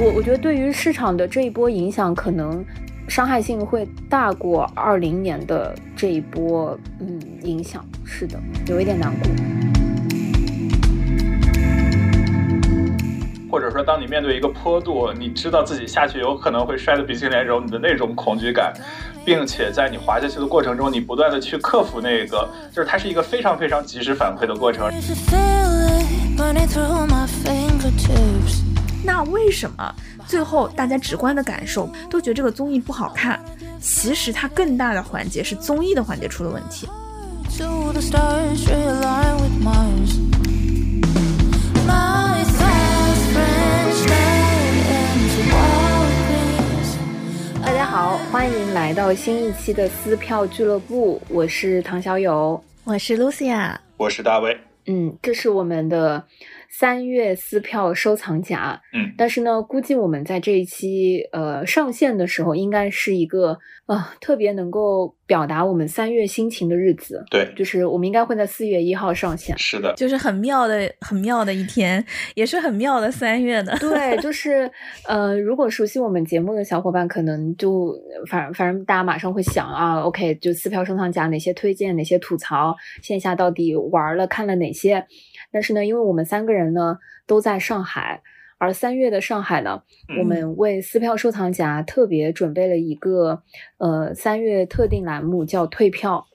我我觉得对于市场的这一波影响，可能伤害性会大过二零年的这一波，嗯，影响是的，有一点难过。或者说，当你面对一个坡度，你知道自己下去有可能会摔得鼻青脸肿，你的那种恐惧感，并且在你滑下去的过程中，你不断的去克服那个，就是它是一个非常非常及时反馈的过程。那为什么最后大家直观的感受都觉得这个综艺不好看？其实它更大的环节是综艺的环节出了问题。大家好，欢迎来到新一期的撕票俱乐部，我是唐小友，我是 Lucia，我是大卫。嗯，这是我们的。三月撕票收藏夹，嗯，但是呢，估计我们在这一期呃上线的时候，应该是一个呃特别能够表达我们三月心情的日子。对，就是我们应该会在四月一号上线。是的，就是很妙的、很妙的一天，也是很妙的三月的。对，就 是呃，如果熟悉我们节目的小伙伴，可能就反反正大家马上会想啊，OK，就撕票收藏夹哪些推荐，哪些吐槽，线下到底玩了看了哪些。但是呢，因为我们三个人呢都在上海，而三月的上海呢，我们为撕票收藏夹特别准备了一个呃三月特定栏目，叫退票。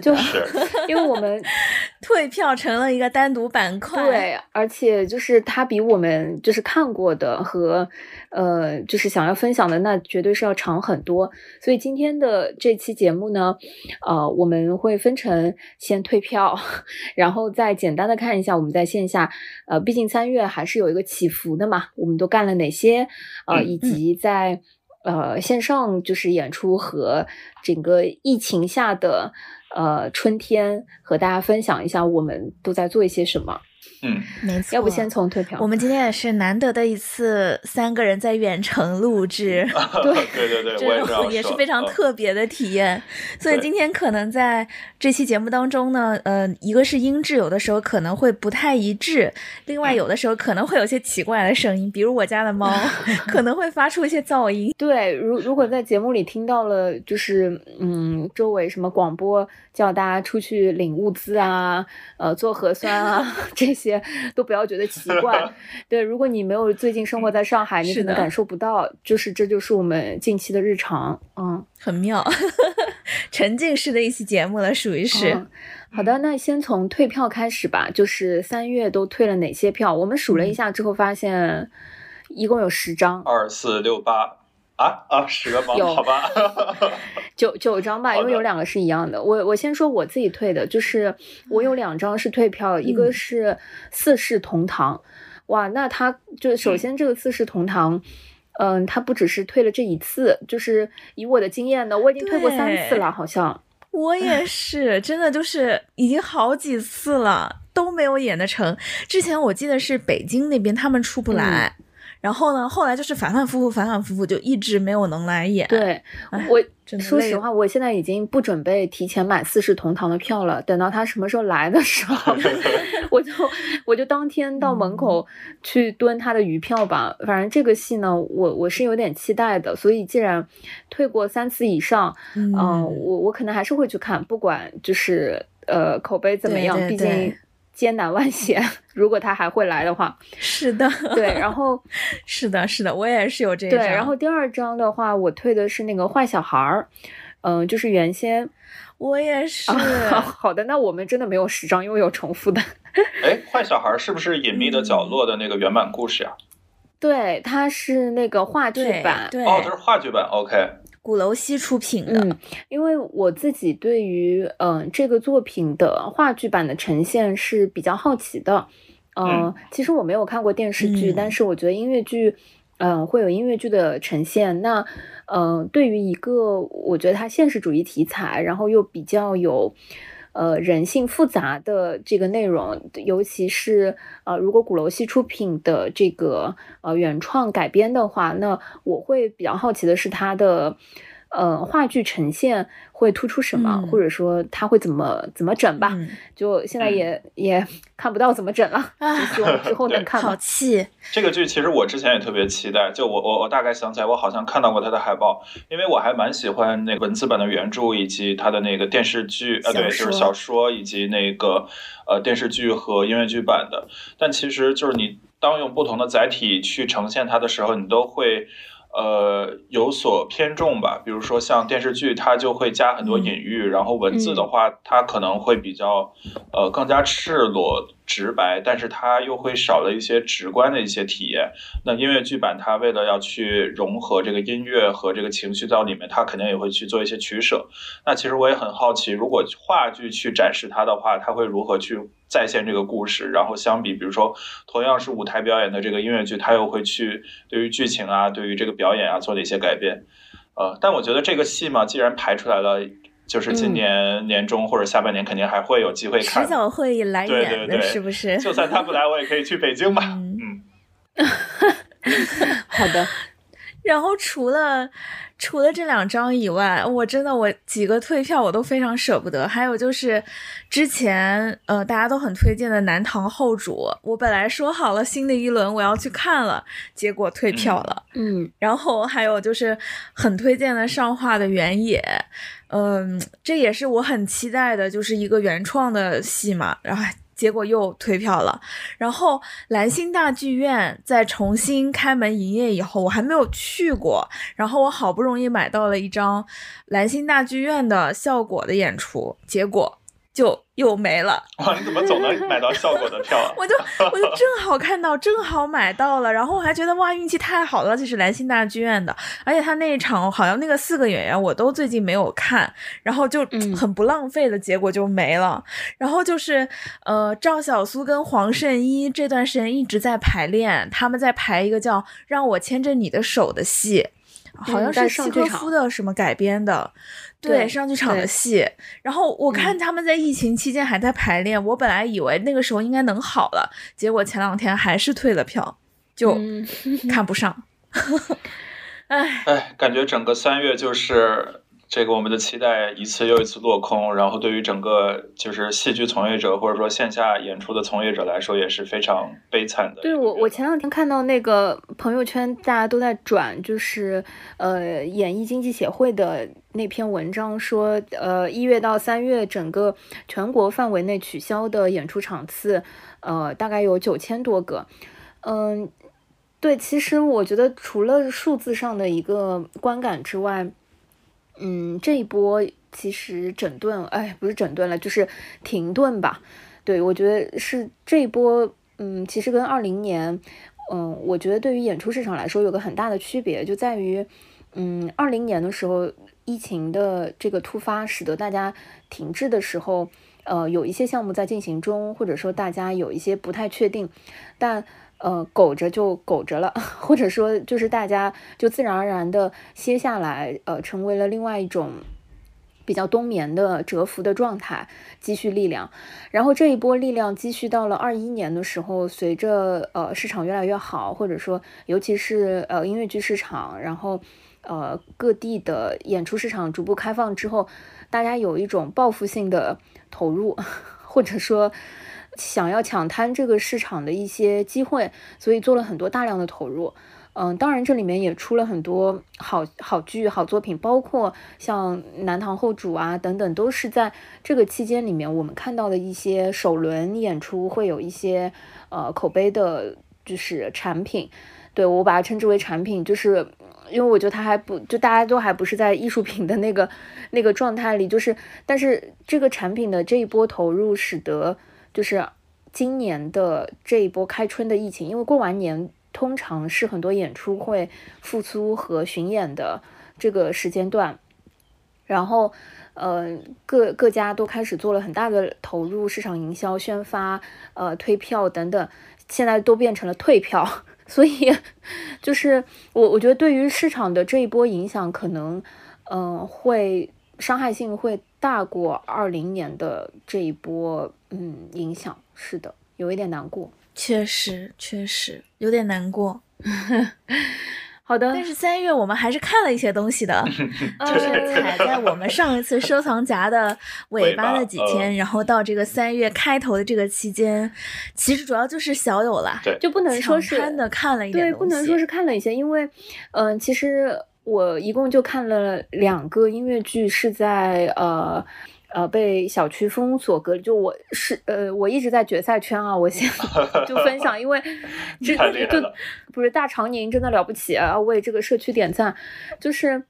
就是 因为我们 退票成了一个单独板块，对，而且就是它比我们就是看过的和呃就是想要分享的那绝对是要长很多。所以今天的这期节目呢，呃，我们会分成先退票，然后再简单的看一下我们在线下，呃，毕竟三月还是有一个起伏的嘛，我们都干了哪些，呃，以及在。呃，线上就是演出和整个疫情下的呃春天，和大家分享一下我们都在做一些什么。嗯，没错。要不先从退票。我们今天也是难得的一次三个人在远程录制，对对对对，这也是非常特别的体验。所以今天可能在这期节目当中呢，呃，一个是音质有的时候可能会不太一致，另外有的时候可能会有些奇怪的声音，比如我家的猫 可能会发出一些噪音。对，如如果在节目里听到了，就是嗯，周围什么广播叫大家出去领物资啊，呃，做核酸啊 这些。都不要觉得奇怪，对，如果你没有最近生活在上海，你可能感受不到，就是这就是我们近期的日常，嗯，很妙，沉浸式的一期节目了，属于是。好的，那先从退票开始吧，就是三月都退了哪些票？我们数了一下之后，发现一共有十张，二四六八。啊啊，十个吗？有好吧，九九张吧，因为有两个是一样的。我我先说我自己退的，就是我有两张是退票，一个是四世同堂。哇，那他就首先这个四世同堂，嗯，他不只是退了这一次，就是以我的经验呢，我已经退过三次了，好像。我也是，真的就是已经好几次了，都没有演得成。之前我记得是北京那边他们出不来。然后呢？后来就是反反复复，反反复复，就一直没有能来演。对，我说实话，我现在已经不准备提前买四世同堂的票了。等到他什么时候来的时候，我就我就当天到门口去蹲他的余票吧。反正这个戏呢，我我是有点期待的。所以既然退过三次以上，嗯，我我可能还是会去看，不管就是呃口碑怎么样，毕竟。艰难万险，如果他还会来的话，是的，对，然后 是的，是的，我也是有这对，然后第二张的话，我退的是那个坏小孩儿，嗯，就是原先我也是。好的，那我们真的没有十张，因为有重复的。哎，坏小孩是不是隐秘的角落的那个原版故事呀？对，它是那个话剧版，哦，它是话剧版，OK。鼓楼西出品的，嗯，因为我自己对于嗯这个作品的话剧版的呈现是比较好奇的，嗯，其实我没有看过电视剧，但是我觉得音乐剧，嗯，会有音乐剧的呈现。那，嗯，对于一个我觉得它现实主义题材，然后又比较有。呃，人性复杂的这个内容，尤其是呃，如果鼓楼系出品的这个呃原创改编的话，那我会比较好奇的是它的呃，话剧呈现会突出什么，或者说他会怎么怎么整吧？就现在也也 看不到怎么整了，希望之后能看。好气！这个剧其实我之前也特别期待，就我我我大概想起来，我好像看到过它的海报，因为我还蛮喜欢那个文字版的原著以及它的那个电视剧，呃，对，就是小说以及那个呃电视剧和音乐剧版的。但其实就是你当用不同的载体去呈现它的时候，你都会。呃，有所偏重吧，比如说像电视剧，它就会加很多隐喻，然后文字的话，它可能会比较，呃，更加赤裸直白，但是它又会少了一些直观的一些体验。那音乐剧版，它为了要去融合这个音乐和这个情绪到里面，它肯定也会去做一些取舍。那其实我也很好奇，如果话剧去展示它的话，它会如何去？再现这个故事，然后相比，比如说同样是舞台表演的这个音乐剧，他又会去对于剧情啊，对于这个表演啊做了一些改变。呃，但我觉得这个戏嘛，既然排出来了，就是今年年中或者下半年肯定还会有机会看，迟早会来演的，是不是？就算他不来，我也可以去北京吧。嗯，好的。然后除了除了这两张以外，我真的我几个退票我都非常舍不得。还有就是之前呃大家都很推荐的《南唐后主》，我本来说好了新的一轮我要去看了，结果退票了。嗯，然后还有就是很推荐的上画的《原野》，嗯，这也是我很期待的，就是一个原创的戏嘛。然后。结果又退票了，然后蓝星大剧院在重新开门营业以后，我还没有去过，然后我好不容易买到了一张蓝星大剧院的效果的演出，结果。就又没了哇！你怎么总能买到效果的票啊？我就我就正好看到，正好买到了，然后我还觉得哇，运气太好了，这是兰心大剧院的，而且他那一场好像那个四个演员我都最近没有看，然后就很不浪费的结果就没了。然后就是呃，赵小苏跟黄圣依这段时间一直在排练，他们在排一个叫《让我牵着你的手》的戏，好像是契诃夫的什么改编的。对上剧场的戏，然后我看他们在疫情期间还在排练，我本来以为那个时候应该能好了，结果前两天还是退了票，就看不上。哎哎，感觉整个三月就是。这个我们的期待一次又一次落空，然后对于整个就是戏剧从业者或者说线下演出的从业者来说也是非常悲惨的。对我，我前两天看到那个朋友圈，大家都在转，就是呃演艺经济协会的那篇文章，说呃一月到三月整个全国范围内取消的演出场次，呃大概有九千多个。嗯，对，其实我觉得除了数字上的一个观感之外，嗯，这一波其实整顿，哎，不是整顿了，就是停顿吧。对我觉得是这一波，嗯，其实跟二零年，嗯，我觉得对于演出市场来说有个很大的区别，就在于，嗯，二零年的时候疫情的这个突发，使得大家停滞的时候，呃，有一些项目在进行中，或者说大家有一些不太确定，但。呃，苟着就苟着了，或者说就是大家就自然而然的歇下来，呃，成为了另外一种比较冬眠的蛰伏的状态，积蓄力量。然后这一波力量积蓄到了二一年的时候，随着呃市场越来越好，或者说尤其是呃音乐剧市场，然后呃各地的演出市场逐步开放之后，大家有一种报复性的投入，或者说。想要抢滩这个市场的一些机会，所以做了很多大量的投入。嗯，当然这里面也出了很多好好剧、好作品，包括像《南唐后主》啊等等，都是在这个期间里面我们看到的一些首轮演出会有一些呃口碑的，就是产品。对我把它称之为产品，就是因为我觉得它还不就大家都还不是在艺术品的那个那个状态里，就是但是这个产品的这一波投入使得。就是今年的这一波开春的疫情，因为过完年通常是很多演出会复苏和巡演的这个时间段，然后呃各各家都开始做了很大的投入，市场营销、宣发、呃退票等等，现在都变成了退票，所以就是我我觉得对于市场的这一波影响，可能嗯会伤害性会大过二零年的这一波。嗯，影响是的，有一点难过，确实确实有点难过。好的，但是三月我们还是看了一些东西的，就是踩在我们上一次收藏夹的尾巴的几天，然后到这个三月开头的这个期间，其实主要就是小有啦，就不能说是的看了一点，对，不能说是看了一些，因为，嗯，其实我一共就看了两个音乐剧，是在呃。呃，被小区封锁隔离，就我是呃，我一直在决赛圈啊，我先 就分享，因为 这就不是大长宁真的了不起啊，为这个社区点赞，就是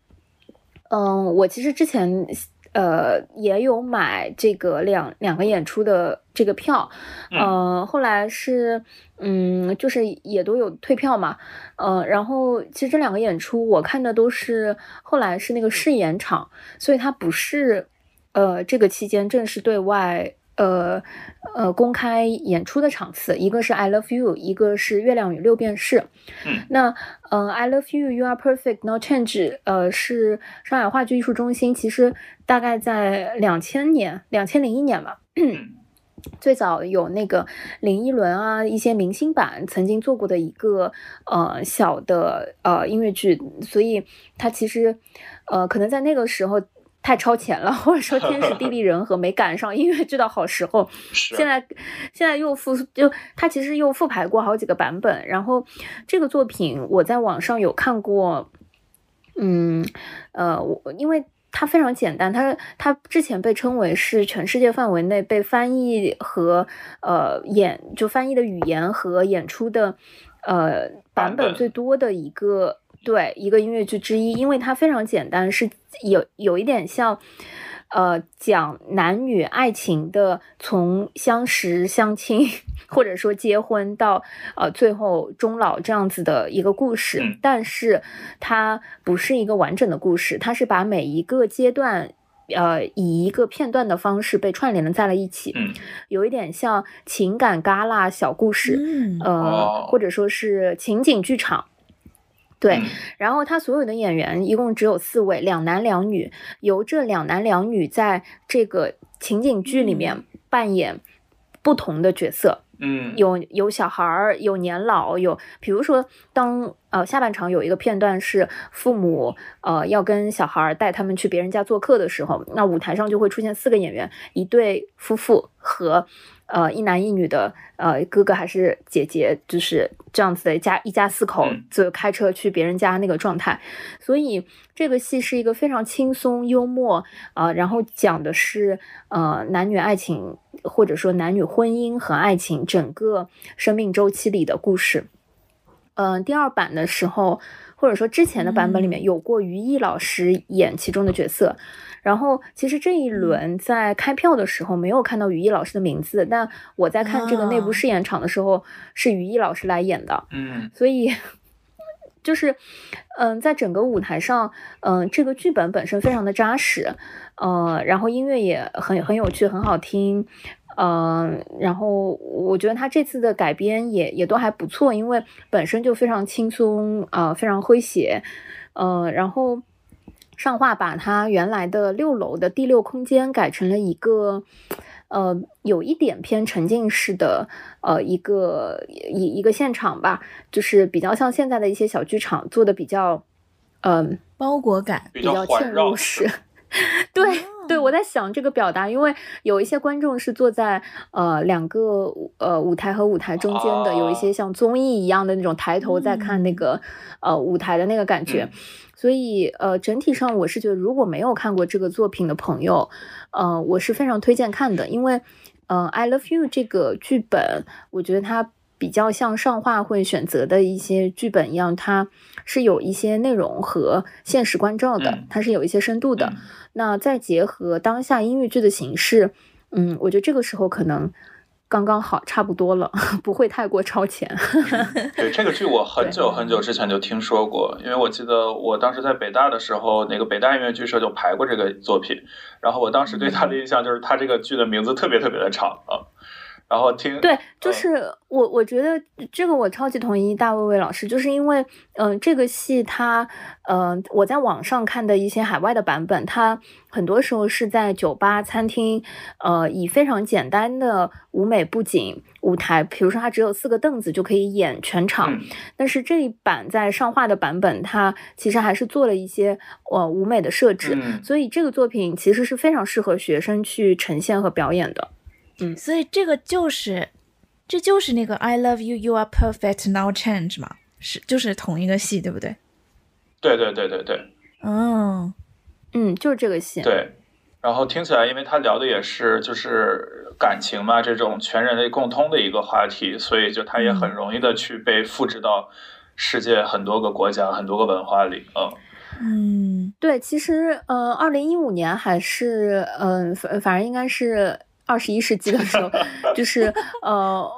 嗯，我其实之前呃也有买这个两两个演出的这个票，嗯，后来是嗯，就是也都有退票嘛，呃，然后其实这两个演出我看的都是后来是那个试演场，所以它不是。呃，这个期间正式对外呃呃公开演出的场次，一个是 I Love You，一个是月亮与六便士。嗯，那呃 I Love You, You Are Perfect, No Change，呃是上海话剧艺术中心，其实大概在两千年、两千零一年吧，最早有那个林依轮啊一些明星版曾经做过的一个呃小的呃音乐剧，所以它其实呃可能在那个时候。太超前了，或者说天时地利人和没赶上音乐剧的好时候。现在现在又复就他其实又复排过好几个版本，然后这个作品我在网上有看过，嗯呃我因为它非常简单，它它之前被称为是全世界范围内被翻译和呃演就翻译的语言和演出的呃版本最多的一个。对一个音乐剧之一，因为它非常简单，是有有一点像，呃，讲男女爱情的，从相识相亲，或者说结婚到呃最后终老这样子的一个故事。但是它不是一个完整的故事，它是把每一个阶段，呃，以一个片段的方式被串联的在了一起。有一点像情感旮旯小故事，呃，或者说是情景剧场。对，然后他所有的演员一共只有四位，两男两女，由这两男两女在这个情景剧里面扮演不同的角色。嗯，有有小孩儿，有年老，有比如说当呃下半场有一个片段是父母呃要跟小孩儿带他们去别人家做客的时候，那舞台上就会出现四个演员，一对夫妇和。呃，一男一女的，呃，哥哥还是姐姐，就是这样子的一家一家四口，就开车去别人家那个状态。所以这个戏是一个非常轻松幽默，呃，然后讲的是呃男女爱情，或者说男女婚姻和爱情整个生命周期里的故事。嗯，第二版的时候，或者说之前的版本里面有过于毅老师演其中的角色。然后，其实这一轮在开票的时候没有看到于毅老师的名字，但我在看这个内部试演场的时候是于毅老师来演的。嗯，所以就是，嗯，在整个舞台上，嗯，这个剧本本身非常的扎实，呃，然后音乐也很很有趣，很好听，嗯，然后我觉得他这次的改编也也都还不错，因为本身就非常轻松啊，非常诙谐，嗯，然后。上画把它原来的六楼的第六空间改成了一个，呃，有一点偏沉浸式的，呃，一个一一个现场吧，就是比较像现在的一些小剧场做的比较，嗯，包裹感比较嵌入式。对对，我在想这个表达，因为有一些观众是坐在呃两个呃舞台和舞台中间的，有一些像综艺一样的那种抬头在看那个呃舞台的那个感觉。所以，呃，整体上我是觉得，如果没有看过这个作品的朋友，呃，我是非常推荐看的，因为，呃，I Love You 这个剧本，我觉得它比较像上画会选择的一些剧本一样，它是有一些内容和现实关照的，它是有一些深度的。那再结合当下音乐剧的形式，嗯，我觉得这个时候可能。刚刚好，差不多了，不会太过超前。对这个剧，我很久很久之前就听说过，因为我记得我当时在北大的时候，那个北大音乐剧社就排过这个作品，然后我当时对他的印象就是他这个剧的名字特别特别的长啊。然后听对，就是我我觉得这个我超级同意大卫卫老师，就是因为嗯、这个戏它嗯、我在网上看的一些海外的版本，它很多时候是在酒吧、餐厅，呃，以非常简单的舞美布景舞台，比如说它只有四个凳子就可以演全场，嗯。但是这一版在上画的版本，它其实还是做了一些呃舞美的设置，嗯。所以这个作品其实是非常适合学生去呈现和表演的。所以这个就是，这就是那个 I love you, you are perfect, now change 嘛，是就是同一个戏，对不对？对对对对对嗯嗯，就是这个戏。对。然后听起来，因为他聊的也是就是感情嘛，这种全人类共通的一个话题，所以就他也很容易的去被复制到世界很多个国家、很多个文化里。嗯嗯对，其实呃，二零一五年还是嗯、呃，反反正应该是二十一世纪的时候，就是呃，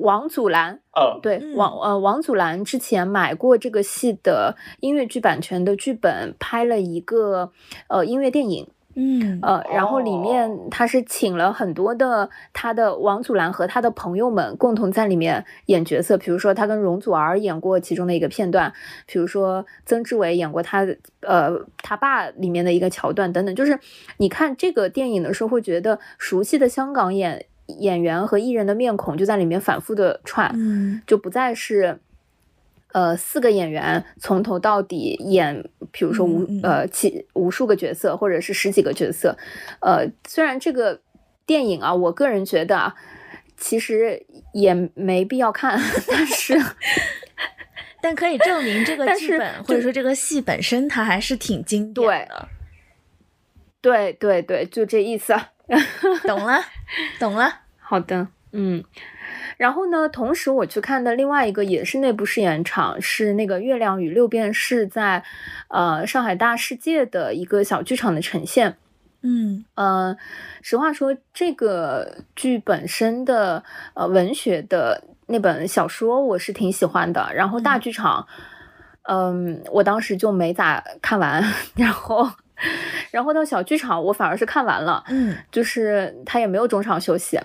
王祖蓝嗯对嗯王呃王祖蓝之前买过这个戏的音乐剧版权的剧本，拍了一个呃音乐电影。嗯呃，然后里哦面他是请了很多的他的王祖蓝和他的朋友们共同在里面演角色，比如说他跟容祖儿演过其中的一个片段，比如说曾志伟演过他呃他爸里面的一个桥段等等。就是你看这个电影的时候，会觉得熟悉的香港演演员和艺人的面孔就在里面反复的串，嗯就不再是。呃，四个演员从头到底演，比如说无、呃几无数个角色，或者是十几个角色。呃，虽然这个电影啊，我个人觉得啊，其实也没必要看，但是 但可以证明这个剧本或者说这个戏本身它还是挺经典的。对对对，就这意思。啊。懂了，懂了。好的，嗯。然后呢，同时我去看的另外一个也是内部试演场，是那个《月亮与六便士》在呃上海大世界的一个小剧场的呈现。嗯。呃，实话说，这个剧本身的呃文学的那本小说我是挺喜欢的，然后大嗯。剧场，嗯、我当时就没咋看完，然后然后到小剧场我反而是看完了，嗯。就是他也没有中场休息，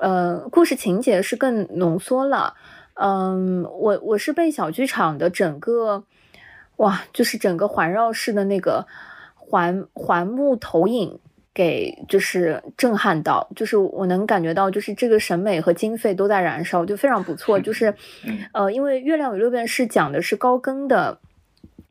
呃，故事情节是更浓缩了。嗯，我我是被小剧场的整个，哇，就是整个环绕式的那个环环幕投影给就是震撼到，就是我能感觉到，就是这个审美和经费都在燃烧，就非常不错。就是嗯呃，因为《月亮与六便士》讲的是高更的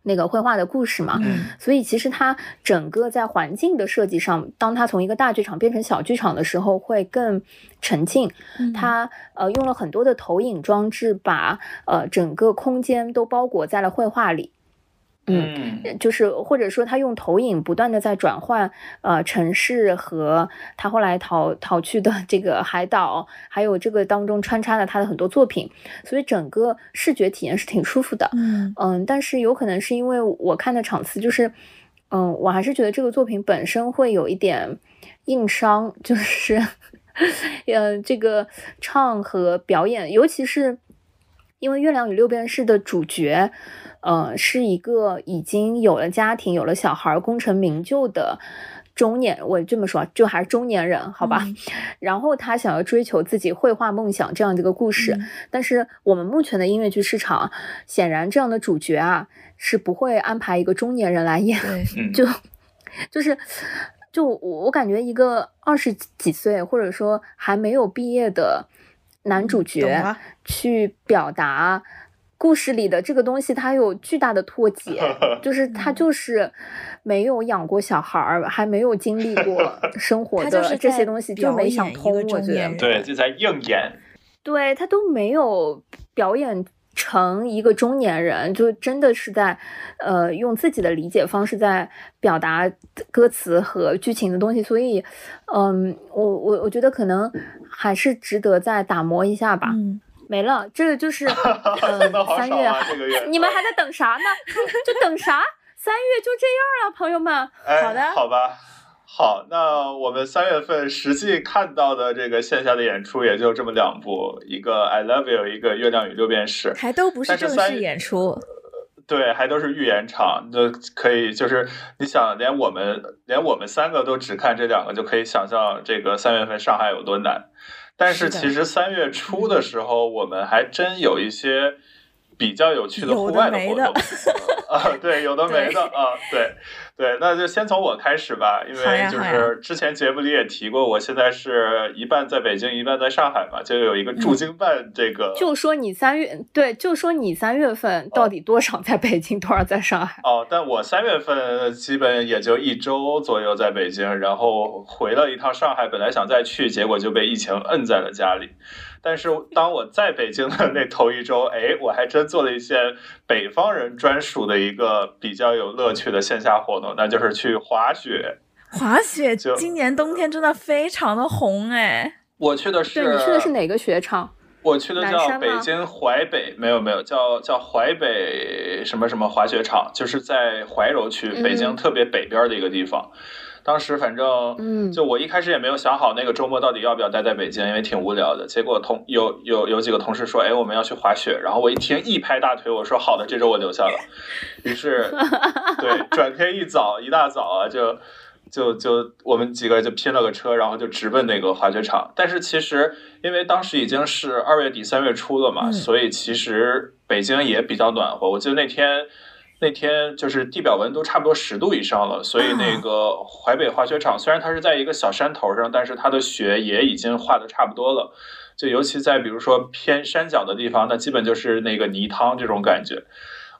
那个绘画的故事嘛，嗯所以其实它整个在环境的设计上，当它从一个大剧场变成小剧场的时候，会更沉浸。嗯，它呃用了很多的投影装置，把呃整个空间都包裹在了绘画里。嗯，嗯就是或者说他用投影不断的在转换呃城市和他后来逃逃去的这个海岛，还有这个当中穿插了他的很多作品，所以整个视觉体验是挺舒服的。嗯嗯，但是有可能是因为我看的场次就是，嗯，我还是觉得这个作品本身会有一点硬伤，就是，呃，这个唱和表演，尤其是因为《月亮与六便士》的主角，呃，是一个已经有了家庭、有了小孩、功成名就的。中年，我这么说，就还是中年人，好吧？嗯然后他想要追求自己绘画梦想这样的一个故事，嗯但是我们目前的音乐剧市场，显然这样的主角啊是不会安排一个中年人来演，就就是就我我感觉一个二十几岁或者说还没有毕业的男主角去表达。故事里的这个东西，它有巨大的脱节，就是他嗯就是没有养过小孩儿，还没有经历过 生活他就是的这些东西，就没想通。我觉得对，就在硬演。对他都没有表演成一个中年人，就真的是在呃用自己的理解方式在表达歌词和剧情的东西，所以嗯，我我我觉得可能还是值得再打磨一下吧。嗯没了，这个就是 三月少啊，这个月。你们还在等啥呢？就等啥？三月就这样了，朋友们。哎好的好吧。好，那我们三月份实际看到的这个线下的演出也就这么两部，一个《I Love You》，一个《月亮与六便士》。还都不是正式演出，对，还都是预演场，就可以就是你想，连我们连我们三个都只看这两个，就可以想象这个三月份上海有多难。但是其实三月初的时候，我们还真有一些比较有趣的户外的活动 啊，对，有的没的啊，对。对，那就先从我开始吧，因为就是之前节目里也提过，我现在是一半在北京，一半在上海嘛，就有一个驻京办这个。就说你三月对，就说你三月份到底多少在北京，多少在上海？哦，但我三月份基本也就一周左右在北京，然后回了一趟上海，本来想再去，结果就被疫情摁在了家里。但是当我在北京的那头一周，哎，我还真做了一些北方人专属的一个比较有乐趣的线下活动，那就是去滑雪。滑雪，今年冬天真的非常的红哎。我去的是，对你去的是哪个雪场？我去的叫北京淮北，没有没有，叫叫淮北什么什么滑雪场，就是在怀柔区，北京特别北边的一个地方。当时反正，嗯，就我一开始也没有想好那个周末到底要不要待在北京，因为挺无聊的。结果同有有有几个同事说，哎，我们要去滑雪。然后我一听，一拍大腿，我说好的，这周我留下了。于是，对，转天一早一大早啊，就就就我们几个就拼了个车，然后就直奔那个滑雪场。但是其实，因为当时已经是二月底三月初了嘛，所以其实北京也比较暖和。我记得那天。那天就是地表温度差不多十度以上了，所以那个淮北滑雪场虽然它是在一个小山头上，但是它的雪也已经化的差不多了。就尤其在比如说偏山脚的地方，那基本就是那个泥汤这种感觉。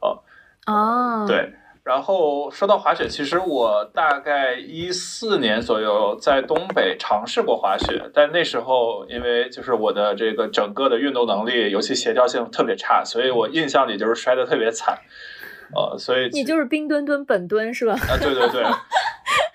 哦哦，对。然后说到滑雪，其实我大概一四年左右在东北尝试过滑雪，但那时候因为就是我的这个整个的运动能力，尤其协调性特别差，所以我印象里就是摔得特别惨。呃，所以你就是冰墩墩本墩是吧？啊，对对对，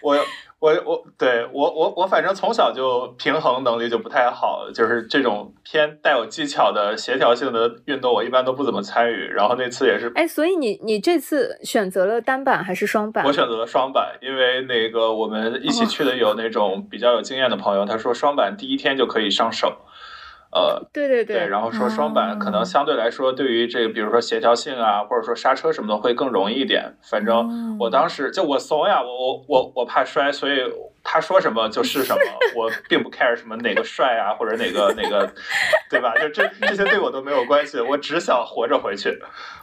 我我我，对我我我反正从小就平衡能力就不太好，就是这种偏带有技巧的协调性的运动，我一般都不怎么参与。然后那次也是，哎，所以你你这次选择了单板还是双板？我选择了双板，因为那个我们一起去的有那种比较有经验的朋友，他说双板第一天就可以上手。呃，对对对，然后说双板可能相对来说，对于这个，比如说协调性啊，或者说刹车什么的，会更容易一点。反正我当时就我怂呀，我我我我怕摔，所以他说什么就是什么，我并不 care 什么哪个帅啊，或者哪个哪个，对吧？就这这些对我都没有关系，我只想活着回去。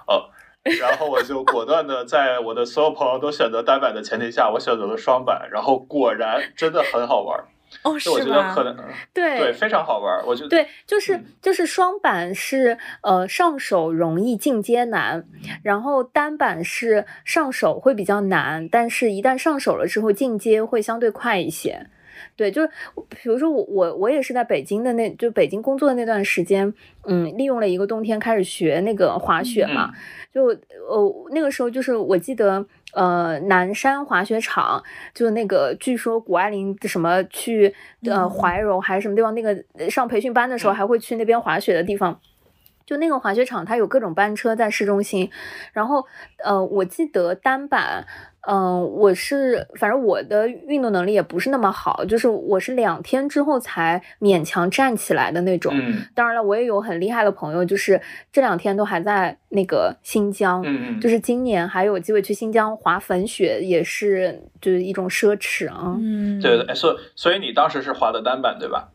呃，然后我就果断的在我的所有朋友都选择单板的前提下，我选择了双板，然后果然真的很好玩。哦，是吗？对对，非常好玩。我觉得对，就是就是双板是呃上手容易进阶难，然后单板是上手会比较难，但是一旦上手了之后进阶会相对快一些。对，就是比如说我我我也是在北京的那就北京工作的那段时间，嗯，利用了一个冬天开始学那个滑雪嘛，就呃那个时候就是我记得。呃，南山滑雪场，就那个，据说谷爱凌什么去呃怀柔还是什么地方，那个上培训班的时候还会去那边滑雪的地方，就那个滑雪场，它有各种班车在市中心，然后呃，我记得单板。嗯，我是反正我的运动能力也不是那么好，就是我是两天之后才勉强站起来的那种。嗯，当然了，我也有很厉害的朋友，就是这两天都还在那个新疆。嗯就是今年还有机会去新疆滑粉雪，也是就是一种奢侈啊。嗯，对对，所所以你当时是滑的单板对吧？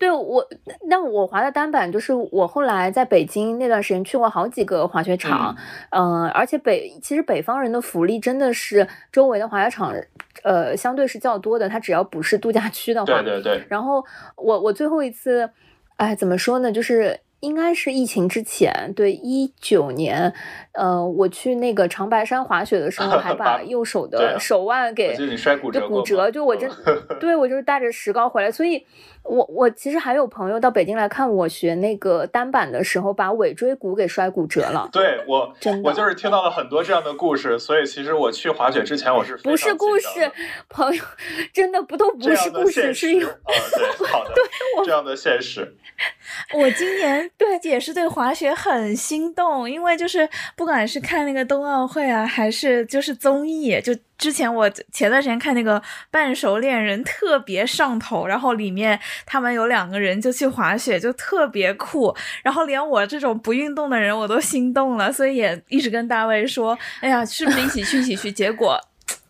对我，那我滑的单板就是我后来在北京那段时间去过好几个滑雪场，嗯，而且北其实北方人的福利真的是周围的滑雪场，呃，相对是较多的。它只要不是度假区的话，对对对。然后我我最后一次，哎，怎么说呢？就是应该是疫情之前，对，一九年，呃，我去那个长白山滑雪的时候，还 把右手的手腕给就骨折，就我真，对我就是带着石膏回来，所以。我我其实还有朋友到北京来看我学那个单板的时候，把尾椎骨给摔骨折了。对我，真我就是听到了很多这样的故事，所以其实我去滑雪之前我是不是故事，朋友真的不都不是故事，是有啊对好的 对这样的现实。我今年对也是对滑雪很心动，因为就是不管是看那个冬奥会啊，还是就是综艺，就。之前我前段时间看那个半熟恋人特别上头，然后里面他们有两个人就去滑雪，就特别酷，然后连我这种不运动的人我都心动了，所以也一直跟大卫说，哎呀，是不是一起去一起去？结果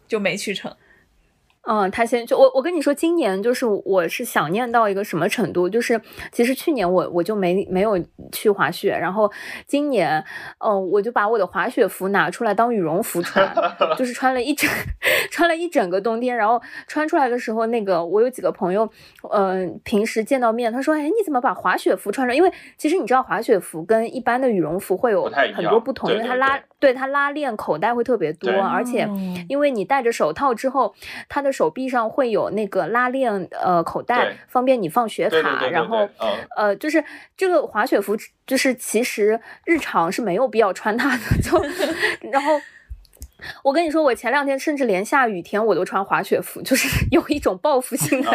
就没去成。嗯，他先就我我跟你说，今年就是我是想念到一个什么程度，就是其实去年我我就没没有去滑雪，然后今年，嗯，我就把我的滑雪服拿出来当羽绒服穿，就是穿了一整 穿了一整个冬天，然后穿出来的时候，那个我有几个朋友，嗯，平时见到面，他说，哎，你怎么把滑雪服穿上？因为其实你知道滑雪服跟一般的羽绒服会有很多不同，因为它拉。对它拉链口袋会特别多，而且因为你戴着手套之后，它的手臂上会有那个拉链，呃，口袋方便你放雪卡。然后，呃，就是这个滑雪服，就是其实日常是没有必要穿它的。就，然后我跟你说，我前两天甚至连下雨天我都穿滑雪服，就是 有一种报复性的。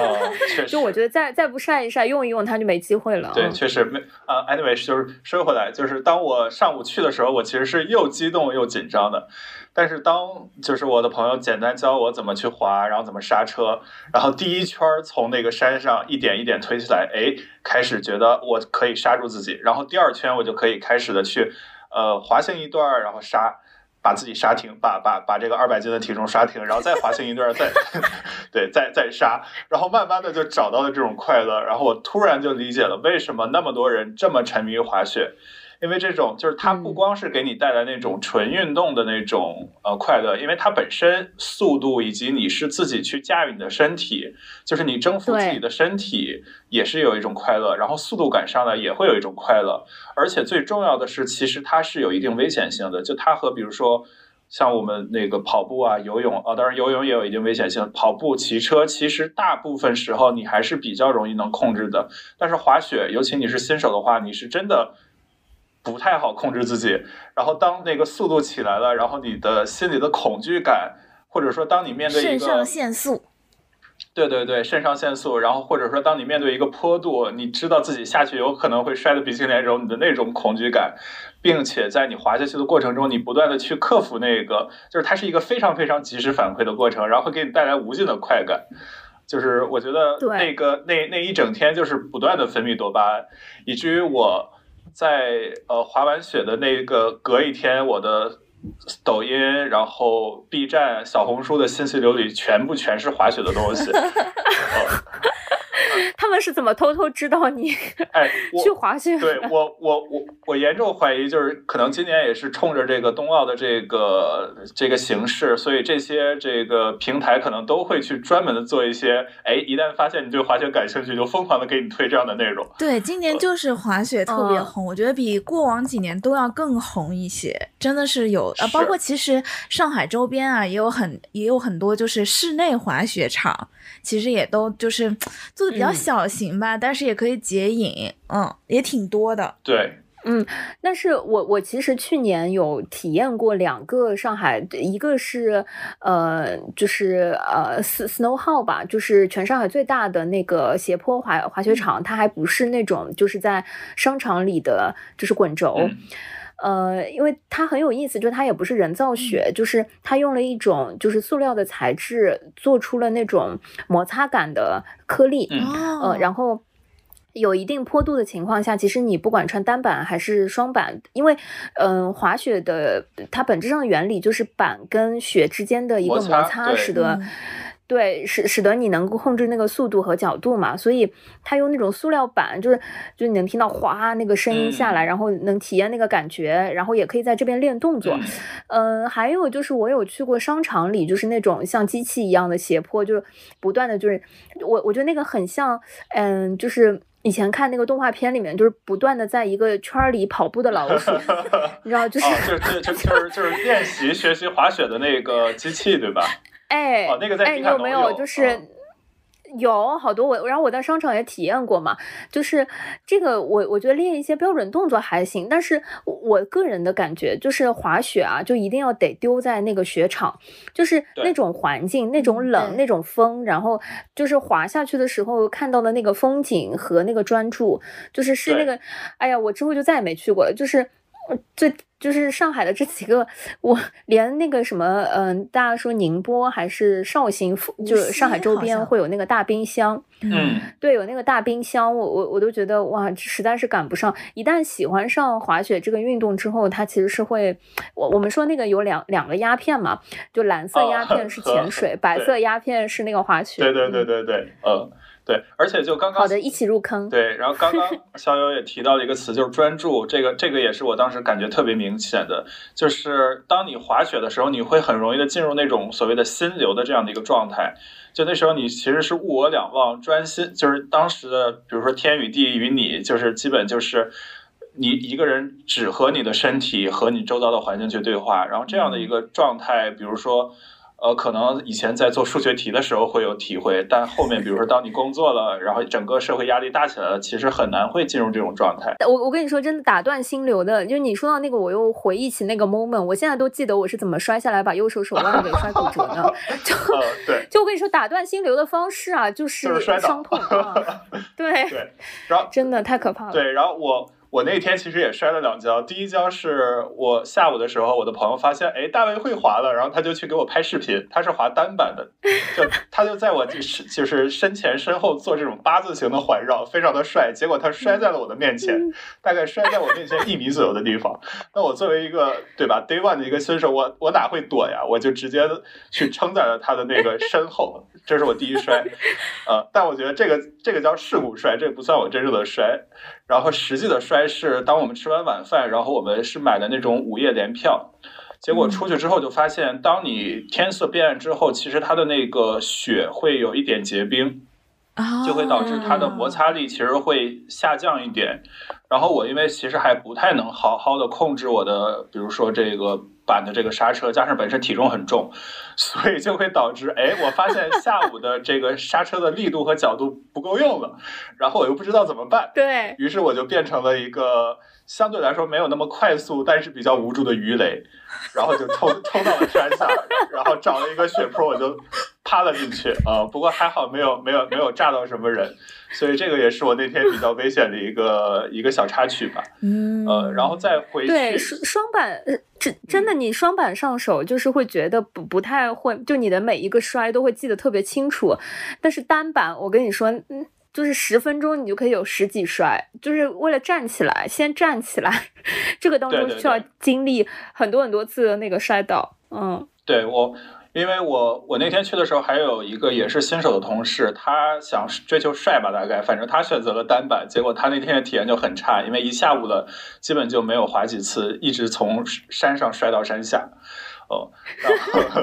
就我觉得再再不晒一晒，用一用它就没机会了。对，确实没。呃，anyway，就是说回来，就是当我上午去的时候，我其实是又激动又紧张的。但是当就是我的朋友简单教我怎么去滑，然后怎么刹车，然后第一圈从那个山上一点一点推起来，哎，开始觉得我可以刹住自己，然后第二圈我就可以开始的去，呃，滑行一段，然后刹，把自己刹停，把把把这个二百斤的体重刹停，然后再滑行一段，再 对，再再刹，然后慢慢的就找到了这种快乐，然后我突然就理解了为什么那么多人这么沉迷于滑雪。因为这种就是它不光是给你带来那种纯运动的那种呃快乐，因为它本身速度以及你是自己去驾驭你的身体，就是你征服自己的身体也是有一种快乐，然后速度感上来也会有一种快乐，而且最重要的是，其实它是有一定危险性的，就它和比如说像我们那个跑步啊、游泳啊，当然游泳也有一定危险性，跑步、骑车其实大部分时候你还是比较容易能控制的，但是滑雪，尤其你是新手的话，你是真的。不太好控制自己，然后当那个速度起来了，然后你的心里的恐惧感，或者说当你面对肾上腺素，对对对，肾上腺素，然后或者说当你面对一个坡度，你知道自己下去有可能会摔得鼻青脸肿，你的那种恐惧感，并且在你滑下去的过程中，你不断的去克服那个，就是它是一个非常非常及时反馈的过程，然后会给你带来无尽的快感，就是我觉得那个那那一整天就是不断的分泌多巴胺，以至于我。在呃滑完雪的那个隔一天，我的抖音、然后 B 站、小红书的信息流里全部全是滑雪的东西。他们是怎么偷偷知道你 哎去滑雪？对 我我我我严重怀疑，就是可能今年也是冲着这个冬奥的这个这个形式，所以这些这个平台可能都会去专门的做一些，哎，一旦发现你对滑雪感兴趣，就疯狂的给你推这样的内容。对，今年就是滑雪特别红，我觉得比过往几年都要更红一些，真的是有啊，包括其实上海周边啊也有很也有很多就是室内滑雪场。其实也都就是做的比较小型吧，但是也可以解瘾，嗯，也挺多的。对，嗯，但是我我其实去年有体验过两个上海，一个是呃，就是呃，Snow Hall 吧，就是全上海最大的那个斜坡滑滑雪场，它还不是那种就是在商场里的，就是滚轴。呃，因为它很有意思，就是它也不是人造雪，就是它用了一种就是塑料的材质，做出了那种摩擦感的颗粒。呃，然后有一定坡度的情况下，其实你不管穿单板还是双板，因为嗯，滑雪的它本质上的原理就是板跟雪之间的一个摩擦，使得。对，使使得你能够控制那个速度和角度嘛，所以它用那种塑料板，就是就你能听到哗那个声音下来，然后能体验那个感觉，然后也可以在这边练动作。嗯，还有就是我有去过商场里，就是那种像机器一样的斜坡，就是不断的就是我我觉得那个很像，嗯，就是以前看那个动画片里面，就是不断的在一个圈里跑步的老鼠，你知道，就是就就就就是就是练习学习滑雪的那个机器，对吧？哎，那个在哎，你有没有就是有好多我，然后我在商场也体验过嘛。就是这个，我我觉得练一些标准动作还行，但是我个人的感觉就是滑雪啊，就一定要得丢在那个雪场，就是那种环境、那种冷、那种风，然后就是滑下去的时候看到的那个风景和那个专注，就是是那个，哎呀，我之后就再也没去过了，就是。最就是上海的这几个，我连那个什么，嗯，大家说宁波还是绍兴，就是上海周边会有那个大冰箱，嗯，对，有那个大冰箱，我我我都觉得哇，实在是赶不上。一旦喜欢上滑雪这个运动之后，它其实是会，我我们说那个有两两个鸦片嘛，就蓝色鸦片是潜水，白色鸦片是那个滑雪。对对对对对，嗯。对，而且就刚刚好的，一起入坑。对，然后刚刚 逍遥也提到了一个词，就是专注。这个这个也是我当时感觉特别明显的，就是当你滑雪的时候，你会很容易的进入那种所谓的心流的这样的一个状态。就那时候你其实是物我两忘，专心，就是当时的，比如说天与地与你，就是基本就是你一个人只和你的身体和你周遭的环境去对话，然后这样的一个状态，比如说。呃，可能以前在做数学题的时候会有体会，但后面比如说当你工作了，然后整个社会压力大起来了，其实很难会进入这种状态。我我跟你说，真的打断心流的，就是你说到那个，我又回忆起那个 moment，我现在都记得我是怎么摔下来把右手手腕给摔骨折的。就对，就我跟你说，打断心流的方式啊，就是伤痛啊。对对，然后真的太可怕了。对，然后我。我那天其实也摔了两跤，第一跤是我下午的时候，我的朋友发现，哎，大卫会滑了，然后他就去给我拍视频，他是滑单板的，就 他就在我就是就是身前身后做这种八字形的环绕，非常的帅。结果他摔在了我的面前，大概摔在我面前一米左右的地方。那我作为一个对吧，Day One 的一个新手，我我哪会躲呀？我就直接去撑在了他的那个身后，这是我第一摔。呃，但我觉得这个这个叫事故摔，这不算我真正的摔。然后实际的摔是，当我们吃完晚饭，然后我们是买的那种午夜联票，结果出去之后就发现，当你天色变暗之后，其实它的那个雪会有一点结冰，就会导致它的摩擦力其实会下降一点。然后我因为其实还不太能好好的控制我的，比如说这个。板的这个刹车，加上本身体重很重，所以就会导致，哎，我发现下午的这个刹车的力度和角度不够用了，然后我又不知道怎么办，对。于是我就变成了一个相对来说没有那么快速，但是比较无助的鱼雷，然后就冲冲到了山下，然后找了一个雪坡，我就趴了进去啊，不过还好没有没有没有炸到什么人。所以这个也是我那天比较危险的一个一个小插曲吧，嗯，呃，然后再回去。对，双双板，真真的，你双板上手就是会觉得不不太会，就你的每一个摔都会记得特别清楚。但是单板，我跟你说，嗯，就是十分钟你就可以有十几摔，就是为了站起来，先站起来，这个当中需要经历很多很多次的那个摔倒。嗯，对我。因为我我那天去的时候，还有一个也是新手的同事，他想追求帅吧，大概反正他选择了单板，结果他那天的体验就很差，因为一下午了，基本就没有滑几次，一直从山上摔到山下，哦，然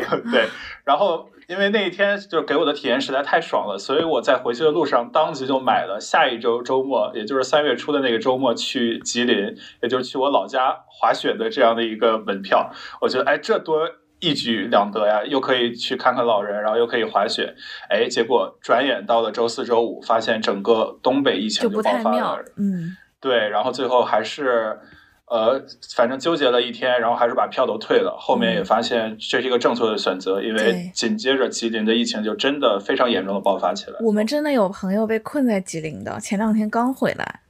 后 对，然后因为那一天就给我的体验实在太爽了，所以我在回去的路上当即就买了下一周周末，也就是三月初的那个周末去吉林，也就是去我老家滑雪的这样的一个门票，我觉得哎这多。一举两得呀，又可以去看看老人，然后又可以滑雪，哎，结果转眼到了周四周五，发现整个东北疫情就爆发了，嗯，对，然后最后还是，呃，反正纠结了一天，然后还是把票都退了。后面也发现这是一个正确的选择，因为紧接着吉林的疫情就真的非常严重的爆发起来。我们真的有朋友被困在吉林的，前两天刚回来，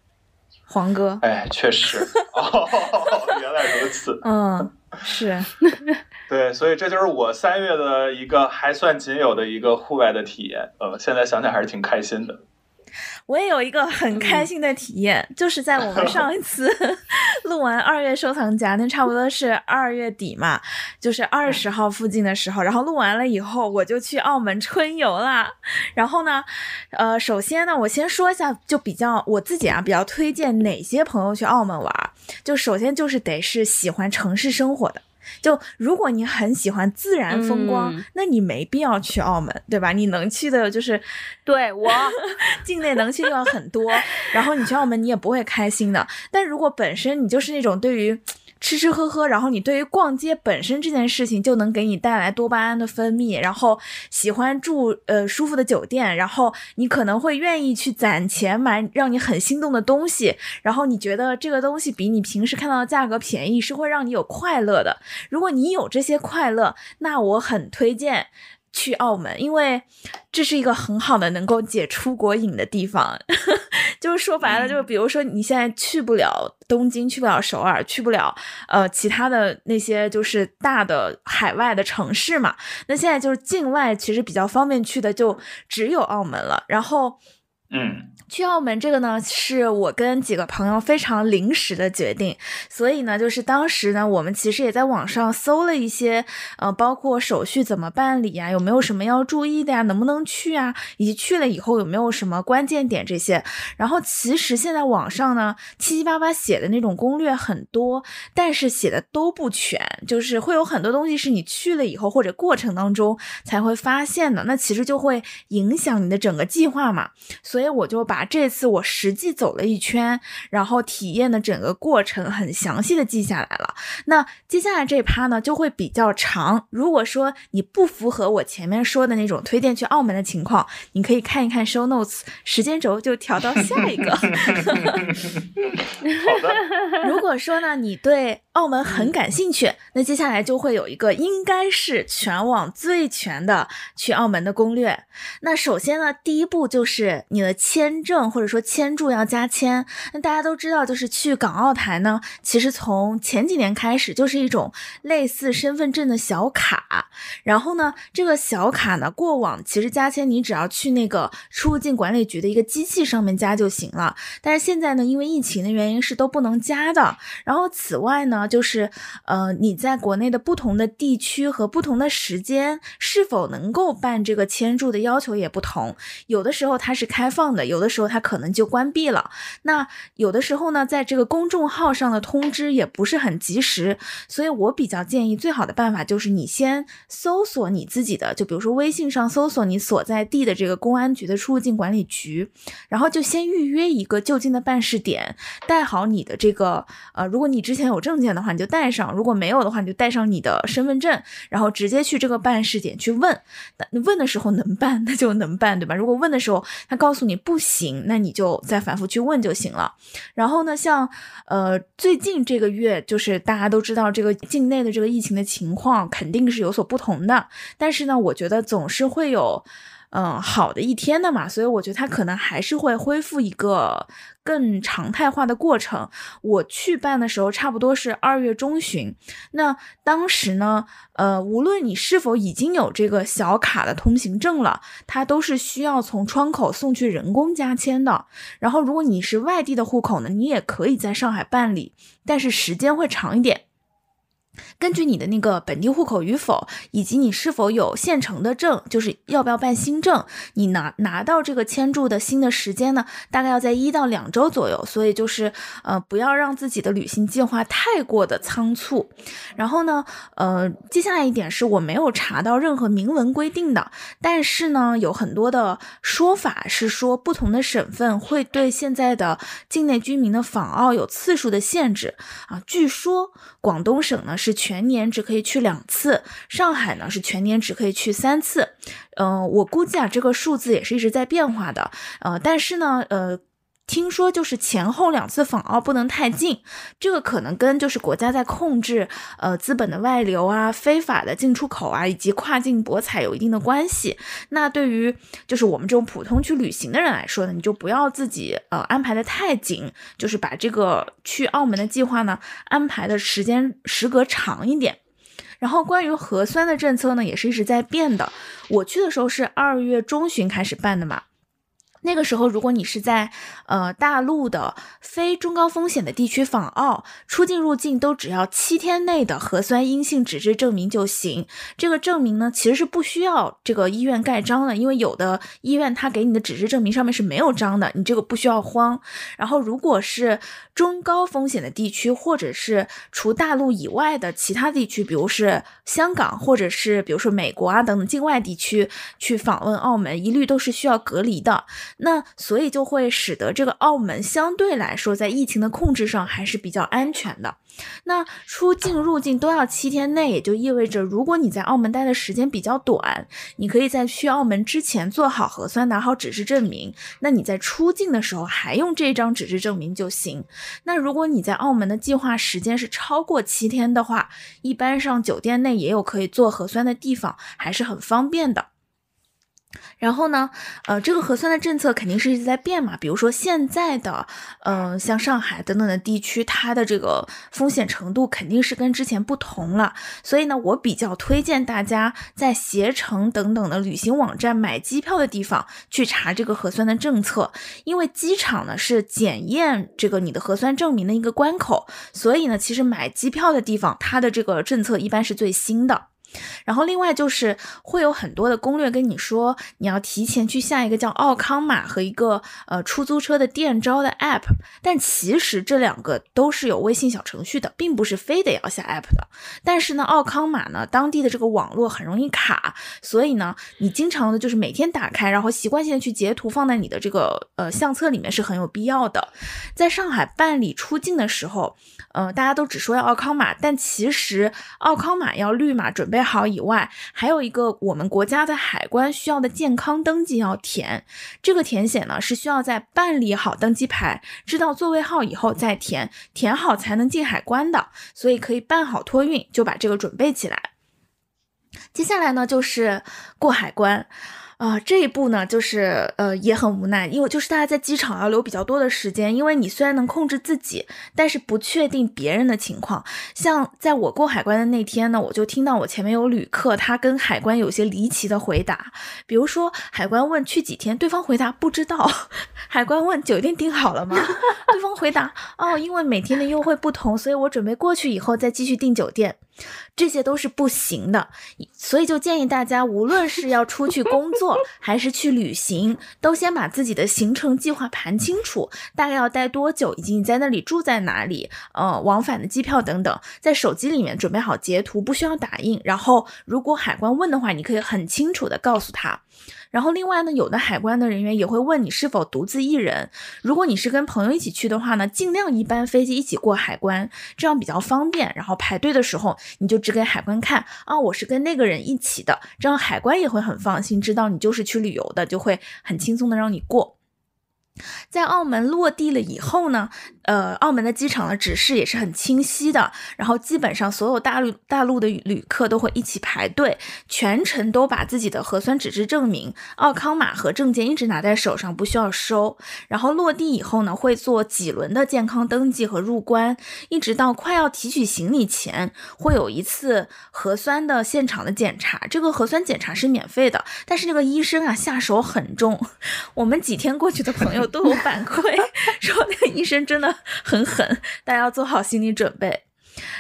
黄哥，哎，确实，哦，原来如此，嗯。是，对，所以这就是我三月的一个还算仅有的一个户外的体验，呃，现在想想还是挺开心的。我也有一个很开心的体验，就是在我们上一 次 录完二月收藏夹，那差不多是二月底嘛，就是二十号附近的时候，然后录完了以后，我就去澳门春游啦。然后呢，呃，首先呢，我先说一下，就比较我自己啊，比较推荐哪些朋友去澳门玩，就首先就是得是喜欢城市生活的。就如果你很喜欢自然风光，那你没必要去澳门，对吧？你能去的就是，对我 境内能去地方很多，然后你去澳门你也不会开心的。但如果本身你就是那种对于。吃吃喝喝，然后你对于逛街本身这件事情就能给你带来多巴胺的分泌，然后喜欢住呃舒服的酒店，然后你可能会愿意去攒钱买让你很心动的东西，然后你觉得这个东西比你平时看到的价格便宜，是会让你有快乐的。如果你有这些快乐，那我很推荐。去澳门，因为这是一个很好的能够解出国瘾的地方。就是说白了，就是比如说你现在去不了东京，去不了首尔，去不了呃其他的那些就是大的海外的城市嘛。那现在就是境外其实比较方便去的就只有澳门了。然后，嗯。去澳门这个呢，是我跟几个朋友非常临时的决定，所以呢，就是当时呢，我们其实也在网上搜了一些，呃，包括手续怎么办理呀，有没有什么要注意的呀，能不能去啊，以及去了以后有没有什么关键点这些。然后其实现在网上呢，七七八八写的那种攻略很多，但是写的都不全，就是会有很多东西是你去了以后或者过程当中才会发现的，那其实就会影响你的整个计划嘛。所以我就把。这次我实际走了一圈，然后体验的整个过程很详细的记下来了。那接下来这趴呢就会比较长。如果说你不符合我前面说的那种推荐去澳门的情况，你可以看一看 show notes，时间轴就调到下一个。好的。如果说呢你对澳门很感兴趣，那接下来就会有一个应该是全网最全的去澳门的攻略。那首先呢，第一步就是你的签证。或者说签注要加签，那大家都知道，就是去港澳台呢，其实从前几年开始就是一种类似身份证的小卡。然后呢，这个小卡呢，过往其实加签你只要去那个出入境管理局的一个机器上面加就行了。但是现在呢，因为疫情的原因是都不能加的。然后此外呢，就是呃你在国内的不同的地区和不同的时间是否能够办这个签注的要求也不同，有的时候它是开放的，有的时候。它可能就关闭了。那有的时候呢，在这个公众号上的通知也不是很及时，所以我比较建议最好的办法就是你先搜索你自己的，就比如说微信上搜索你所在地的这个公安局的出入境管理局，然后就先预约一个就近的办事点，带好你的这个呃，如果你之前有证件的话，你就带上；如果没有的话，你就带上你的身份证，然后直接去这个办事点去问。那问的时候能办，那就能办，对吧？如果问的时候他告诉你不行。那你就再反复去问就行了。然后呢，像呃最近这个月，就是大家都知道这个境内的这个疫情的情况肯定是有所不同的。但是呢，我觉得总是会有。嗯，好的一天的嘛，所以我觉得它可能还是会恢复一个更常态化的过程。我去办的时候，差不多是二月中旬。那当时呢，呃，无论你是否已经有这个小卡的通行证了，它都是需要从窗口送去人工加签的。然后，如果你是外地的户口呢，你也可以在上海办理，但是时间会长一点。根据你的那个本地户口与否，以及你是否有现成的证，就是要不要办新证，你拿拿到这个签注的新的时间呢，大概要在一到两周左右。所以就是呃，不要让自己的旅行计划太过的仓促。然后呢，呃，接下来一点是我没有查到任何明文规定的，但是呢，有很多的说法是说不同的省份会对现在的境内居民的访澳有次数的限制啊。据说广东省呢。是全全年只可以去两次，上海呢是全年只可以去三次。嗯，我估计啊，这个数字也是一直在变化的。呃，但是呢，呃。听说就是前后两次访澳不能太近，这个可能跟就是国家在控制呃资本的外流啊、非法的进出口啊以及跨境博彩有一定的关系。那对于就是我们这种普通去旅行的人来说呢，你就不要自己呃安排的太紧，就是把这个去澳门的计划呢安排的时间时隔长一点。然后关于核酸的政策呢，也是一直在变的。我去的时候是二月中旬开始办的嘛。那个时候，如果你是在呃大陆的非中高风险的地区访澳，出境入境都只要七天内的核酸阴性纸质证明就行。这个证明呢，其实是不需要这个医院盖章的，因为有的医院他给你的纸质证明上面是没有章的，你这个不需要慌。然后，如果是中高风险的地区，或者是除大陆以外的其他地区，比如是香港，或者是比如说美国啊等等境外地区去访问澳门，一律都是需要隔离的。那所以就会使得这个澳门相对来说在疫情的控制上还是比较安全的。那出境入境都要七天内，也就意味着，如果你在澳门待的时间比较短，你可以在去澳门之前做好核酸，拿好纸质证明。那你在出境的时候还用这张纸质证明就行。那如果你在澳门的计划时间是超过七天的话，一般上酒店内也有可以做核酸的地方，还是很方便的。然后呢，呃，这个核酸的政策肯定是一直在变嘛。比如说现在的，嗯，像上海等等的地区，它的这个风险程度肯定是跟之前不同了。所以呢，我比较推荐大家在携程等等的旅行网站买机票的地方去查这个核酸的政策，因为机场呢是检验这个你的核酸证明的一个关口。所以呢，其实买机票的地方，它的这个政策一般是最新的。然后另外就是会有很多的攻略跟你说，你要提前去下一个叫奥康码和一个呃出租车的电招的 app，但其实这两个都是有微信小程序的，并不是非得要下 app 的。但是呢，奥康码呢，当地的这个网络很容易卡，所以呢，你经常的就是每天打开，然后习惯性的去截图放在你的这个呃相册里面是很有必要的。在上海办理出境的时候，呃，大家都只说要奥康码，但其实奥康码要绿码准备。好以外，还有一个我们国家的海关需要的健康登记要填。这个填写呢是需要在办理好登机牌、知道座位号以后再填，填好才能进海关的。所以可以办好托运，就把这个准备起来。接下来呢就是过海关。啊，这一步呢，就是呃也很无奈，因为就是大家在机场要留比较多的时间，因为你虽然能控制自己，但是不确定别人的情况。像在我过海关的那天呢，我就听到我前面有旅客，他跟海关有些离奇的回答，比如说海关问去几天，对方回答不知道；海关问酒店订好了吗？对方回答哦，因为每天的优惠不同，所以我准备过去以后再继续订酒店。这些都是不行的，所以就建议大家，无论是要出去工作 还是去旅行，都先把自己的行程计划盘清楚，大概要待多久，以及你在那里住在哪里，呃，往返的机票等等，在手机里面准备好截图，不需要打印。然后，如果海关问的话，你可以很清楚的告诉他。然后另外呢，有的海关的人员也会问你是否独自一人。如果你是跟朋友一起去的话呢，尽量一班飞机一起过海关，这样比较方便。然后排队的时候，你就只给海关看啊，我是跟那个人一起的，这样海关也会很放心，知道你就是去旅游的，就会很轻松的让你过。在澳门落地了以后呢，呃，澳门的机场的指示也是很清晰的，然后基本上所有大陆大陆的旅客都会一起排队，全程都把自己的核酸纸质证明、奥康码和证件一直拿在手上，不需要收。然后落地以后呢，会做几轮的健康登记和入关，一直到快要提取行李前，会有一次核酸的现场的检查。这个核酸检查是免费的，但是那个医生啊下手很重，我们几天过去的朋友。都有反馈 说那个医生真的很狠，大家要做好心理准备。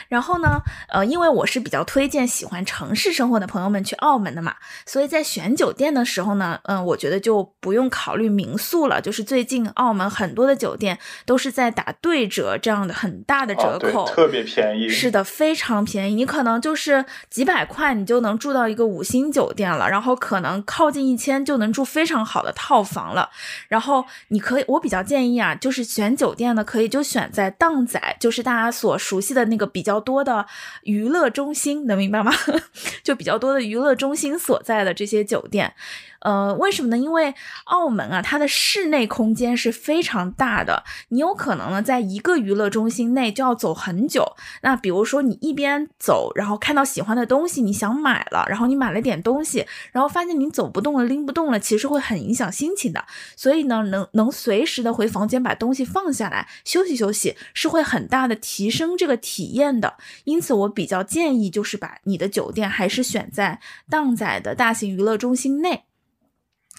然后呢，呃，因为我是比较推荐喜欢城市生活的朋友们去澳门的嘛，所以在选酒店的时候呢，嗯，我觉得就不用考虑民宿了。就是最近澳门很多的酒店都是在打对折，这样的很大的折扣，特别便宜。是的，非常便宜。你可能就是几百块，你就能住到一个五星酒店了，然后可能靠近一千就能住非常好的套房了。然后你可以，我比较建议啊，就是选酒店呢，可以就选在荡仔，就是大家所熟悉的那个比较。多的娱乐中心，能明白吗？就比较多的娱乐中心所在的这些酒店。呃，为什么呢？因为澳门啊，它的室内空间是非常大的，你有可能呢，在一个娱乐中心内就要走很久。那比如说，你一边走，然后看到喜欢的东西，你想买了，然后你买了点东西，然后发现你走不动了，拎不动了，其实会很影响心情的。所以呢，能能随时的回房间把东西放下来休息休息，是会很大的提升这个体验的。因此，我比较建议就是把你的酒店还是选在荡仔的大型娱乐中心内。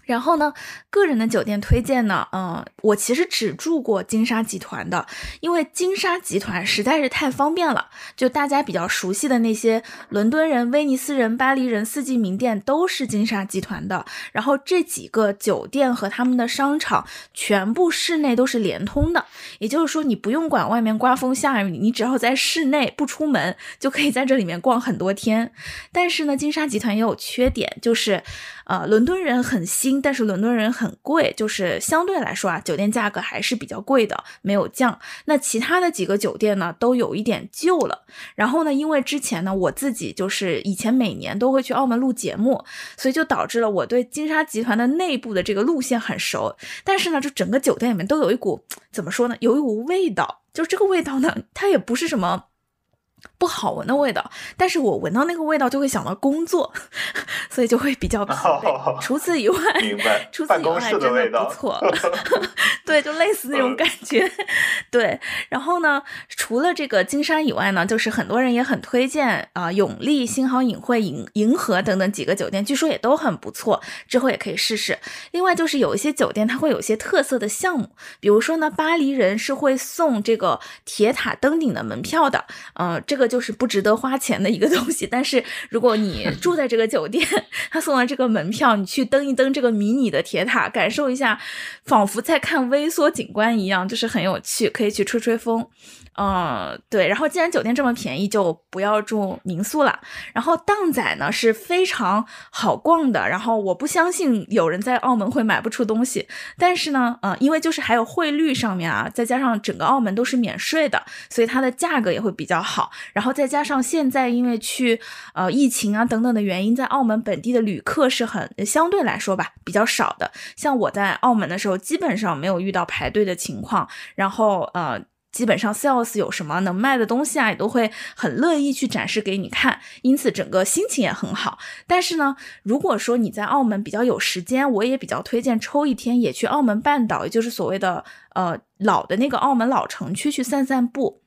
然后呢，个人的酒店推荐呢，嗯，我其实只住过金沙集团的，因为金沙集团实在是太方便了。就大家比较熟悉的那些伦敦人、威尼斯人、巴黎人四季名店都是金沙集团的。然后这几个酒店和他们的商场全部室内都是连通的，也就是说你不用管外面刮风下雨，你只要在室内不出门就可以在这里面逛很多天。但是呢，金沙集团也有缺点，就是，呃，伦敦人很新。新，但是伦敦人很贵，就是相对来说啊，酒店价格还是比较贵的，没有降。那其他的几个酒店呢，都有一点旧了。然后呢，因为之前呢，我自己就是以前每年都会去澳门录节目，所以就导致了我对金沙集团的内部的这个路线很熟。但是呢，就整个酒店里面都有一股怎么说呢，有一股味道，就这个味道呢，它也不是什么。不好闻的味道，但是我闻到那个味道就会想到工作，所以就会比较疲惫。除此以外，除此以外真的不错。对，就类似那种感觉。对，然后呢，除了这个金山以外呢，就是很多人也很推荐啊，永利、新濠影汇、银银河等等几个酒店，据说也都很不错，之后也可以试试。另外就是有一些酒店它会有一些特色的项目，比如说呢，巴黎人是会送这个铁塔登顶的门票的，呃。这个就是不值得花钱的一个东西，但是如果你 住在这个酒店，他送了这个门票，你去登一登这个迷你的铁塔，感受一下，仿佛在看微缩景观一样，就是很有趣，可以去吹吹风。嗯，对，然后既然酒店这么便宜，就不要住民宿了。然后荡仔呢是非常好逛的，然后我不相信有人在澳门会买不出东西。但是呢，呃，因为就是还有汇率上面啊，再加上整个澳门都是免税的，所以它的价格也会比较好。然然后再加上现在因为去呃疫情啊等等的原因，在澳门本地的旅客是很相对来说吧比较少的。像我在澳门的时候，基本上没有遇到排队的情况。然后呃。基本上 sales 有什么能卖的东西啊，也都会很乐意去展示给你看，因此整个心情也很好。但是呢，如果说你在澳门比较有时间，我也比较推荐抽一天也去澳门半岛，也就是所谓的呃老的那个澳门老城区去散散步。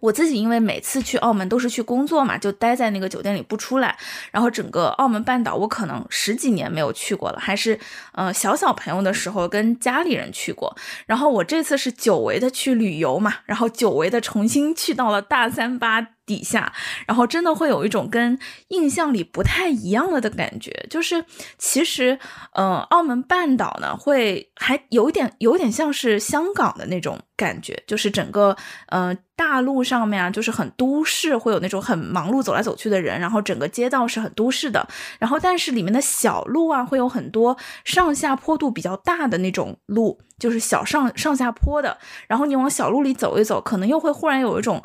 我自己因为每次去澳门都是去工作嘛，就待在那个酒店里不出来。然后整个澳门半岛我可能十几年没有去过了，还是呃小小朋友的时候跟家里人去过。然后我这次是久违的去旅游嘛，然后久违的重新去到了大三巴。底下，然后真的会有一种跟印象里不太一样了的感觉，就是其实，嗯，澳门半岛呢，会还有一点，有点像是香港的那种感觉，就是整个，嗯，大陆上面啊，就是很都市，会有那种很忙碌走来走去的人，然后整个街道是很都市的，然后但是里面的小路啊，会有很多上下坡度比较大的那种路，就是小上上下坡的，然后你往小路里走一走，可能又会忽然有一种。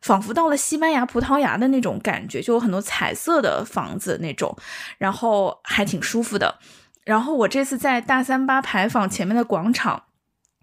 仿佛到了西班牙、葡萄牙的那种感觉，就有很多彩色的房子那种，然后还挺舒服的。然后我这次在大三巴牌坊前面的广场，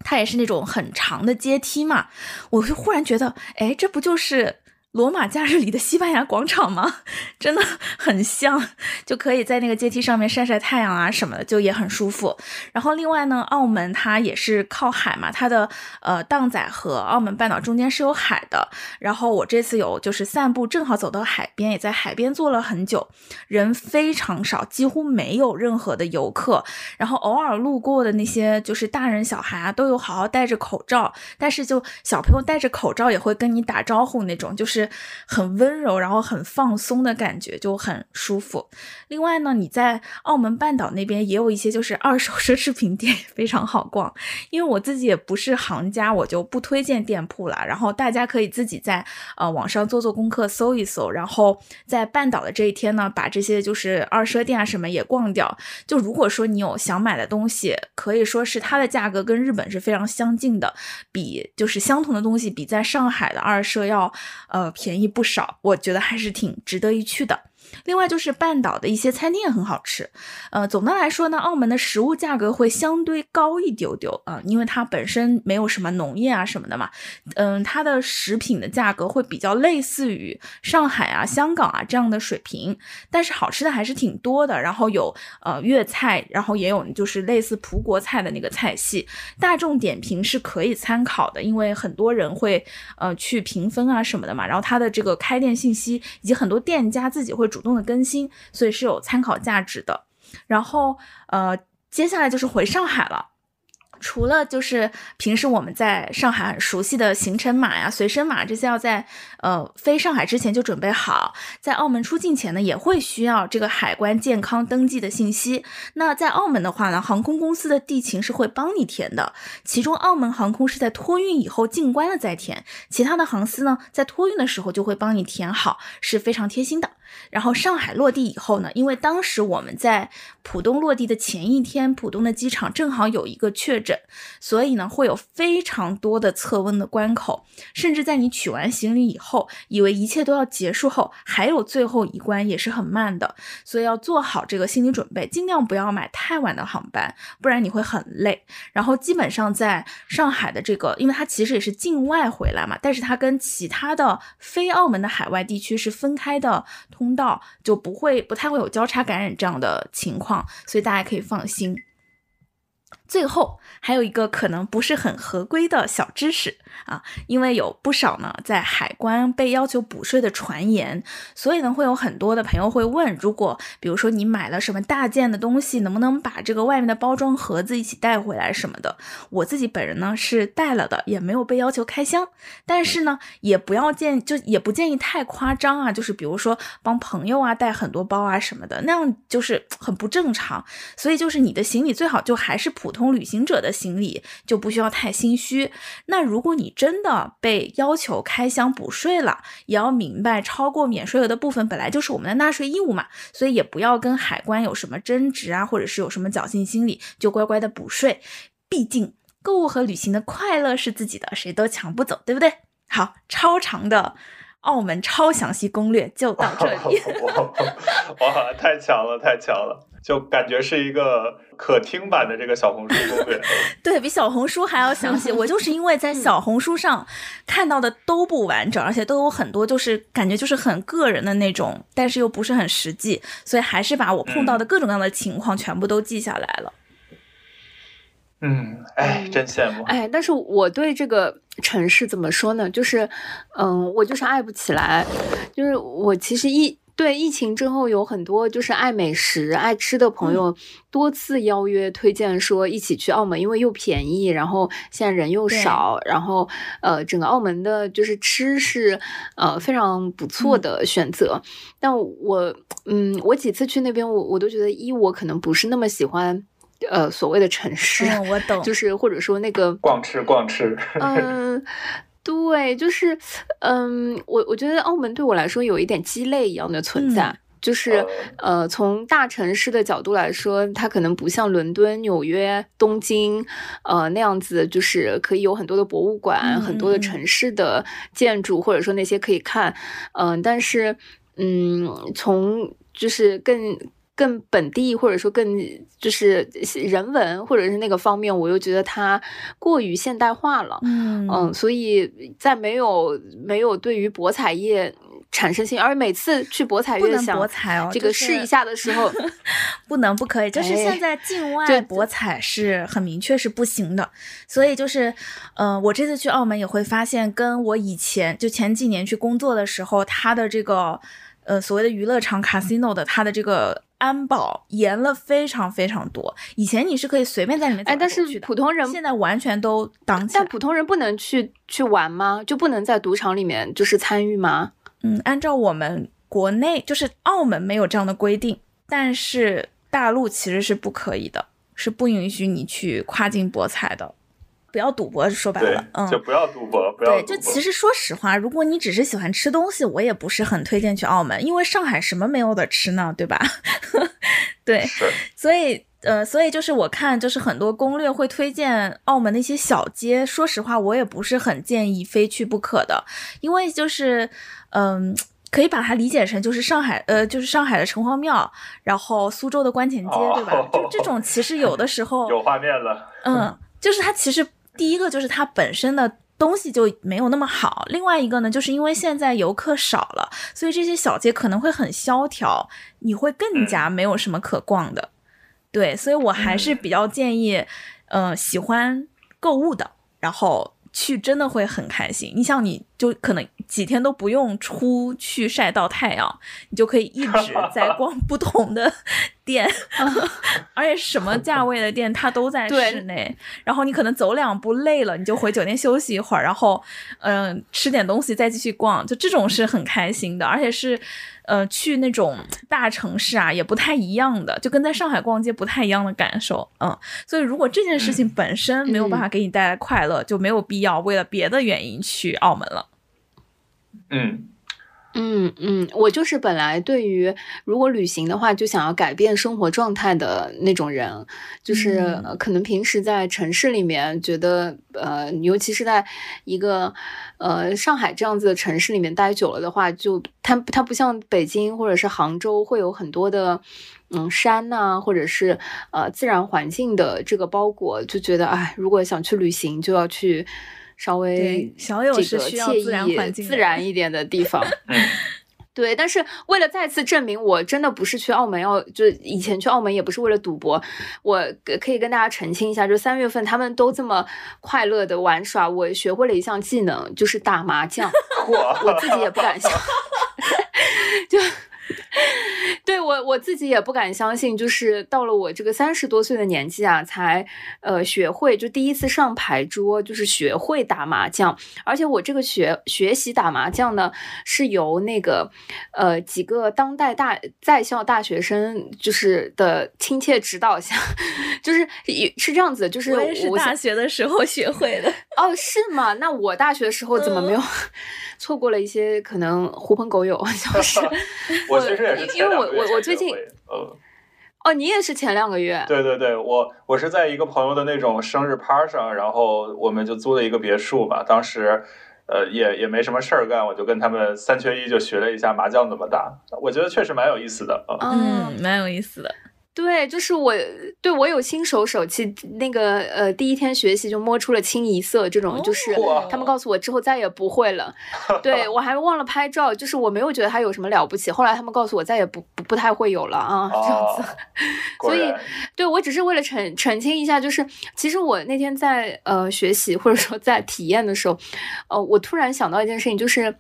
它也是那种很长的阶梯嘛，我就忽然觉得，哎，这不就是？罗马假日里的西班牙广场吗？真的很像，就可以在那个阶梯上面晒晒太阳啊什么的，就也很舒服。然后另外呢，澳门它也是靠海嘛，它的呃荡仔和澳门半岛中间是有海的。然后我这次有就是散步，正好走到海边，也在海边坐了很久，人非常少，几乎没有任何的游客。然后偶尔路过的那些就是大人小孩啊，都有好好戴着口罩，但是就小朋友戴着口罩也会跟你打招呼那种，就是。很温柔，然后很放松的感觉，就很舒服。另外呢，你在澳门半岛那边也有一些就是二手奢侈品店，非常好逛。因为我自己也不是行家，我就不推荐店铺了。然后大家可以自己在呃网上做做功课，搜一搜。然后在半岛的这一天呢，把这些就是二奢店啊什么也逛掉。就如果说你有想买的东西，可以说是它的价格跟日本是非常相近的，比就是相同的东西，比在上海的二奢要呃。便宜不少，我觉得还是挺值得一去的。另外就是半岛的一些餐厅也很好吃，呃，总的来说呢，澳门的食物价格会相对高一丢丢啊，因为它本身没有什么农业啊什么的嘛，嗯，它的食品的价格会比较类似于上海啊、香港啊这样的水平，但是好吃的还是挺多的。然后有呃粤菜，然后也有就是类似葡国菜的那个菜系，大众点评是可以参考的，因为很多人会呃去评分啊什么的嘛，然后它的这个开店信息以及很多店家自己会。主动的更新，所以是有参考价值的。然后，呃，接下来就是回上海了。除了就是平时我们在上海很熟悉的行程码呀、随身码这些，要在呃飞上海之前就准备好，在澳门出境前呢，也会需要这个海关健康登记的信息。那在澳门的话呢，航空公司的地勤是会帮你填的，其中澳门航空是在托运以后进关了再填，其他的航司呢，在托运的时候就会帮你填好，是非常贴心的。然后上海落地以后呢，因为当时我们在浦东落地的前一天，浦东的机场正好有一个确诊，所以呢会有非常多的测温的关口，甚至在你取完行李以后，以为一切都要结束后，还有最后一关也是很慢的，所以要做好这个心理准备，尽量不要买太晚的航班，不然你会很累。然后基本上在上海的这个，因为它其实也是境外回来嘛，但是它跟其他的非澳门的海外地区是分开的。通道就不会不太会有交叉感染这样的情况，所以大家可以放心。最后还有一个可能不是很合规的小知识啊，因为有不少呢在海关被要求补税的传言，所以呢会有很多的朋友会问，如果比如说你买了什么大件的东西，能不能把这个外面的包装盒子一起带回来什么的？我自己本人呢是带了的，也没有被要求开箱，但是呢也不要建就也不建议太夸张啊，就是比如说帮朋友啊带很多包啊什么的，那样就是很不正常。所以就是你的行李最好就还是普通旅行者的行李，就不需要太心虚。那如果你真的被要求开箱补税了，也要明白超过免税额的部分本来就是我们的纳税义务嘛，所以也不要跟海关有什么争执啊，或者是有什么侥幸心理，就乖乖的补税。毕竟购物和旅行的快乐是自己的，谁都抢不走，对不对？好，超长的澳门超详细攻略就到这里。哇，太强了，太强了！就感觉是一个可听版的这个小红书攻略，对比小红书还要详细。我就是因为在 小红书上看到的都不完整，而且都有很多就是感觉就是很个人的那种，但是又不是很实际，所以还是把我碰到的各种各样的情况全部都记下来了。嗯，哎，真羡慕。哎，但是我对这个城市怎么说呢？就是，嗯，我就是爱不起来。就是我其实一。对疫情之后，有很多就是爱美食、爱吃的朋友多次邀约推荐说一起去澳门，因为又便宜，然后现在人又少，然后呃，整个澳门的就是吃是呃非常不错的选择。但我嗯，我几次去那边，我我都觉得一我可能不是那么喜欢呃所谓的城市，我 懂，就是或者说那个逛吃逛吃，嗯。对，就是，嗯，我我觉得澳门对我来说有一点鸡肋一样的存在，就是，呃，从大城市的角度来说，它可能不像伦敦、纽约、东京，呃，那样子，就是可以有很多的博物馆、很多的城市的建筑，或者说那些可以看，嗯，但是，嗯，从就是更。更本地，或者说更就是人文，或者是那个方面，我又觉得它过于现代化了。嗯嗯，所以在没有没有对于博彩业产生兴趣，而每次去博彩业想博彩哦，这个试一下的时候，不能不可以，就是现在境 外博彩是很明确是不行的。所以就是，呃，我这次去澳门也会发现，跟我以前就前几年去工作的时候，它的这个呃所谓的娱乐场 casino 的它的这个。安保严了非常非常多，以前你是可以随便在里面哎，但是普通人现在完全都挡起来。但普通人不能去去玩吗？就不能在赌场里面就是参与吗？嗯，按照我们国内就是澳门没有这样的规定，但是大陆其实是不可以的，是不允许你去跨境博彩的。不要赌博，说白了，嗯，就不要赌博，不要。对，就其实说实话，如果你只是喜欢吃东西，我也不是很推荐去澳门，因为上海什么没有的吃呢，对吧？对，所以呃，所以就是我看就是很多攻略会推荐澳门的一些小街，说实话，我也不是很建议非去不可的，因为就是嗯，可以把它理解成就是上海呃，就是上海的城隍庙，然后苏州的观前街，对吧？就这种其实有的时候有画面了，嗯，就是它其实。第一个就是它本身的东西就没有那么好，另外一个呢，就是因为现在游客少了，所以这些小街可能会很萧条，你会更加没有什么可逛的。对，所以我还是比较建议，呃，喜欢购物的，然后去真的会很开心。你像你就可能几天都不用出去晒到太阳，你就可以一直在 逛不同的店，而且什么价位的店它都在室内。然后你可能走两步累了，你就回酒店休息一会儿，然后嗯吃点东西再继续逛，就这种是很开心的，而且是呃去那种大城市啊也不太一样的，就跟在上海逛街不太一样的感受。嗯，所以如果这件事情本身没有办法给你带来快乐，就没有必要为了别的原因去澳门了。嗯嗯嗯，我就是本来对于如果旅行的话，就想要改变生活状态的那种人，就是可能平时在城市里面觉得，呃，尤其是在一个呃上海这样子的城市里面待久了的话，就它它不像北京或者是杭州会有很多的嗯山呐，或者是呃自然环境的这个包裹，就觉得哎，如果想去旅行，就要去。稍微小有是需要自然环境、自然一点的地方。对，但是为了再次证明我真的不是去澳门要，就以前去澳门也不是为了赌博，我可以跟大家澄清一下，就三月份他们都这么快乐的玩耍，我学会了一项技能，就是打麻将。我自己也不敢想，就。对我我自己也不敢相信，就是到了我这个三十多岁的年纪啊，才呃学会就第一次上牌桌，就是学会打麻将。而且我这个学学习打麻将呢，是由那个呃几个当代大在校大学生就是的亲切指导下，就是是这样子，就是我也是大学的时候学会的。哦，是吗？那我大学的时候怎么没有？错过了一些可能狐朋狗友，就是。我其实也是因为我我我最近，呃，哦，你也是前两个月。对对对，我我是在一个朋友的那种生日趴上，然后我们就租了一个别墅吧。当时，呃，也也没什么事儿干，我就跟他们三缺一就学了一下麻将怎么打。我觉得确实蛮有意思的嗯，蛮有意思的。对，就是我对我有新手手气，那个呃，第一天学习就摸出了清一色，这种就是他们告诉我之后再也不会了。对我还忘了拍照，就是我没有觉得它有什么了不起。后来他们告诉我再也不不不太会有了啊，这样子。所以，对我只是为了澄澄清一下，就是其实我那天在呃学习或者说在体验的时候，呃，我突然想到一件事情，就是。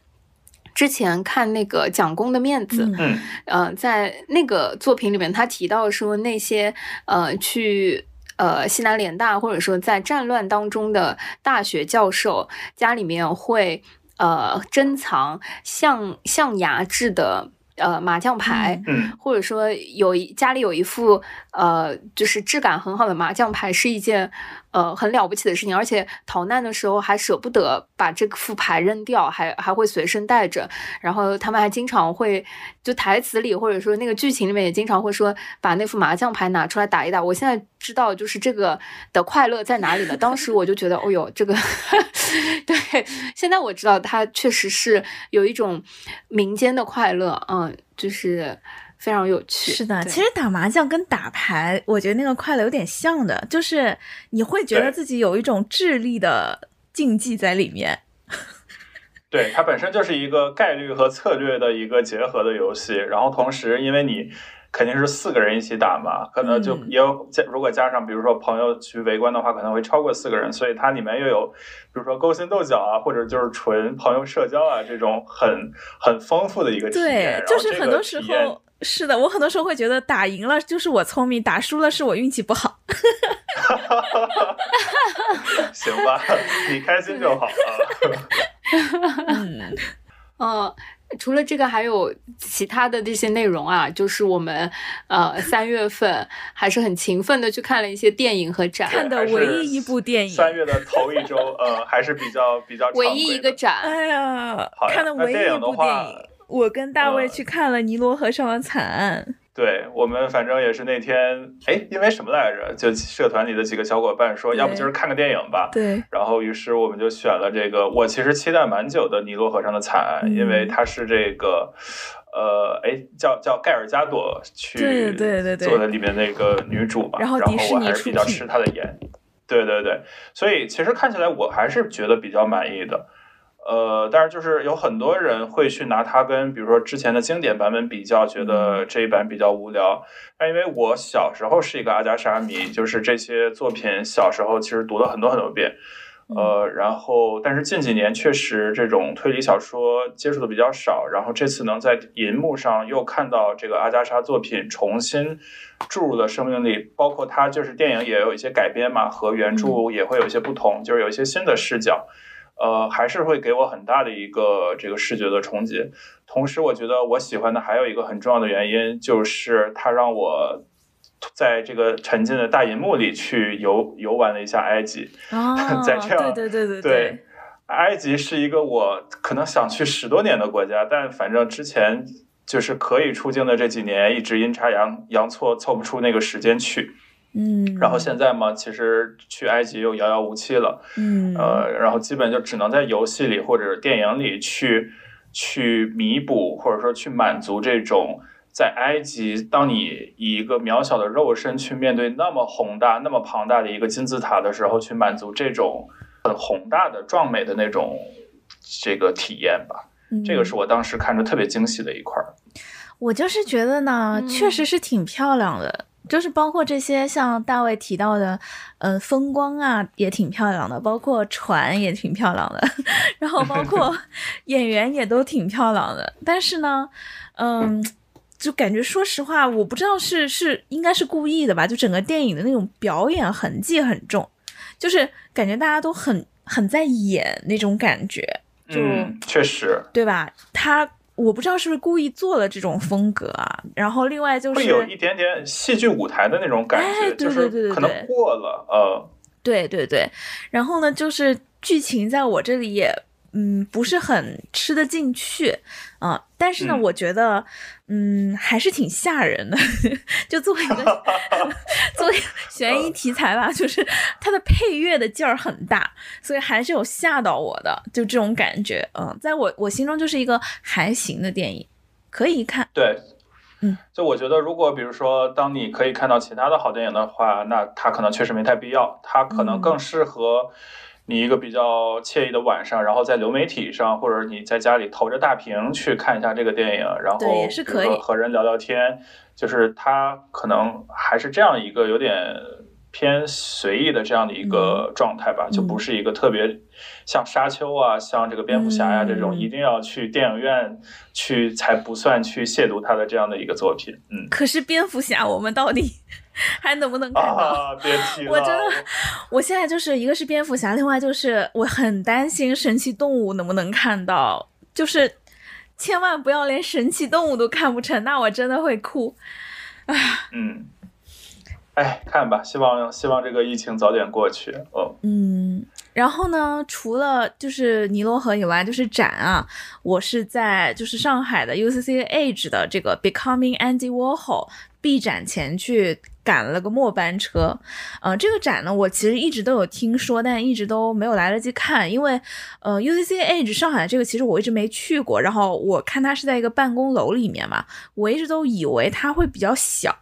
之前看那个蒋公的面子，嗯，呃，在那个作品里面，他提到说那些呃去呃西南联大或者说在战乱当中的大学教授家里面会呃珍藏象象牙制的呃麻将牌，嗯，或者说有一家里有一副呃就是质感很好的麻将牌是一件。呃，很了不起的事情，而且逃难的时候还舍不得把这副牌扔掉，还还会随身带着。然后他们还经常会，就台词里或者说那个剧情里面也经常会说，把那副麻将牌拿出来打一打。我现在知道就是这个的快乐在哪里了。当时我就觉得，哦呦，这个 对。现在我知道它确实是有一种民间的快乐，嗯，就是。非常有趣，是的。其实打麻将跟打牌，我觉得那个快乐有点像的，就是你会觉得自己有一种智力的竞技在里面。对，它本身就是一个概率和策略的一个结合的游戏。然后同时，因为你肯定是四个人一起打嘛，可能就也有加，如果加上比如说朋友去围观的话，可能会超过四个人。所以它里面又有，比如说勾心斗角啊，或者就是纯朋友社交啊，这种很很丰富的一个体验。对，就是很多时候。是的，我很多时候会觉得打赢了就是我聪明，打输了是我运气不好。行吧，你开心就好了。嗯，呃，除了这个，还有其他的这些内容啊，就是我们呃三月份还是很勤奋的去看了一些电影和展，看的唯一一部电影。三月的头一周，呃，还是比较比较唯一一个展。哎呀，看的唯一一部电影。我跟大卫去看了《尼罗河上的惨案》。对我们反正也是那天，哎，因为什么来着？就社团里的几个小伙伴说，要不就是看个电影吧。对。然后，于是我们就选了这个。我其实期待蛮久的《尼罗河上的惨案》，因为它是这个，呃，哎，叫叫盖尔加朵去对对对做的里面那个女主吧。然后迪士尼比较吃她的颜。对对对，所以其实看起来我还是觉得比较满意的。呃，但是就是有很多人会去拿它跟比如说之前的经典版本比较，觉得这一版比较无聊。但因为我小时候是一个阿加莎迷，就是这些作品小时候其实读了很多很多遍。呃，然后但是近几年确实这种推理小说接触的比较少，然后这次能在银幕上又看到这个阿加莎作品重新注入了生命力，包括它就是电影也有一些改编嘛，和原著也会有一些不同，就是有一些新的视角。呃，还是会给我很大的一个这个视觉的冲击。同时，我觉得我喜欢的还有一个很重要的原因，就是它让我在这个沉浸的大银幕里去游游玩了一下埃及。啊，在这样对对对对对，埃及是一个我可能想去十多年的国家，但反正之前就是可以出境的这几年，一直阴差阳阳错凑不出那个时间去。嗯，然后现在嘛，其实去埃及又遥遥无期了，嗯，呃，然后基本就只能在游戏里或者电影里去去弥补，或者说去满足这种在埃及，当你以一个渺小的肉身去面对那么宏大、那么庞大的一个金字塔的时候，去满足这种很宏大的、壮美的那种这个体验吧。这个是我当时看着特别惊喜的一块儿。我就是觉得呢，确实是挺漂亮的。就是包括这些像大卫提到的，嗯，风光啊也挺漂亮的，包括船也挺漂亮的，然后包括 演员也都挺漂亮的。但是呢，嗯，就感觉说实话，我不知道是是应该是故意的吧？就整个电影的那种表演痕迹很重，就是感觉大家都很很在演那种感觉，就确实，对吧？他。我不知道是不是故意做了这种风格啊，然后另外就是会有一点点戏剧舞台的那种感觉，就是可能过了呃，对对对，然后呢，就是剧情在我这里也。嗯，不是很吃得进去啊，但是呢，我觉得，嗯，还是挺吓人的。就作为一个 作为悬疑题材吧，就是它的配乐的劲儿很大，所以还是有吓到我的，就这种感觉。嗯，在我我心中就是一个还行的电影，可以看。对，嗯，就我觉得，如果比如说，当你可以看到其他的好电影的话，那它可能确实没太必要，它可能更适合。你一个比较惬意的晚上，然后在流媒体上，或者你在家里投着大屏去看一下这个电影，然后和人聊聊天，就是它可能还是这样一个有点偏随意的这样的一个状态吧，就不是一个特别像沙丘啊、像这个蝙蝠侠呀这种一定要去电影院去才不算去亵渎他的这样的一个作品。嗯，可是蝙蝠侠，我们到底？还能不能看到？啊别提了！我真的，我现在就是一个是蝙蝠侠，另外就是我很担心神奇动物能不能看到，就是千万不要连神奇动物都看不成，那我真的会哭。啊，嗯，哎，看吧，希望希望这个疫情早点过去。哦，嗯，然后呢，除了就是尼罗河以外，就是展啊，我是在就是上海的 UCC Age 的这个 Becoming Andy Warhol。闭展前去赶了个末班车，呃，这个展呢，我其实一直都有听说，但一直都没有来得及看，因为，呃，UCC Age 上海这个其实我一直没去过，然后我看它是在一个办公楼里面嘛，我一直都以为它会比较小，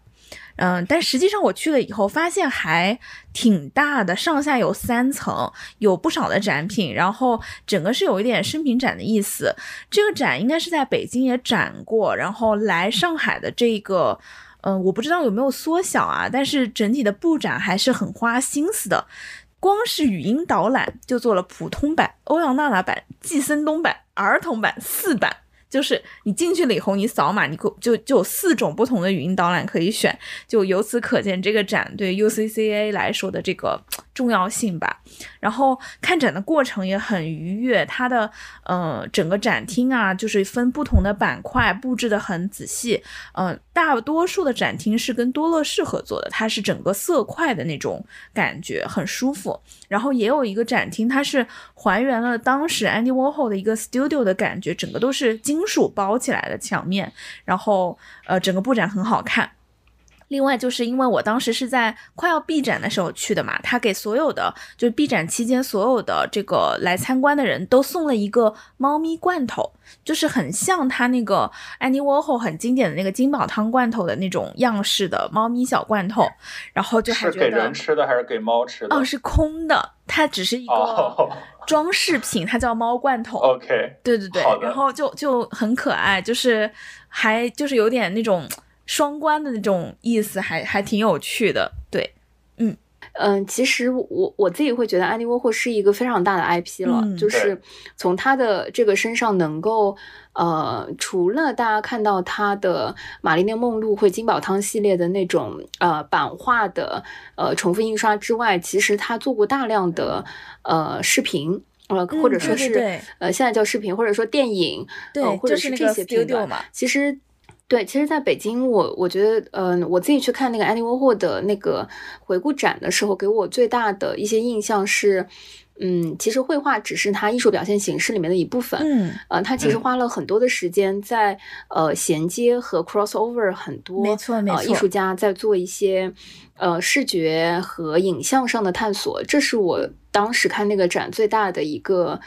嗯，但实际上我去了以后发现还挺大的，上下有三层，有不少的展品，然后整个是有一点生平展的意思。这个展应该是在北京也展过，然后来上海的这个。嗯，我不知道有没有缩小啊，但是整体的布展还是很花心思的。光是语音导览就做了普通版、欧阳娜娜版、季森东版、儿童版四版。就是你进去了以后，你扫码，你可就就有四种不同的语音导览可以选，就由此可见这个展对 UCCA 来说的这个重要性吧。然后看展的过程也很愉悦，它的呃整个展厅啊，就是分不同的板块布置的很仔细。嗯，大多数的展厅是跟多乐士合作的，它是整个色块的那种感觉，很舒服。然后也有一个展厅，它是还原了当时 Andy Warhol 的一个 studio 的感觉，整个都是。金属包起来的墙面，然后呃，整个布展很好看。另外，就是因为我当时是在快要闭展的时候去的嘛，他给所有的就是闭展期间所有的这个来参观的人都送了一个猫咪罐头，就是很像他那个安妮沃霍很经典的那个金宝汤罐头的那种样式的猫咪小罐头。然后就还觉得是给人吃的还是给猫吃的？哦，是空的，它只是一个装饰品，它叫猫罐头。OK，对对对，然后就就很可爱，就是还就是有点那种。双关的那种意思还还挺有趣的，对，嗯，嗯，其实我我自己会觉得安迪沃霍是一个非常大的 IP 了，就是从他的这个身上能够。呃，除了大家看到他的玛丽莲梦露或金宝汤系列的那种呃版画的呃重复印刷之外，其实他做过大量的呃视频，呃或者说是呃现在叫视频，或者说电影，对，或者是这些片段嘛。其实对，其实，在北京，我我觉得，嗯，我自己去看那个安妮沃霍的那个回顾展的时候，给我最大的一些印象是。嗯，其实绘画只是他艺术表现形式里面的一部分。嗯，呃，他其实花了很多的时间在呃衔接和 crossover 很多，没错没错，艺术家在做一些呃视觉和影像上的探索。这是我当时看那个展最大的一个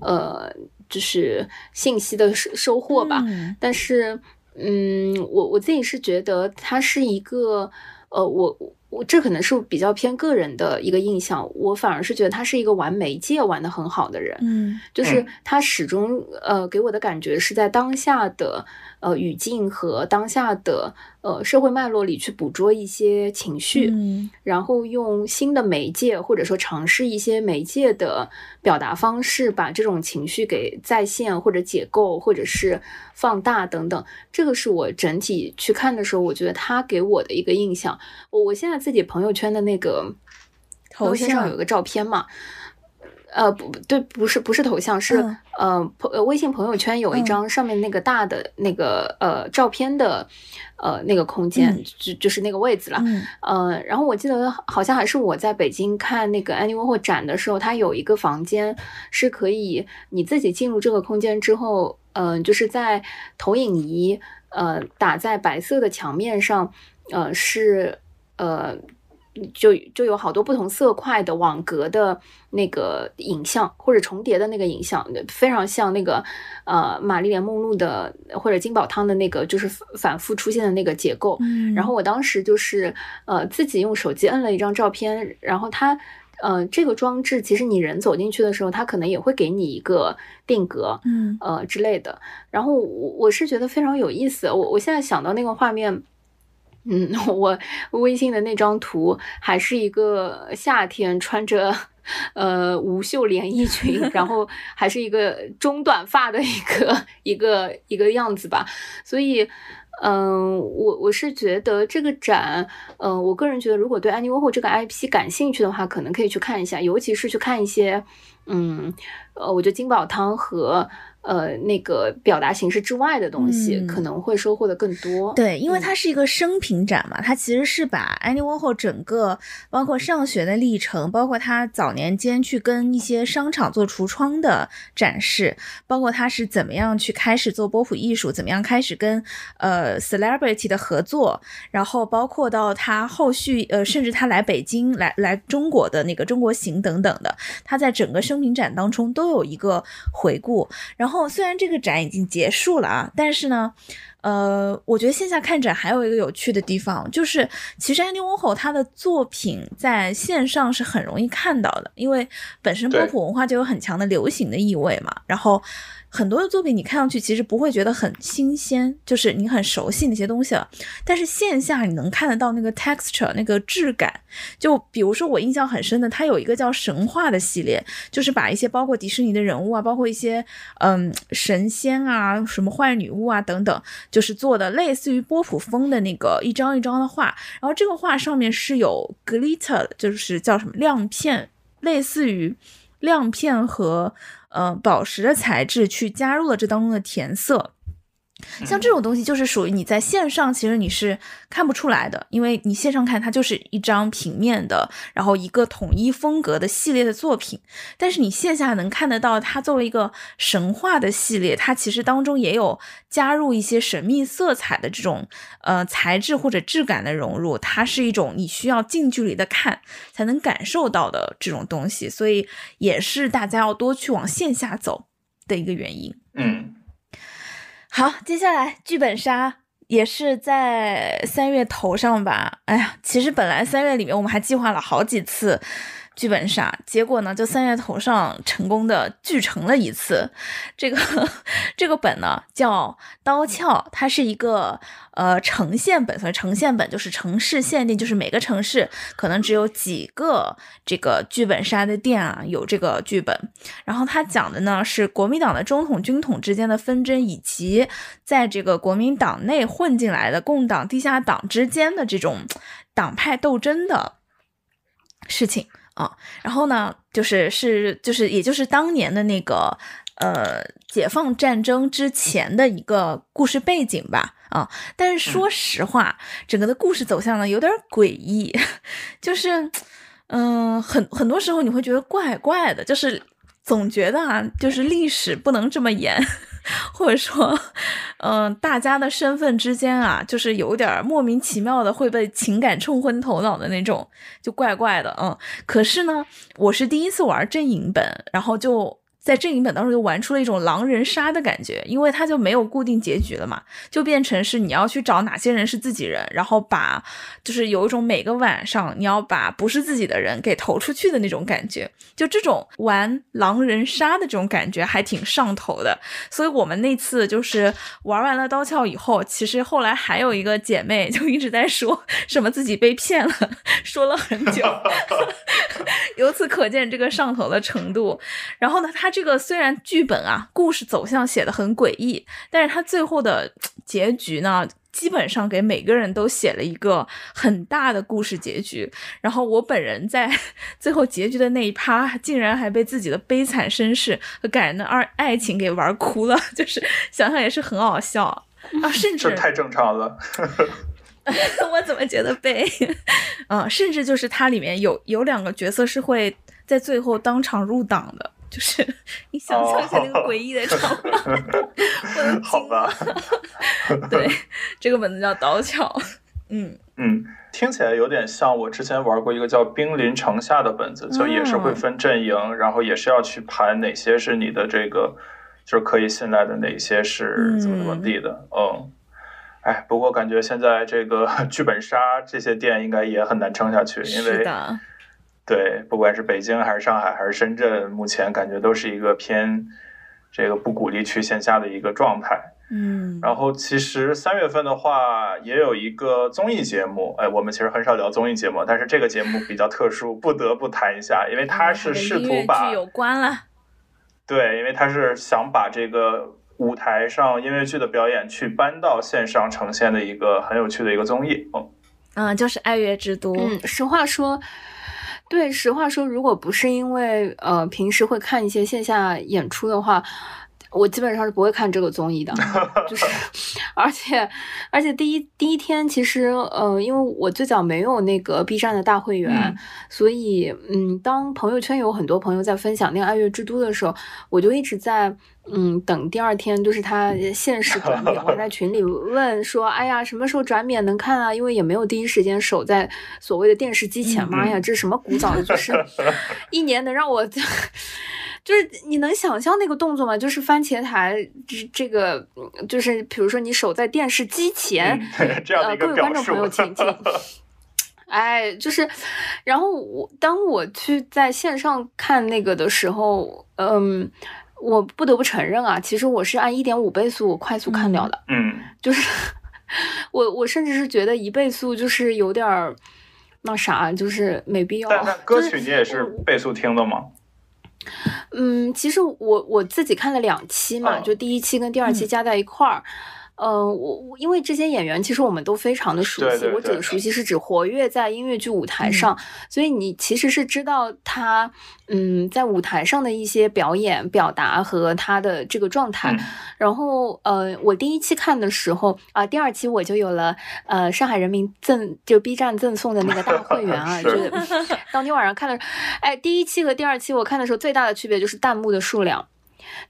呃，就是信息的收收获吧。但是，嗯，我我自己是觉得它是一个呃，我。我这可能是比较偏个人的一个印象，我反而是觉得他是一个玩媒介玩的很好的人，嗯，就是他始终呃给我的感觉是在当下的呃语境和当下的。呃，社会脉络里去捕捉一些情绪，然后用新的媒介或者说尝试一些媒介的表达方式，把这种情绪给再现或者解构或者是放大等等。这个是我整体去看的时候，我觉得他给我的一个印象。我我现在自己朋友圈的那个头像上有个照片嘛。呃不对，不是不是头像，是呃朋微信朋友圈有一张上面那个大的那个呃照片的呃那个空间，就就是那个位置了。呃，然后我记得好像还是我在北京看那个安妮沃霍展的时候，它有一个房间是可以你自己进入这个空间之后，嗯，就是在投影仪呃打在白色的墙面上，呃是呃。就就有好多不同色块的网格的那个影像，或者重叠的那个影像，非常像那个呃玛丽莲梦露的或者金宝汤的那个，就是反复出现的那个结构。然后我当时就是呃自己用手机摁了一张照片，然后它呃这个装置其实你人走进去的时候，它可能也会给你一个定格，嗯呃之类的。然后我我是觉得非常有意思，我我现在想到那个画面。嗯，我微信的那张图还是一个夏天穿着呃无袖连衣裙，然后 还是一个中短发的一个一个一个样子吧。所以，嗯，我我是觉得这个展，嗯，我个人觉得，如果对安妮沃霍这个 IP 感兴趣的话，可能可以去看一下，尤其是去看一些，嗯，呃，我觉得金宝汤和。呃，那个表达形式之外的东西可能会收获的更多。对，因为它是一个生平展嘛，它其实是把安妮沃霍整个包括上学的历程，包括他早年间去跟一些商场做橱窗的展示，包括他是怎么样去开始做波普艺术，怎么样开始跟呃 celebrity 的合作，然后包括到他后续呃，甚至他来北京来来中国的那个中国行等等的，他在整个生平展当中都有一个回顾，然后。后虽然这个展已经结束了啊，但是呢，呃，我觉得线下看展还有一个有趣的地方，就是其实安妮沃霍他的作品在线上是很容易看到的，因为本身波普文化就有很强的流行的意味嘛，然后。很多的作品你看上去其实不会觉得很新鲜，就是你很熟悉那些东西了。但是线下你能看得到那个 texture 那个质感。就比如说我印象很深的，它有一个叫神话的系列，就是把一些包括迪士尼的人物啊，包括一些嗯神仙啊、什么坏女巫啊等等，就是做的类似于波普风的那个一张一张的画。然后这个画上面是有 glitter，就是叫什么亮片，类似于亮片和。呃，宝石的材质去加入了这当中的填色。像这种东西就是属于你在线上，其实你是看不出来的，因为你线上看它就是一张平面的，然后一个统一风格的系列的作品。但是你线下能看得到，它作为一个神话的系列，它其实当中也有加入一些神秘色彩的这种呃材质或者质感的融入，它是一种你需要近距离的看才能感受到的这种东西，所以也是大家要多去往线下走的一个原因。嗯。好，接下来剧本杀也是在三月头上吧。哎呀，其实本来三月里面我们还计划了好几次剧本杀，结果呢，就三月头上成功的剧成了一次。这个 这个本呢叫刀鞘，它是一个呃城县本，所以城县本就是城市限定，就是每个城市可能只有几个这个剧本杀的店啊有这个剧本。然后它讲的呢是国民党的中统军统之间的纷争，以及在这个国民党内混进来的共党地下党之间的这种党派斗争的事情。啊，然后呢，就是是就是，也就是当年的那个呃解放战争之前的一个故事背景吧，啊，但是说实话，整个的故事走向呢有点诡异，就是嗯，很很多时候你会觉得怪怪的，就是总觉得啊，就是历史不能这么演。或者说，嗯，大家的身份之间啊，就是有点莫名其妙的会被情感冲昏头脑的那种，就怪怪的，嗯。可是呢，我是第一次玩阵营本，然后就。在阵营本当中就玩出了一种狼人杀的感觉，因为它就没有固定结局了嘛，就变成是你要去找哪些人是自己人，然后把就是有一种每个晚上你要把不是自己的人给投出去的那种感觉，就这种玩狼人杀的这种感觉还挺上头的。所以我们那次就是玩完了刀鞘以后，其实后来还有一个姐妹就一直在说什么自己被骗了，说了很久，由此可见这个上头的程度。然后呢，他。这个虽然剧本啊，故事走向写的很诡异，但是他最后的结局呢，基本上给每个人都写了一个很大的故事结局。然后我本人在最后结局的那一趴，竟然还被自己的悲惨身世和感人的二爱情给玩哭了，就是想想也是很好笑 啊，甚至太正常了。我怎么觉得悲？啊，甚至就是它里面有有两个角色是会在最后当场入党的。就是你想象一下那个诡异的场面，好吧？对，这个本子叫刀巧。嗯嗯，听起来有点像我之前玩过一个叫《兵临城下》的本子，就也是会分阵营，然后也是要去盘哪些是你的这个就是可以信赖的，哪些是怎么怎么地的。嗯，哎，不过感觉现在这个 剧本杀这些店应该也很难撑下去，因为。对，不管是北京还是上海还是深圳，目前感觉都是一个偏这个不鼓励去线下的一个状态。嗯，然后其实三月份的话，也有一个综艺节目，哎，我们其实很少聊综艺节目，但是这个节目比较特殊，不得不谈一下，因为它是试图把有关了。对，因为它是想把这个舞台上音乐剧的表演去搬到线上呈现的一个很有趣的一个综艺。嗯，嗯，就是《爱乐之都》。嗯，实话说。对，实话说，如果不是因为呃平时会看一些线下演出的话，我基本上是不会看这个综艺的。就是，而且而且第一第一天，其实呃，因为我最早没有那个 B 站的大会员，所以嗯，当朋友圈有很多朋友在分享那个《爱乐之都》的时候，我就一直在。嗯，等第二天就是他限时转免，我在群里问说：“哎呀，什么时候转免能看啊？”因为也没有第一时间守在所谓的电视机前。妈呀，这什么古早的？就是一年能让我，就是你能想象那个动作吗？就是番茄台这这个，就是比如说你守在电视机前，呃，各位观众朋友，请请。哎，就是，然后我当我去在线上看那个的时候，嗯。我不得不承认啊，其实我是按一点五倍速快速看掉的。嗯，就是 我我甚至是觉得一倍速就是有点儿那啥，就是没必要。但歌曲你也是倍速听的吗？嗯，其实我我自己看了两期嘛，就第一期跟第二期加在一块儿。嗯，我我因为这些演员其实我们都非常的熟悉，我指的熟悉是指活跃在音乐剧舞台上，所以你其实是知道他嗯在舞台上的一些表演表达和他的这个状态。然后呃，我第一期看的时候啊，第二期我就有了呃上海人民赠就 B 站赠送的那个大会员啊，就是当天晚上看的，哎，第一期和第二期我看的时候最大的区别就是弹幕的数量。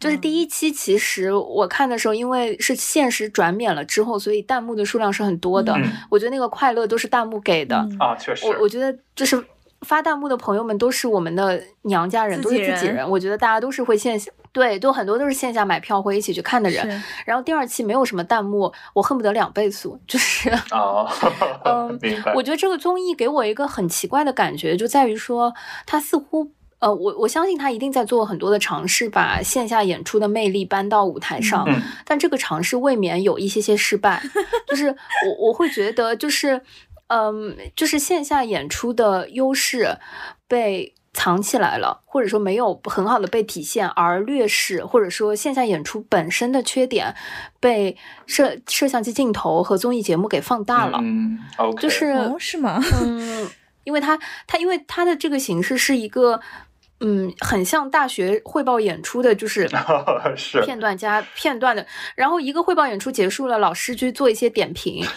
就是第一期，其实我看的时候，因为是限时转免了之后，所以弹幕的数量是很多的。我觉得那个快乐都是弹幕给的啊，确实。我我觉得就是发弹幕的朋友们都是我们的娘家人，都是自己人。我觉得大家都是会线下对，都很多都是线下买票会一起去看的人。然后第二期没有什么弹幕，我恨不得两倍速，就是哦，嗯，明白。我觉得这个综艺给我一个很奇怪的感觉，就在于说，它似乎，呃，我我相信他一定在做很多的尝试，把线下演出的魅力搬到舞台上，但这个尝试未免有一些些失败。就是我我会觉得，就是嗯，就是线下演出的优势被。藏起来了，或者说没有很好的被体现，而劣势或者说线下演出本身的缺点被摄摄像机镜头和综艺节目给放大了。嗯，OK，就是是吗？嗯，因为他他因为他的这个形式是一个嗯很像大学汇报演出的，就是 是片段加片段的，然后一个汇报演出结束了，老师去做一些点评。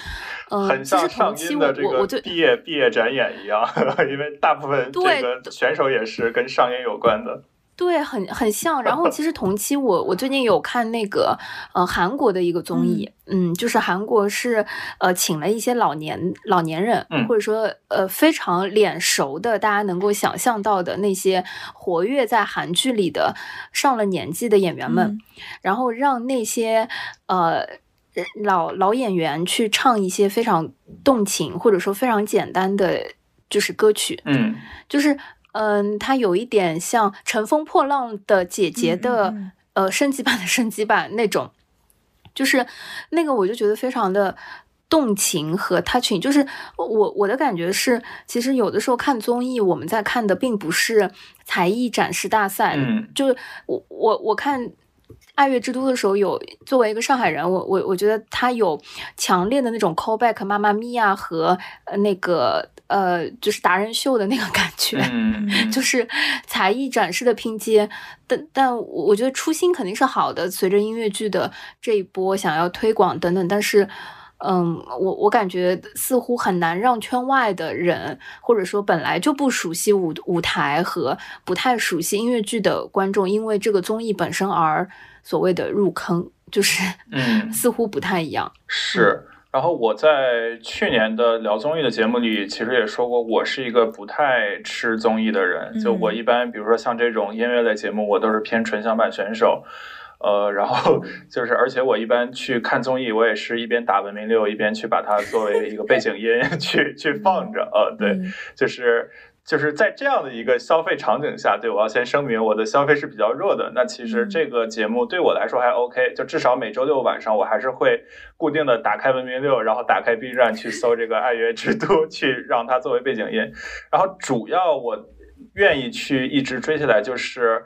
很像上音的这个毕业毕业展演一样，因为大部分这个选手也是跟上音有关的。对，很很像。然后其实同期我我最近有看那个呃韩国的一个综艺，嗯，就是韩国是呃请了一些老年老年人，或者说呃非常脸熟的，大家能够想象到的那些活跃在韩剧里的上了年纪的演员们，然后让那些呃。老老演员去唱一些非常动情或者说非常简单的就是歌曲，嗯，就是嗯，它有一点像《乘风破浪的姐姐》的呃升级版的升级版那种，就是那个我就觉得非常的动情和 touching。就是我我的感觉是，其实有的时候看综艺，我们在看的并不是才艺展示大赛，嗯，就是我我我看。爱乐之都的时候，有作为一个上海人，我我我觉得他有强烈的那种 callback 妈妈咪呀和呃那个呃就是达人秀的那个感觉，就是才艺展示的拼接。但但我觉得初心肯定是好的，随着音乐剧的这一波想要推广等等，但是。嗯，我我感觉似乎很难让圈外的人，或者说本来就不熟悉舞舞台和不太熟悉音乐剧的观众，因为这个综艺本身而所谓的入坑，就是 嗯，似乎不太一样。是。然后我在去年的聊综艺的节目里，其实也说过，我是一个不太吃综艺的人。就我一般，比如说像这种音乐类节目，我都是偏纯享版选手。呃，然后就是，而且我一般去看综艺，我也是一边打文明六，一边去把它作为一个背景音 去去放着。呃，对，就是就是在这样的一个消费场景下，对我要先声明，我的消费是比较弱的。那其实这个节目对我来说还 OK，就至少每周六晚上我还是会固定的打开文明六，然后打开 B 站去搜这个《爱乐之都》，去让它作为背景音。然后主要我愿意去一直追下来就是。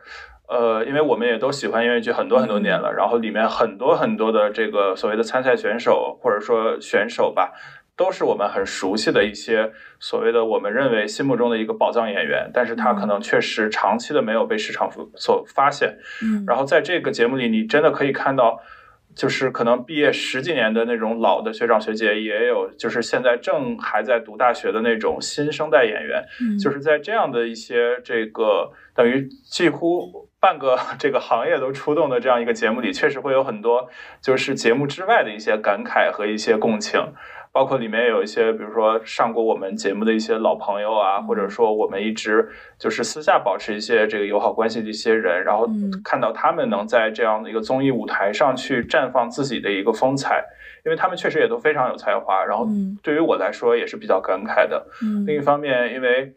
呃，因为我们也都喜欢音乐剧很多很多年了，然后里面很多很多的这个所谓的参赛选手或者说选手吧，都是我们很熟悉的一些所谓的我们认为心目中的一个宝藏演员，但是他可能确实长期的没有被市场所发现。嗯，然后在这个节目里，你真的可以看到，就是可能毕业十几年的那种老的学长学姐，也有就是现在正还在读大学的那种新生代演员，就是在这样的一些这个等于几乎。半个 这个行业都出动的这样一个节目里，确实会有很多就是节目之外的一些感慨和一些共情，包括里面有一些，比如说上过我们节目的一些老朋友啊，或者说我们一直就是私下保持一些这个友好关系的一些人，然后看到他们能在这样的一个综艺舞台上去绽放自己的一个风采，因为他们确实也都非常有才华，然后对于我来说也是比较感慨的。另一方面，因为。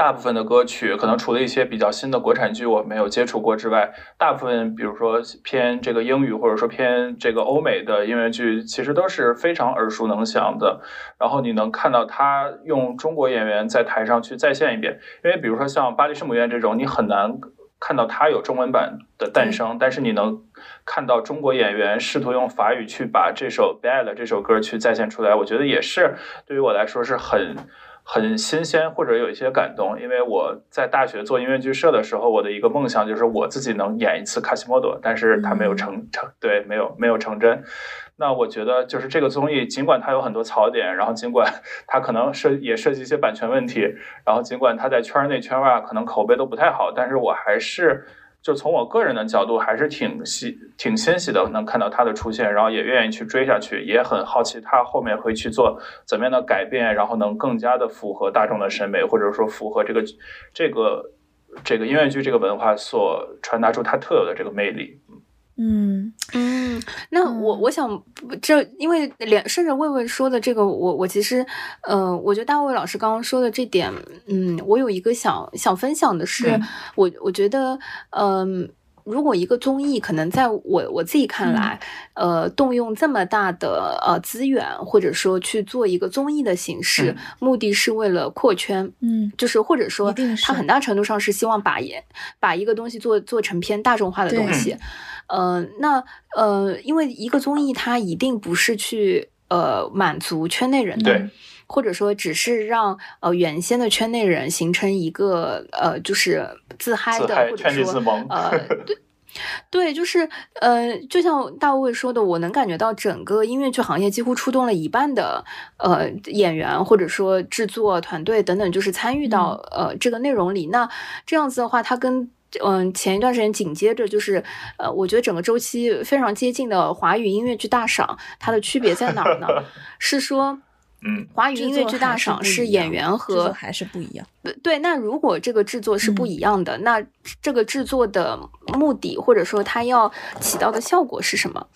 大部分的歌曲，可能除了一些比较新的国产剧我没有接触过之外，大部分比如说偏这个英语或者说偏这个欧美的音乐剧，其实都是非常耳熟能详的。然后你能看到他用中国演员在台上去再现一遍，因为比如说像《巴黎圣母院》这种，你很难看到它有中文版的诞生，但是你能看到中国演员试图用法语去把这首《Bad》这首歌去再现出来，我觉得也是对于我来说是很。很新鲜，或者有一些感动，因为我在大学做音乐剧社的时候，我的一个梦想就是我自己能演一次卡西莫多，但是它没有成成，对，没有没有成真。那我觉得就是这个综艺，尽管它有很多槽点，然后尽管 它可能涉也涉及一些版权问题，然后尽管它在圈内圈外可能口碑都不太好，但是我还是。就从我个人的角度，还是挺喜、挺欣喜的，能看到他的出现，然后也愿意去追下去，也很好奇他后面会去做怎么样的改变，然后能更加的符合大众的审美，或者说符合这个这个这个音乐剧这个文化所传达出它特有的这个魅力。嗯嗯，那我我想这，因为连顺着魏魏说的这个，我我其实，呃，我觉得大卫老师刚刚说的这点，嗯，我有一个想想分享的是，我我觉得，嗯。如果一个综艺可能在我我自己看来，呃，动用这么大的呃资源，或者说去做一个综艺的形式，目的是为了扩圈，嗯，就是或者说它很大程度上是希望把也把一个东西做做成偏大众化的东西，呃，那呃，因为一个综艺它一定不是去呃满足圈内人的。或者说，只是让呃原先的圈内人形成一个呃，就是自嗨的，或者说呃，对对，就是呃，就像大卫说的，我能感觉到整个音乐剧行业几乎出动了一半的呃演员，或者说制作团队等等，就是参与到呃这个内容里。那这样子的话，它跟嗯前一段时间紧接着就是呃，我觉得整个周期非常接近的华语音乐剧大赏，它的区别在哪儿呢？是说。嗯，华语音乐剧大赏是演员和还是不一样。对，那如果这个制作是不一样的，那这个制作的目的或者说它要起到的效果是什么？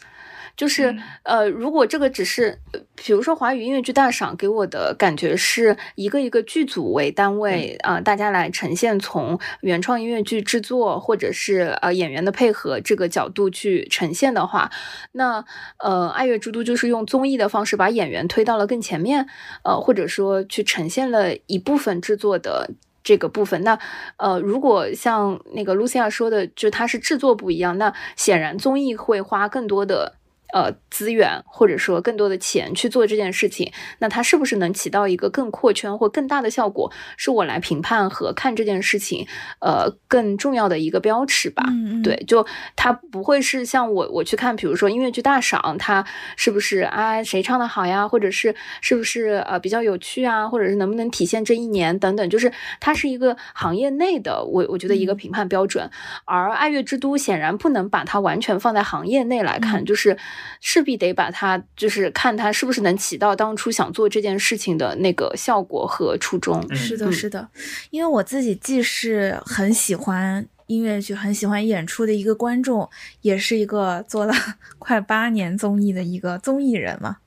就是呃，如果这个只是，比如说华语音乐剧大赏给我的感觉是一个一个剧组为单位啊，大家来呈现从原创音乐剧制作或者是呃演员的配合这个角度去呈现的话，那呃爱乐之都就是用综艺的方式把演员推到了更前面，呃或者说去呈现了一部分制作的这个部分。那呃如果像那个露西亚说的，就它是制作不一样，那显然综艺会花更多的。呃，资源或者说更多的钱去做这件事情，那它是不是能起到一个更扩圈或更大的效果？是我来评判和看这件事情，呃，更重要的一个标尺吧。对，就它不会是像我我去看，比如说音乐剧大赏，它是不是啊谁唱的好呀，或者是是不是呃比较有趣啊，或者是能不能体现这一年等等，就是它是一个行业内的我我觉得一个评判标准。而爱乐之都显然不能把它完全放在行业内来看，就是。势必得把它，就是看它是不是能起到当初想做这件事情的那个效果和初衷。是的，是的，因为我自己既是很喜欢音乐剧、很喜欢演出的一个观众，也是一个做了 快八年综艺的一个综艺人嘛。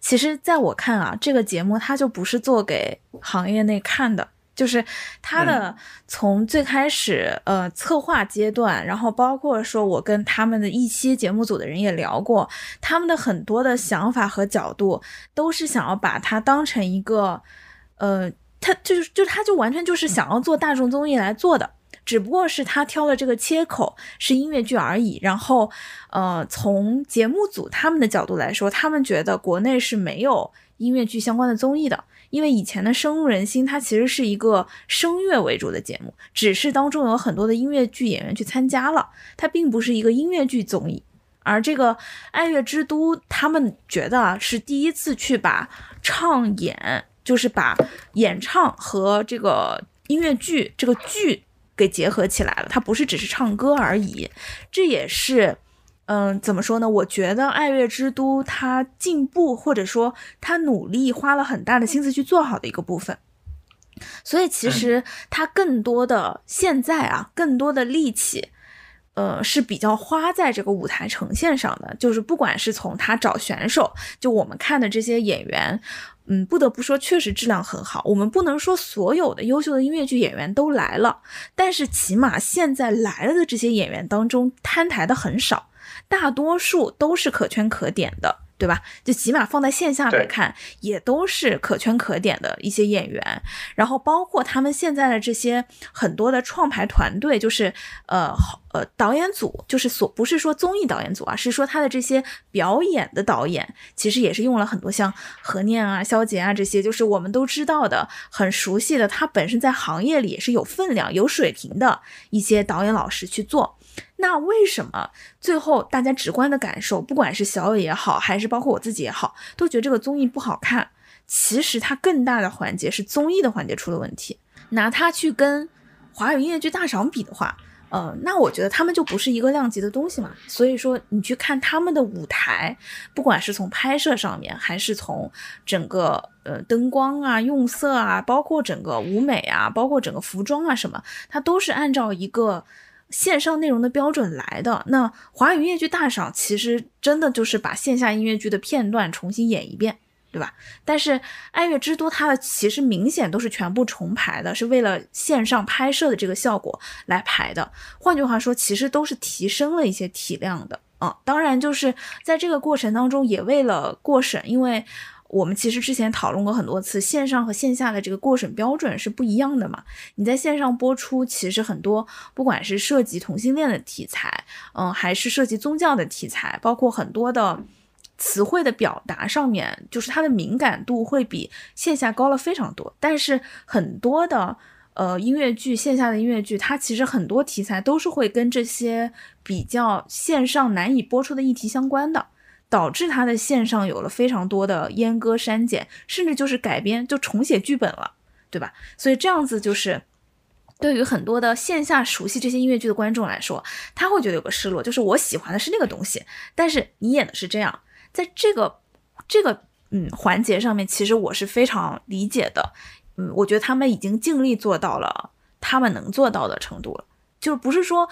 其实，在我看啊，这个节目它就不是做给行业内看的。就是他的从最开始呃策划阶段，然后包括说我跟他们的一些节目组的人也聊过，他们的很多的想法和角度都是想要把它当成一个，呃，他就是就他就完全就是想要做大众综艺来做的，只不过是他挑的这个切口是音乐剧而已。然后呃，从节目组他们的角度来说，他们觉得国内是没有音乐剧相关的综艺的。因为以前的深入人心，它其实是一个声乐为主的节目，只是当中有很多的音乐剧演员去参加了，它并不是一个音乐剧综艺。而这个爱乐之都，他们觉得，是第一次去把唱演，就是把演唱和这个音乐剧这个剧给结合起来了，它不是只是唱歌而已，这也是。嗯，怎么说呢？我觉得爱乐之都它进步，或者说它努力花了很大的心思去做好的一个部分。所以其实它更多的现在啊，更多的力气，呃，是比较花在这个舞台呈现上的。就是不管是从他找选手，就我们看的这些演员，嗯，不得不说确实质量很好。我们不能说所有的优秀的音乐剧演员都来了，但是起码现在来了的这些演员当中，摊台的很少。大多数都是可圈可点的，对吧？就起码放在线下来看，也都是可圈可点的一些演员。然后包括他们现在的这些很多的创牌团队，就是呃呃导演组，就是所不是说综艺导演组啊，是说他的这些表演的导演，其实也是用了很多像何念啊、肖杰啊这些，就是我们都知道的、很熟悉的，他本身在行业里也是有分量、有水平的一些导演老师去做。那为什么最后大家直观的感受，不管是小伟也好，还是包括我自己也好，都觉得这个综艺不好看？其实它更大的环节是综艺的环节出了问题。拿它去跟华语音乐剧大赏比的话，呃，那我觉得他们就不是一个量级的东西嘛。所以说，你去看他们的舞台，不管是从拍摄上面，还是从整个呃灯光啊、用色啊，包括整个舞美啊，包括整个服装啊什么，它都是按照一个线上内容的标准来的。那华语音乐剧大赏其实真的就是把线下音乐剧的片段重新演一遍。对吧？但是《爱乐之都》它的其实明显都是全部重排的，是为了线上拍摄的这个效果来排的。换句话说，其实都是提升了一些体量的啊。当然，就是在这个过程当中，也为了过审，因为我们其实之前讨论过很多次，线上和线下的这个过审标准是不一样的嘛。你在线上播出，其实很多不管是涉及同性恋的题材，嗯，还是涉及宗教的题材，包括很多的。词汇的表达上面，就是它的敏感度会比线下高了非常多。但是很多的呃音乐剧，线下的音乐剧，它其实很多题材都是会跟这些比较线上难以播出的议题相关的，导致它的线上有了非常多的阉割、删减，甚至就是改编，就重写剧本了，对吧？所以这样子就是对于很多的线下熟悉这些音乐剧的观众来说，他会觉得有个失落，就是我喜欢的是那个东西，但是你演的是这样。在这个这个嗯环节上面，其实我是非常理解的，嗯，我觉得他们已经尽力做到了他们能做到的程度了，就是不是说，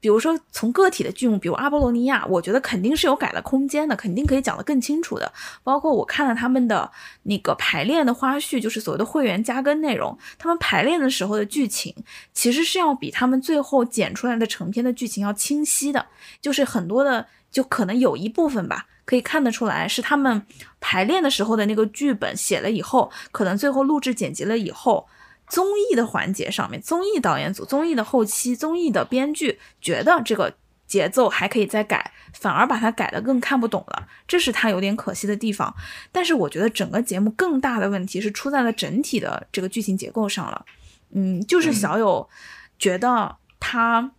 比如说从个体的剧目，比如阿波罗尼亚，我觉得肯定是有改的空间的，肯定可以讲得更清楚的。包括我看了他们的那个排练的花絮，就是所谓的会员加更内容，他们排练的时候的剧情，其实是要比他们最后剪出来的成片的剧情要清晰的，就是很多的，就可能有一部分吧。可以看得出来，是他们排练的时候的那个剧本写了以后，可能最后录制剪辑了以后，综艺的环节上面，综艺导演组、综艺的后期、综艺的编剧觉得这个节奏还可以再改，反而把它改得更看不懂了，这是他有点可惜的地方。但是我觉得整个节目更大的问题是出在了整体的这个剧情结构上了，嗯，就是小友觉得他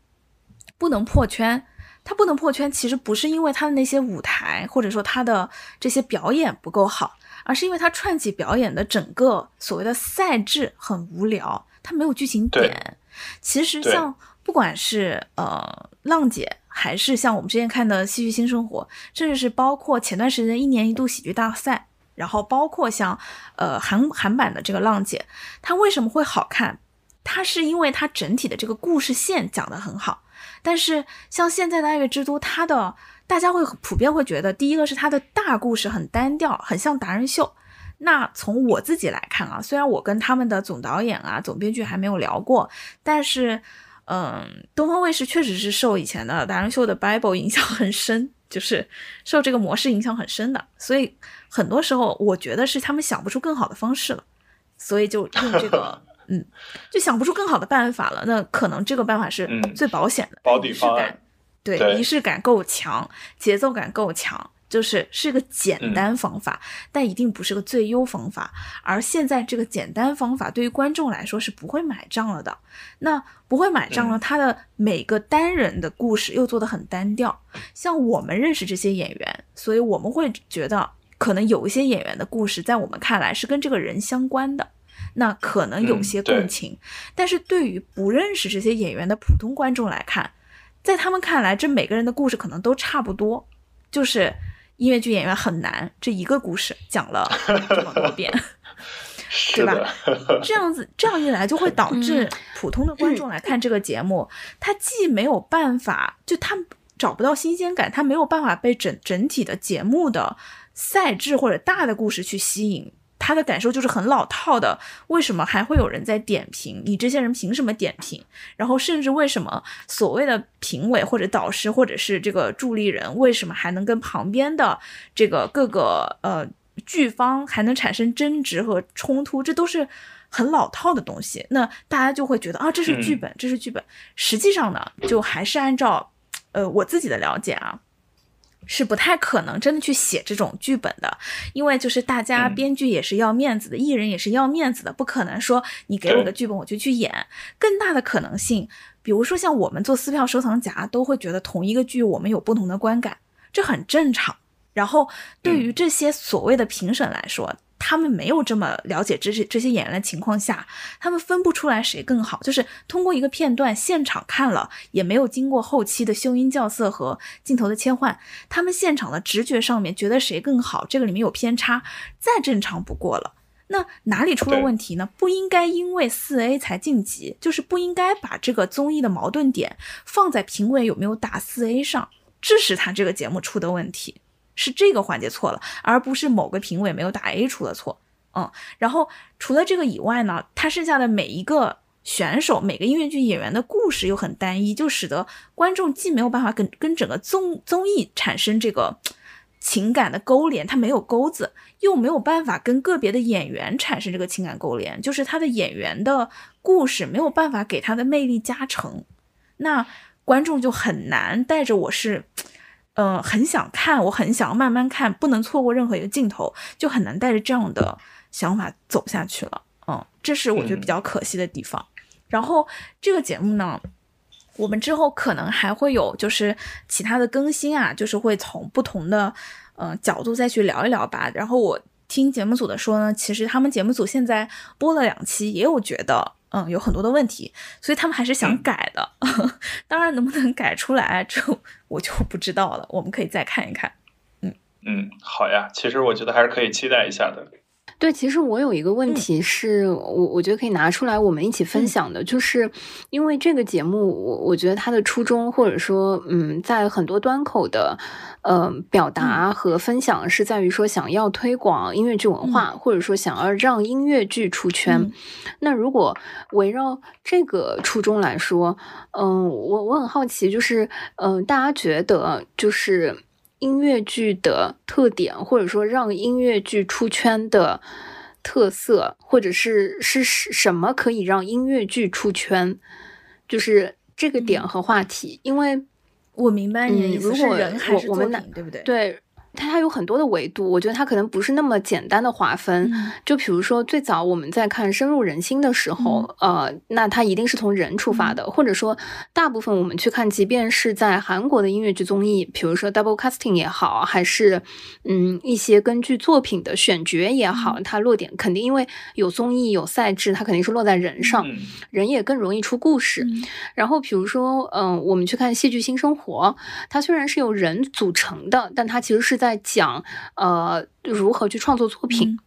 不能破圈。他不能破圈，其实不是因为他的那些舞台，或者说他的这些表演不够好，而是因为他串起表演的整个所谓的赛制很无聊，它没有剧情点。其实像不管是呃浪姐，还是像我们之前看的《戏剧新生活》，甚至是包括前段时间一年一度喜剧大赛，然后包括像呃韩韩版的这个浪姐，它为什么会好看？它是因为它整体的这个故事线讲得很好。但是像现在的《爱乐之都》，它的大家会普遍会觉得，第一个是它的大故事很单调，很像达人秀。那从我自己来看啊，虽然我跟他们的总导演啊、总编剧还没有聊过，但是，嗯，东方卫视确实是受以前的达人秀的 Bible 影响很深，就是受这个模式影响很深的。所以很多时候，我觉得是他们想不出更好的方式了，所以就用这个。嗯，就想不出更好的办法了。那可能这个办法是最保险的，保底方案。对，仪式感够强，节奏感够强，就是是个简单方法，但一定不是个最优方法。而现在这个简单方法对于观众来说是不会买账了的。那不会买账了，他的每个单人的故事又做得很单调。像我们认识这些演员，所以我们会觉得，可能有一些演员的故事在我们看来是跟这个人相关的。那可能有些共情，但是对于不认识这些演员的普通观众来看，在他们看来，这每个人的故事可能都差不多，就是音乐剧演员很难，这一个故事讲了这么多遍，对吧？这样子，这样一来就会导致普通的观众来看这个节目，他既没有办法，就他找不到新鲜感，他没有办法被整整体的节目的赛制或者大的故事去吸引。他的感受就是很老套的，为什么还会有人在点评？你这些人凭什么点评？然后甚至为什么所谓的评委或者导师或者是这个助力人，为什么还能跟旁边的这个各个呃剧方还能产生争执和冲突？这都是很老套的东西。那大家就会觉得啊，这是剧本，这是剧本。实际上呢，就还是按照呃我自己的了解啊。是不太可能真的去写这种剧本的，因为就是大家编剧也是要面子的，艺人也是要面子的，不可能说你给我个剧本我就去演。更大的可能性，比如说像我们做撕票收藏夹，都会觉得同一个剧我们有不同的观感，这很正常。然后对于这些所谓的评审来说，他们没有这么了解这些这些演员的情况下，他们分不出来谁更好。就是通过一个片段现场看了，也没有经过后期的修音校色和镜头的切换，他们现场的直觉上面觉得谁更好，这个里面有偏差，再正常不过了。那哪里出了问题呢？不应该因为四 A 才晋级，就是不应该把这个综艺的矛盾点放在评委有没有打四 A 上，这是他这个节目出的问题。是这个环节错了，而不是某个评委没有打 A 出了错。嗯，然后除了这个以外呢，他剩下的每一个选手、每个音乐剧演员的故事又很单一，就使得观众既没有办法跟跟整个综综艺产生这个情感的勾连，他没有钩子，又没有办法跟个别的演员产生这个情感勾连，就是他的演员的故事没有办法给他的魅力加成，那观众就很难带着我是。嗯，很想看，我很想要慢慢看，不能错过任何一个镜头，就很难带着这样的想法走下去了。嗯，这是我觉得比较可惜的地方。然后这个节目呢，我们之后可能还会有就是其他的更新啊，就是会从不同的嗯角度再去聊一聊吧。然后我听节目组的说呢，其实他们节目组现在播了两期，也有觉得。嗯，有很多的问题，所以他们还是想改的。当然，能不能改出来，这我就不知道了。我们可以再看一看。嗯嗯，好呀，其实我觉得还是可以期待一下的。对，其实我有一个问题是我我觉得可以拿出来我们一起分享的，就是因为这个节目，我我觉得它的初衷或者说，嗯，在很多端口的，呃，表达和分享是在于说想要推广音乐剧文化，或者说想要让音乐剧出圈。那如果围绕这个初衷来说，嗯，我我很好奇，就是嗯，大家觉得就是。音乐剧的特点，或者说让音乐剧出圈的特色，或者是是什么可以让音乐剧出圈，就是这个点和话题。因为我明白你的意思，是人还是作品，对不对？对。它它有很多的维度，我觉得它可能不是那么简单的划分。就比如说，最早我们在看深入人心的时候，呃，那它一定是从人出发的，或者说，大部分我们去看，即便是在韩国的音乐剧综艺，比如说 double casting 也好，还是嗯一些根据作品的选角也好，它落点肯定因为有综艺有赛制，它肯定是落在人上，人也更容易出故事。然后比如说，嗯，我们去看戏剧新生活，它虽然是由人组成的，但它其实是。在讲呃如何去创作作品，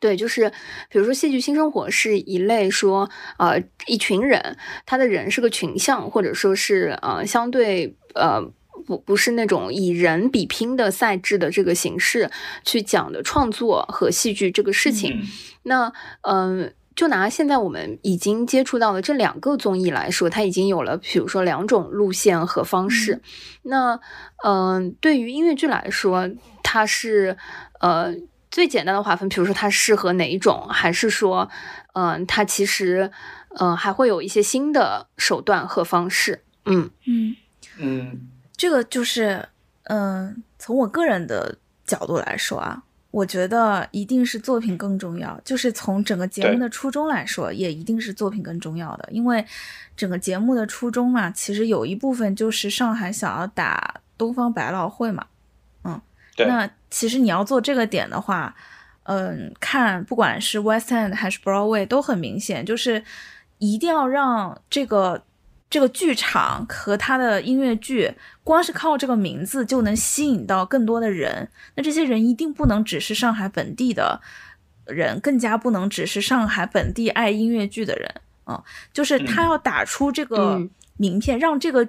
对，就是比如说戏剧新生活是一类说呃一群人，他的人是个群像，或者说是呃相对呃不不是那种以人比拼的赛制的这个形式去讲的创作和戏剧这个事情。那嗯。就拿现在我们已经接触到的这两个综艺来说，它已经有了，比如说两种路线和方式。那，嗯，对于音乐剧来说，它是呃最简单的划分，比如说它适合哪一种，还是说，嗯，它其实，嗯，还会有一些新的手段和方式。嗯嗯嗯，这个就是，嗯，从我个人的角度来说啊。我觉得一定是作品更重要，就是从整个节目的初衷来说，也一定是作品更重要的。因为整个节目的初衷嘛，其实有一部分就是上海想要打东方百老汇嘛，嗯，那其实你要做这个点的话，嗯，看不管是 West End 还是 Broadway 都很明显，就是一定要让这个。这个剧场和他的音乐剧，光是靠这个名字就能吸引到更多的人。那这些人一定不能只是上海本地的人，更加不能只是上海本地爱音乐剧的人啊！就是他要打出这个名片，让这个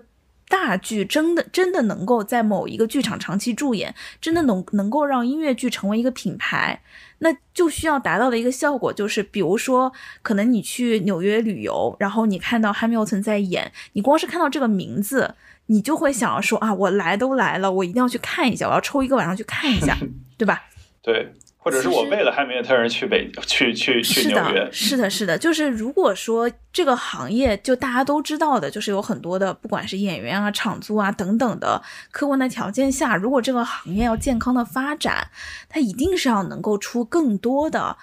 大剧真的真的能够在某一个剧场长期驻演，真的能能够让音乐剧成为一个品牌。那就需要达到的一个效果就是，比如说，可能你去纽约旅游，然后你看到汉密尔顿在演，你光是看到这个名字，你就会想要说啊，我来都来了，我一定要去看一下，我要抽一个晚上去看一下，对吧？对。或者是我为了汉密尔顿而去北去去去纽约，是的，是的，就是如果说这个行业就大家都知道的，就是有很多的，不管是演员啊、场租啊等等的客观的条件下，如果这个行业要健康的发展，它一定是要能够出更多的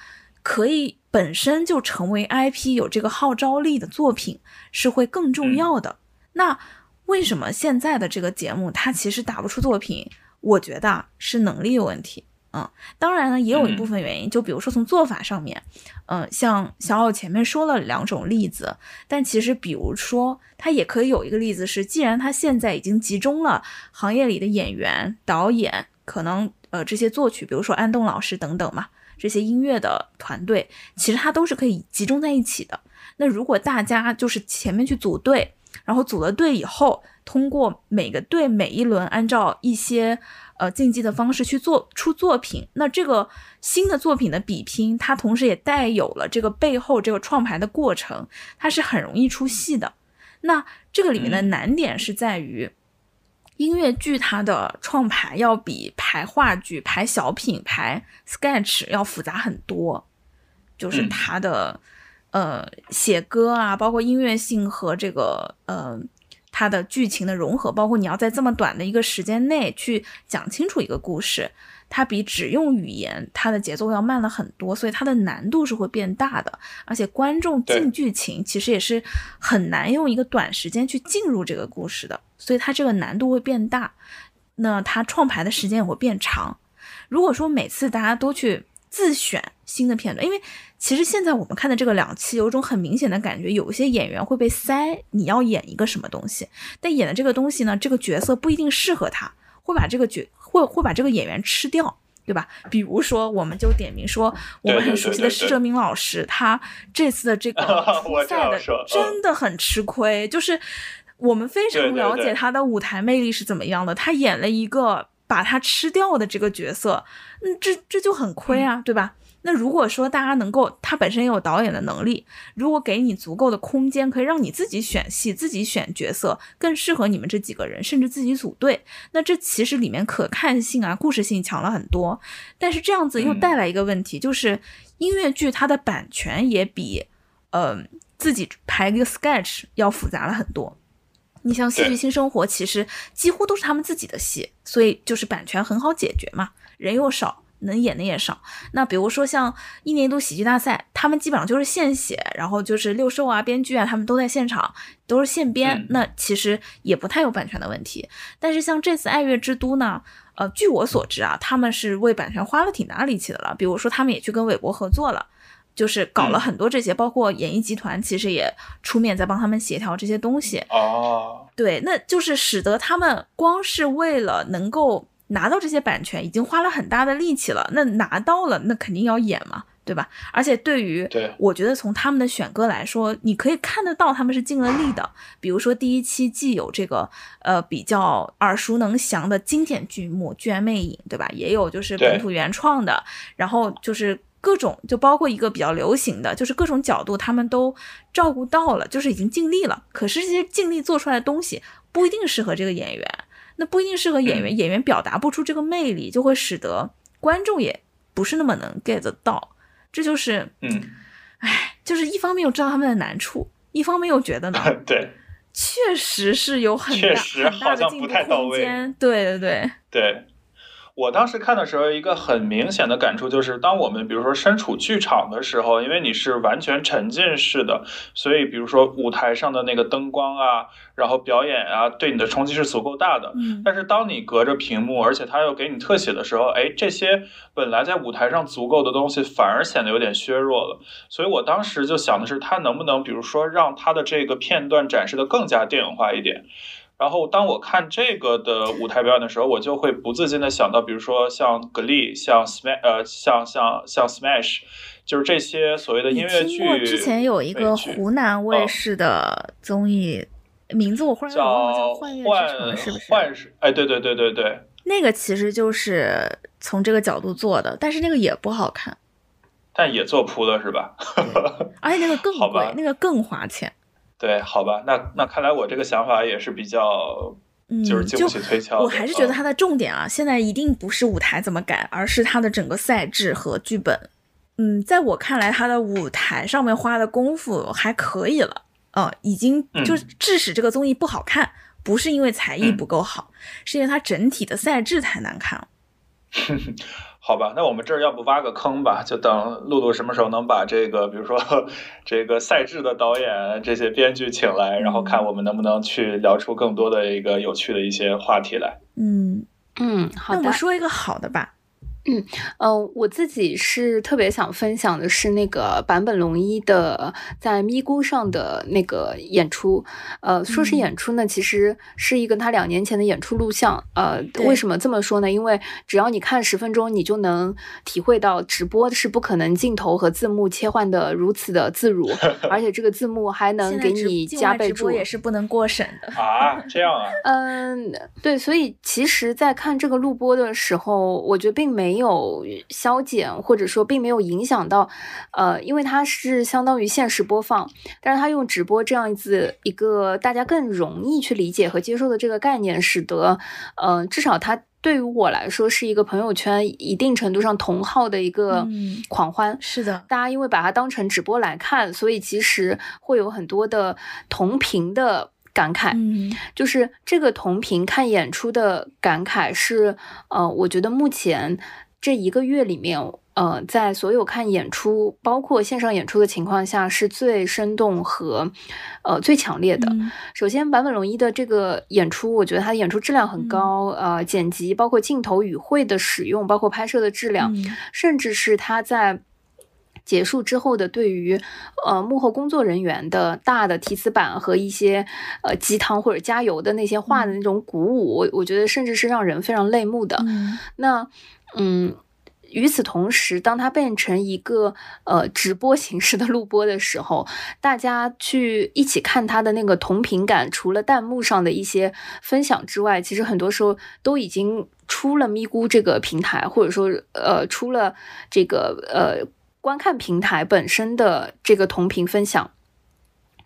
可以本身就成为 IP 有这个号召力的作品，是会更重要的。那为什么现在的这个节目它其实打不出作品？我觉得是能力有问题。嗯，当然呢，也有一部分原因，就比如说从做法上面，嗯，像小奥前面说了两种例子，但其实比如说，他也可以有一个例子是，既然他现在已经集中了行业里的演员、导演，可能呃这些作曲，比如说安东老师等等嘛，这些音乐的团队，其实他都是可以集中在一起的。那如果大家就是前面去组队，然后组了队以后，通过每个队每一轮按照一些。呃，竞技的方式去做出作品，那这个新的作品的比拼，它同时也带有了这个背后这个创牌的过程，它是很容易出戏的。那这个里面的难点是在于，音乐剧它的创排要比排话剧、排小品、排 sketch 要复杂很多，就是它的呃写歌啊，包括音乐性和这个呃。它的剧情的融合，包括你要在这么短的一个时间内去讲清楚一个故事，它比只用语言，它的节奏要慢了很多，所以它的难度是会变大的。而且观众进剧情其实也是很难用一个短时间去进入这个故事的，所以它这个难度会变大。那它创牌的时间也会变长。如果说每次大家都去自选新的片段，因为。其实现在我们看的这个两期，有种很明显的感觉，有一些演员会被塞，你要演一个什么东西，但演的这个东西呢，这个角色不一定适合他，会把这个角会会把这个演员吃掉，对吧？比如说，我们就点名说，我们很熟悉的施哲明老师，他这次的这个 初赛的真的很吃亏，就是我们非常了解他的舞台魅力是怎么样的，他演了一个把它吃掉的这个角色，嗯，这这就很亏啊，对吧？那如果说大家能够，他本身也有导演的能力，如果给你足够的空间，可以让你自己选戏、自己选角色，更适合你们这几个人，甚至自己组队，那这其实里面可看性啊、故事性强了很多。但是这样子又带来一个问题，就是音乐剧它的版权也比，呃，自己排一个 sketch 要复杂了很多。你像《戏剧新生活》，其实几乎都是他们自己的戏，所以就是版权很好解决嘛，人又少。能演的也少，那比如说像一年一度喜剧大赛，他们基本上就是现写，然后就是六兽啊、编剧啊，他们都在现场，都是现编，那其实也不太有版权的问题。但是像这次爱乐之都呢，呃，据我所知啊，他们是为版权花了挺大力气的了。比如说他们也去跟韦伯合作了，就是搞了很多这些，包括演艺集团其实也出面在帮他们协调这些东西。哦，对，那就是使得他们光是为了能够。拿到这些版权已经花了很大的力气了，那拿到了，那肯定要演嘛，对吧？而且对于，我觉得从他们的选歌来说，你可以看得到他们是尽了力的。比如说第一期既有这个呃比较耳熟能详的经典剧目《剧院魅影》，对吧？也有就是本土原创的，然后就是各种，就包括一个比较流行的，就是各种角度他们都照顾到了，就是已经尽力了。可是这些尽力做出来的东西不一定适合这个演员。那不一定适合演员，演员表达不出这个魅力，就会使得观众也不是那么能 get 到。这就是，嗯，哎，就是一方面又知道他们的难处，一方面又觉得呢，对，确实是有很大很大的进步空间。对对对对。我当时看的时候，一个很明显的感触就是，当我们比如说身处剧场的时候，因为你是完全沉浸式的，所以比如说舞台上的那个灯光啊，然后表演啊，对你的冲击是足够大的。嗯。但是当你隔着屏幕，而且他又给你特写的时候，哎，这些本来在舞台上足够的东西，反而显得有点削弱了。所以我当时就想的是，他能不能比如说让他的这个片段展示的更加电影化一点。然后当我看这个的舞台表演的时候，我就会不自禁的想到，比如说像《Glee，》、像 Smash，呃，像像像 Smash，就是这些所谓的音乐剧。之前有一个湖南卫视的综艺，名字我忽然忘了，叫《幻乐之城》，是不是？幻是，哎，对对对对对。那个其实就是从这个角度做的，但是那个也不好看。但也做铺了是吧？而且那个更 贵，那个更花钱。对，好吧，那那看来我这个想法也是比较，就是经不起推敲。我还是觉得它的重点啊，现在一定不是舞台怎么改，而是它的整个赛制和剧本。嗯，在我看来，它的舞台上面花的功夫还可以了，嗯，已经就是致使这个综艺不好看，不是因为才艺不够好，是因为它整体的赛制太难看了。好吧，那我们这儿要不挖个坑吧？就等露露什么时候能把这个，比如说这个赛制的导演、这些编剧请来，然后看我们能不能去聊出更多的一个有趣的一些话题来。嗯嗯，好的。那我说一个好的吧。嗯嗯，我自己是特别想分享的是那个坂本龙一的在咪咕上的那个演出。呃，说是演出呢，其实是一个他两年前的演出录像。呃，为什么这么说呢？因为只要你看十分钟，你就能体会到直播是不可能镜头和字幕切换的如此的自如，而且这个字幕还能给你加备注，也是不能过审的啊。这样啊？嗯，对，所以其实，在看这个录播的时候，我觉得并没。没有消减，或者说并没有影响到，呃，因为它是相当于限时播放，但是它用直播这样子一个大家更容易去理解和接受的这个概念，使得，呃，至少它对于我来说是一个朋友圈一定程度上同号的一个狂欢。是的，大家因为把它当成直播来看，所以其实会有很多的同频的。感慨，嗯，就是这个同频看演出的感慨是，呃，我觉得目前这一个月里面，呃，在所有看演出，包括线上演出的情况下，是最生动和，呃，最强烈的。首先，坂本龙一的这个演出，我觉得他的演出质量很高，呃，剪辑，包括镜头语汇的使用，包括拍摄的质量，甚至是他在。结束之后的对于，呃幕后工作人员的大的提词板和一些呃鸡汤或者加油的那些话的那种鼓舞，我我觉得甚至是让人非常泪目的。那嗯，与此同时，当它变成一个呃直播形式的录播的时候，大家去一起看它的那个同频感，除了弹幕上的一些分享之外，其实很多时候都已经出了咪咕这个平台，或者说呃出了这个呃。观看平台本身的这个同屏分享。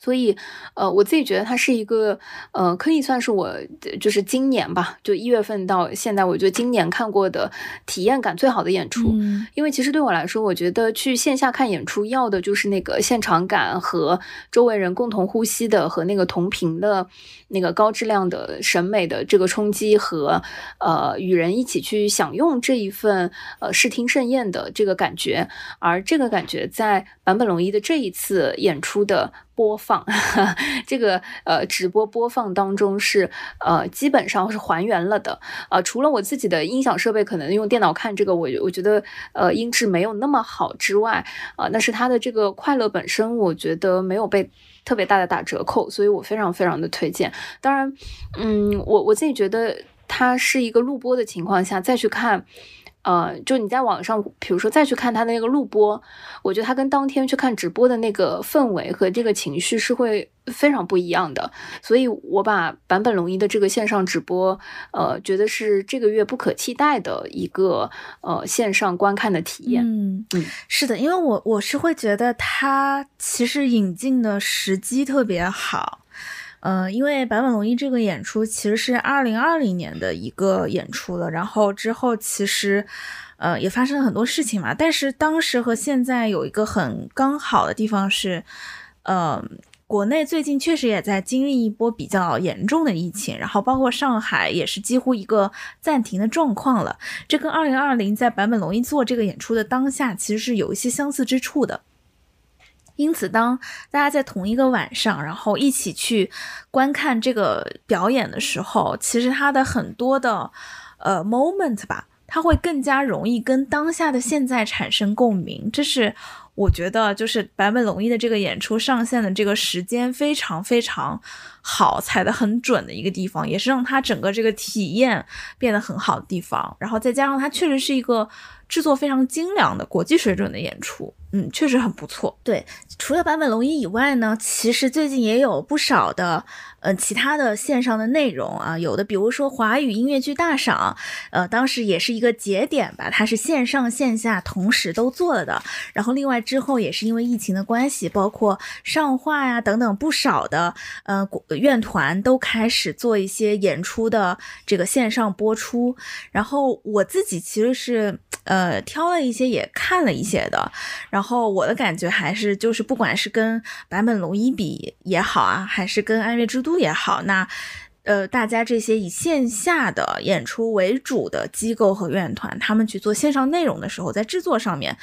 所以，呃，我自己觉得它是一个，呃，可以算是我就是今年吧，就一月份到现在，我觉得今年看过的体验感最好的演出。嗯，因为其实对我来说，我觉得去线下看演出要的就是那个现场感和周围人共同呼吸的和那个同频的那个高质量的审美的这个冲击和呃与人一起去享用这一份呃视听盛宴的这个感觉，而这个感觉在坂本龙一的这一次演出的。播放 这个呃直播播放当中是呃基本上是还原了的呃除了我自己的音响设备可能用电脑看这个我我觉得呃音质没有那么好之外啊但是它的这个快乐本身我觉得没有被特别大的打折扣所以我非常非常的推荐当然嗯我我自己觉得它是一个录播的情况下再去看。呃，就你在网上，比如说再去看他的那个录播，我觉得他跟当天去看直播的那个氛围和这个情绪是会非常不一样的。所以我把坂本龙一的这个线上直播，呃，觉得是这个月不可替代的一个呃线上观看的体验。嗯嗯，是的，因为我我是会觉得他其实引进的时机特别好。嗯，因为坂本龙一这个演出其实是二零二零年的一个演出了，然后之后其实，呃，也发生了很多事情嘛。但是当时和现在有一个很刚好的地方是，呃，国内最近确实也在经历一波比较严重的疫情，然后包括上海也是几乎一个暂停的状况了。这跟二零二零在坂本龙一做这个演出的当下其实是有一些相似之处的。因此，当大家在同一个晚上，然后一起去观看这个表演的时候，其实它的很多的呃 moment 吧，它会更加容易跟当下的现在产生共鸣。这是我觉得，就是坂本龙一的这个演出上线的这个时间非常非常好，踩得很准的一个地方，也是让他整个这个体验变得很好的地方。然后再加上它确实是一个制作非常精良的国际水准的演出。嗯，确实很不错。对，除了坂本龙一以外呢，其实最近也有不少的，呃，其他的线上的内容啊，有的比如说华语音乐剧大赏，呃，当时也是一个节点吧，它是线上线下同时都做了的。然后另外之后也是因为疫情的关系，包括上画呀等等不少的，呃，院团都开始做一些演出的这个线上播出。然后我自己其实是。呃，挑了一些也看了一些的，然后我的感觉还是就是，不管是跟坂本龙一比也好啊，还是跟爱乐之都也好，那呃，大家这些以线下的演出为主的机构和院团，他们去做线上内容的时候，在制作上面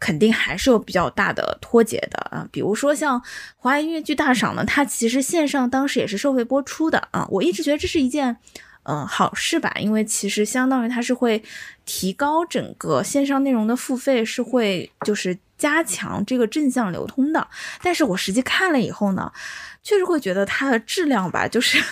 肯定还是有比较大的脱节的啊。比如说像华语音乐剧大赏呢，它其实线上当时也是收费播出的啊。我一直觉得这是一件。嗯好事吧，因为其实相当于它是会提高整个线上内容的付费，是会就是加强这个正向流通的。但是我实际看了以后呢，确实会觉得它的质量吧，就是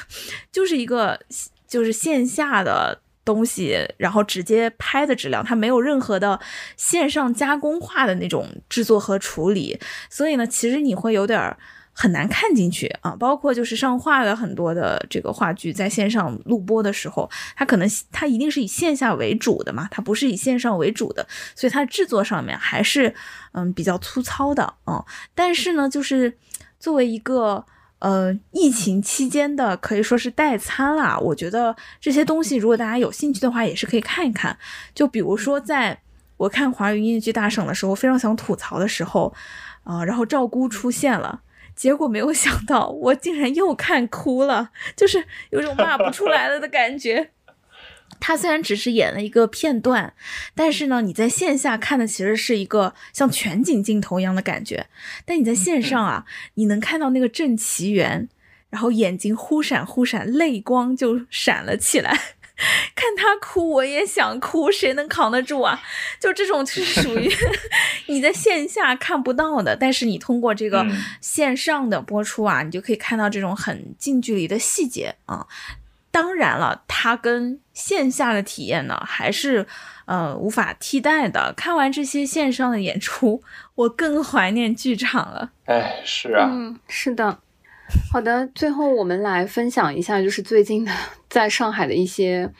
就是一个就是线下的。东西，然后直接拍的质量，它没有任何的线上加工化的那种制作和处理，所以呢，其实你会有点很难看进去啊。包括就是上画的很多的这个话剧，在线上录播的时候，它可能它一定是以线下为主的嘛，它不是以线上为主的，所以它制作上面还是嗯比较粗糙的啊。但是呢，就是作为一个。呃，疫情期间的可以说是代餐啦。我觉得这些东西，如果大家有兴趣的话，也是可以看一看。就比如说，在我看华语音乐剧大赏的时候，非常想吐槽的时候，啊，然后赵姑出现了，结果没有想到，我竟然又看哭了，就是有种骂不出来了的感觉。他虽然只是演了一个片段，但是呢，你在线下看的其实是一个像全景镜头一样的感觉。但你在线上啊，你能看到那个郑奇元，然后眼睛忽闪忽闪，泪光就闪了起来。看他哭，我也想哭，谁能扛得住啊？就这种就是属于 你在线下看不到的，但是你通过这个线上的播出啊，你就可以看到这种很近距离的细节啊。当然了，它跟线下的体验呢，还是呃无法替代的。看完这些线上的演出，我更怀念剧场了。哎，是啊，嗯，是的。好的，最后我们来分享一下，就是最近的在上海的一些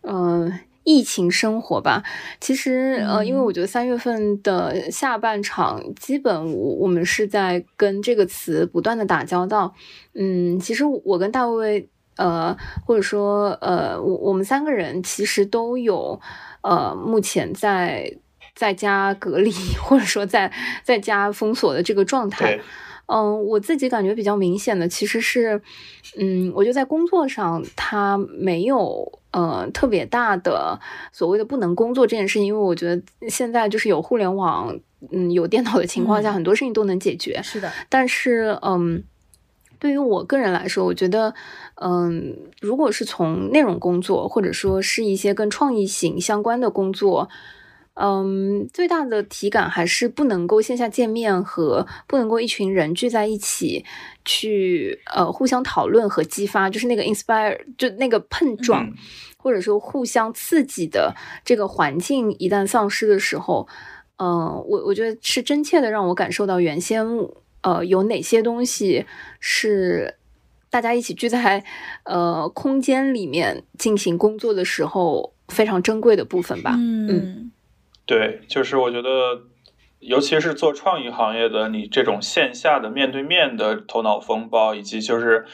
嗯疫情生活吧。其实呃，因为我觉得三月份的下半场，基本我我们是在跟这个词不断的打交道。嗯，其实我跟大卫。呃，或者说，呃，我我们三个人其实都有，呃，目前在在家隔离，或者说在在家封锁的这个状态。嗯，我自己感觉比较明显的其实是，嗯，我觉得在工作上，他没有呃特别大的所谓的不能工作这件事情，因为我觉得现在就是有互联网，嗯，有电脑的情况下，很多事情都能解决。是的，但是，嗯。对于我个人来说，我觉得，嗯，如果是从内容工作，或者说是一些跟创意型相关的工作，嗯，最大的体感还是不能够线下见面和不能够一群人聚在一起去呃互相讨论和激发，就是那个 inspire 就那个碰撞，或者说互相刺激的这个环境一旦丧失的时候，嗯，我我觉得是真切的让我感受到原先。呃，有哪些东西是大家一起聚在呃空间里面进行工作的时候非常珍贵的部分吧？嗯，对，就是我觉得，尤其是做创意行业的，你这种线下的面对面的头脑风暴，以及就是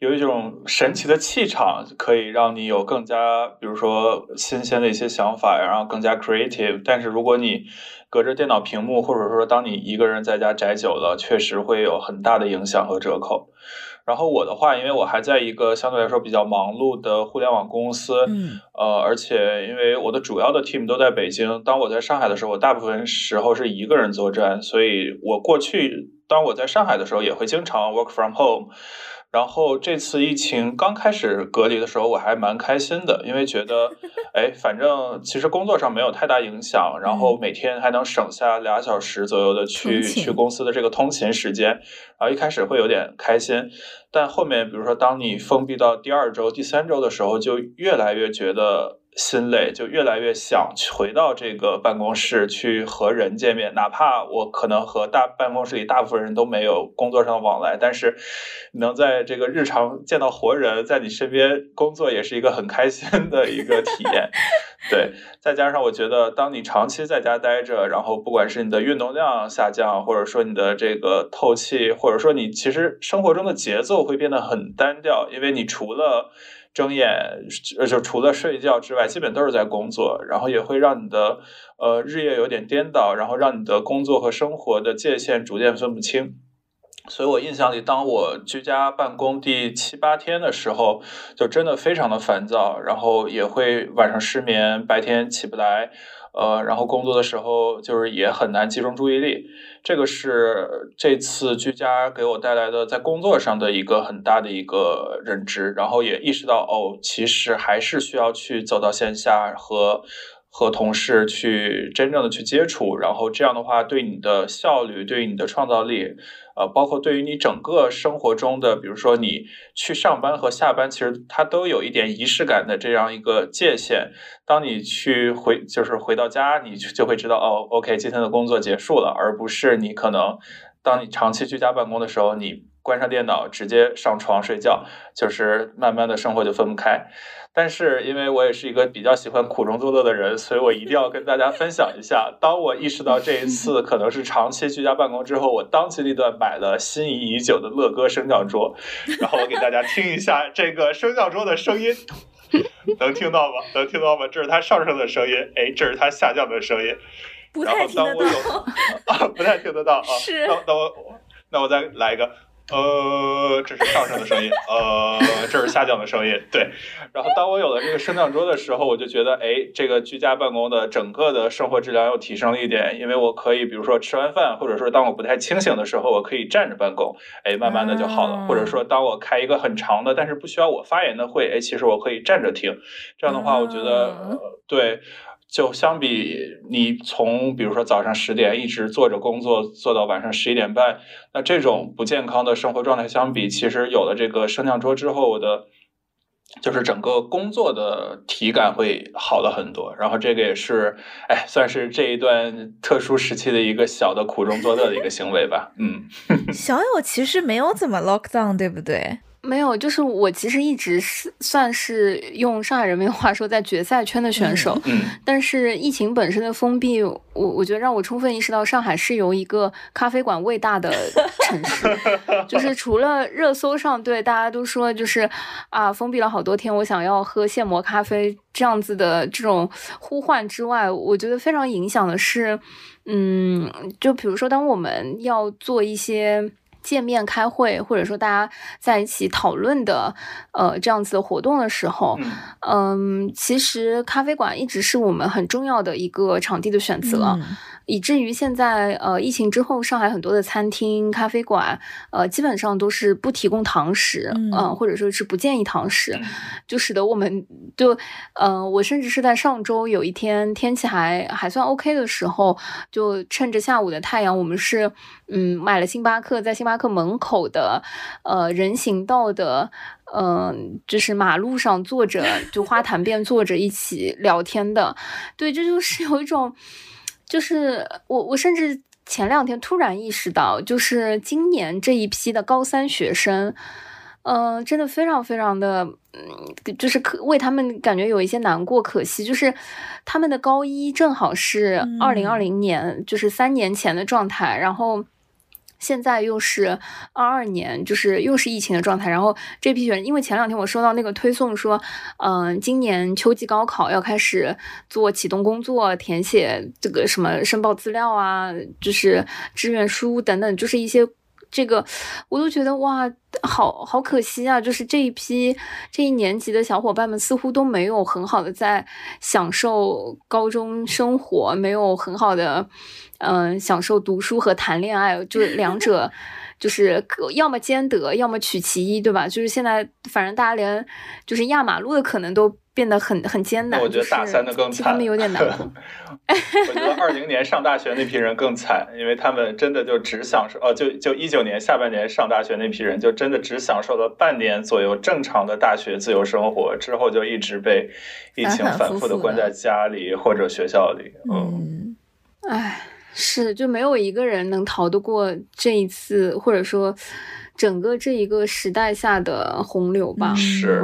有一种神奇的气场，可以让你有更加，比如说新鲜的一些想法，然后更加 creative。但是如果你隔着电脑屏幕，或者说当你一个人在家宅久了，确实会有很大的影响和折扣。然后我的话，因为我还在一个相对来说比较忙碌的互联网公司，嗯，呃，而且因为我的主要的 team 都在北京，当我在上海的时候，我大部分时候是一个人作战，所以我过去当我在上海的时候，也会经常 work from home。然后这次疫情刚开始隔离的时候，我还蛮开心的，因为觉得，哎，反正其实工作上没有太大影响，然后每天还能省下俩小时左右的去去公司的这个通勤时间，然后一开始会有点开心，但后面比如说当你封闭到第二周、第三周的时候，就越来越觉得。心累，就越来越想回到这个办公室去和人见面，哪怕我可能和大办公室里大部分人都没有工作上的往来，但是能在这个日常见到活人，在你身边工作，也是一个很开心的一个体验。对，再加上我觉得，当你长期在家待着，然后不管是你的运动量下降，或者说你的这个透气，或者说你其实生活中的节奏会变得很单调，因为你除了睁眼，呃，就除了睡觉之外，基本都是在工作，然后也会让你的呃日夜有点颠倒，然后让你的工作和生活的界限逐渐分不清。所以我印象里，当我居家办公第七八天的时候，就真的非常的烦躁，然后也会晚上失眠，白天起不来。呃，然后工作的时候就是也很难集中注意力。这个是这次居家给我带来的在工作上的一个很大的一个认知，然后也意识到哦，其实还是需要去走到线下和。和同事去真正的去接触，然后这样的话，对你的效率，对你的创造力，呃，包括对于你整个生活中的，比如说你去上班和下班，其实它都有一点仪式感的这样一个界限。当你去回，就是回到家，你就会知道，哦，OK，今天的工作结束了，而不是你可能当你长期居家办公的时候，你关上电脑直接上床睡觉，就是慢慢的生活就分不开。但是，因为我也是一个比较喜欢苦中作乐的人，所以我一定要跟大家分享一下。当我意识到这一次可能是长期居家办公之后，我当机立断买了心仪已久的乐歌升降桌，然后我给大家听一下这个升降桌的声音，能听到吗？能听到吗？这是它上升的声音，哎，这是它下降的声音。不太听得到 啊，不太听得到啊。是。那那我那我再来一个。呃，这是上升的声音，呃，这是下降的声音，对。然后当我有了这个升降桌的时候，我就觉得，哎，这个居家办公的整个的生活质量又提升了一点，因为我可以，比如说吃完饭，或者说当我不太清醒的时候，我可以站着办公，哎，慢慢的就好了。或者说，当我开一个很长的但是不需要我发言的会，哎，其实我可以站着听，这样的话，我觉得，对。就相比你从比如说早上十点一直坐着工作做到晚上十一点半，那这种不健康的生活状态相比，其实有了这个升降桌之后，我的就是整个工作的体感会好了很多。然后这个也是，哎，算是这一段特殊时期的一个小的苦中作乐的一个行为吧。嗯，小友其实没有怎么 lock down，对不对？没有，就是我其实一直是算是用上海人民话说，在决赛圈的选手。嗯，但是疫情本身的封闭，我我觉得让我充分意识到，上海是由一个咖啡馆喂大的城市。就是 除了热搜上对大家都说，就是啊，封闭了好多天，我想要喝现磨咖啡这样子的这种呼唤之外，我觉得非常影响的是，嗯，就比如说，当我们要做一些。见面开会，或者说大家在一起讨论的，呃，这样子的活动的时候，嗯，其实咖啡馆一直是我们很重要的一个场地的选择。以至于现在，呃，疫情之后，上海很多的餐厅、咖啡馆，呃，基本上都是不提供堂食，嗯，或者说是不建议堂食，就使得我们就，呃，我甚至是在上周有一天天气还还算 OK 的时候，就趁着下午的太阳，我们是，嗯，买了星巴克，在星巴克门口的，呃，人行道的，嗯，就是马路上坐着，就花坛边坐着一起聊天的，对，这就是有一种。就是我，我甚至前两天突然意识到，就是今年这一批的高三学生，嗯，真的非常非常的，嗯，就是可为他们感觉有一些难过、可惜，就是他们的高一正好是二零二零年，就是三年前的状态，然后。现在又是二二年，就是又是疫情的状态。然后这批学生，因为前两天我收到那个推送说，嗯，今年秋季高考要开始做启动工作，填写这个什么申报资料啊，就是志愿书等等，就是一些这个，我都觉得哇，好好可惜啊！就是这一批这一年级的小伙伴们，似乎都没有很好的在享受高中生活，没有很好的。嗯，享受读书和谈恋爱，就是 两者，就是要么兼得，要么取其一，对吧？就是现在，反正大家连就是压马路的可能都变得很很艰难。我觉得大三的更惨，他们有点难过。我觉得二零年上大学那批人更惨，因为他们真的就只享受，哦，就就一九年下半年上大学那批人，就真的只享受了半年左右正常的大学自由生活，之后就一直被疫情反复的关在家里或者学校里。嗯，唉。是，就没有一个人能逃得过这一次，或者说整个这一个时代下的洪流吧。是，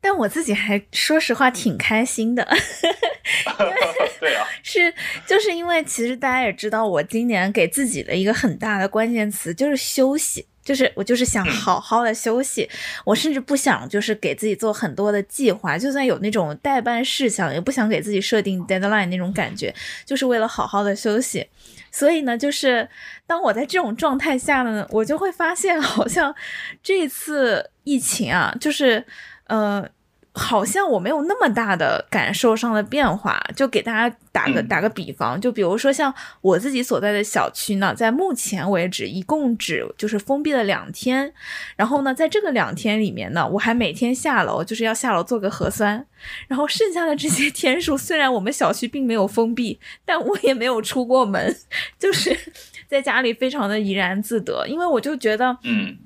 但我自己还说实话挺开心的。对啊，是，就是因为其实大家也知道，我今年给自己的一个很大的关键词就是休息。就是我就是想好好的休息，我甚至不想就是给自己做很多的计划，就算有那种代办事项，也不想给自己设定 deadline 那种感觉，就是为了好好的休息。所以呢，就是当我在这种状态下呢，我就会发现好像这次疫情啊，就是呃。好像我没有那么大的感受上的变化，就给大家打个打个比方，就比如说像我自己所在的小区呢，在目前为止一共只就是封闭了两天，然后呢，在这个两天里面呢，我还每天下楼就是要下楼做个核酸，然后剩下的这些天数，虽然我们小区并没有封闭，但我也没有出过门，就是在家里非常的怡然自得，因为我就觉得，嗯。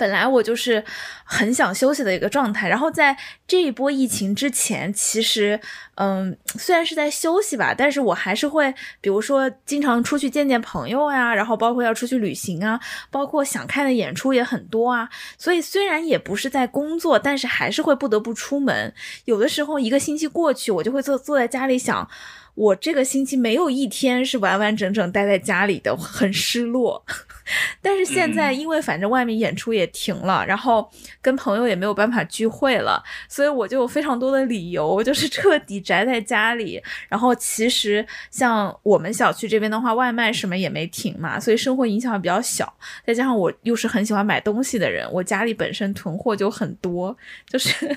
本来我就是很想休息的一个状态，然后在这一波疫情之前，其实，嗯，虽然是在休息吧，但是我还是会，比如说经常出去见见朋友呀，然后包括要出去旅行啊，包括想看的演出也很多啊，所以虽然也不是在工作，但是还是会不得不出门。有的时候一个星期过去，我就会坐坐在家里想。我这个星期没有一天是完完整整待在家里的，很失落。但是现在，因为反正外面演出也停了，然后跟朋友也没有办法聚会了，所以我就有非常多的理由，就是彻底宅在家里。然后其实像我们小区这边的话，外卖什么也没停嘛，所以生活影响比较小。再加上我又是很喜欢买东西的人，我家里本身囤货就很多，就是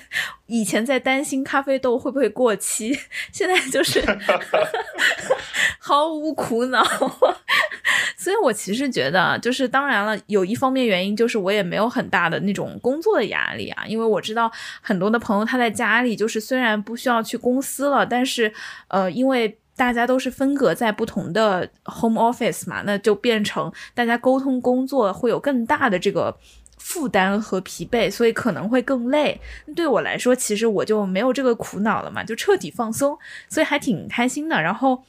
以前在担心咖啡豆会不会过期，现在就是。毫无苦恼，所以我其实觉得，就是当然了，有一方面原因就是我也没有很大的那种工作的压力啊，因为我知道很多的朋友他在家里，就是虽然不需要去公司了，但是呃，因为大家都是分隔在不同的 home office 嘛，那就变成大家沟通工作会有更大的这个。负担和疲惫，所以可能会更累。对我来说，其实我就没有这个苦恼了嘛，就彻底放松，所以还挺开心的。然后，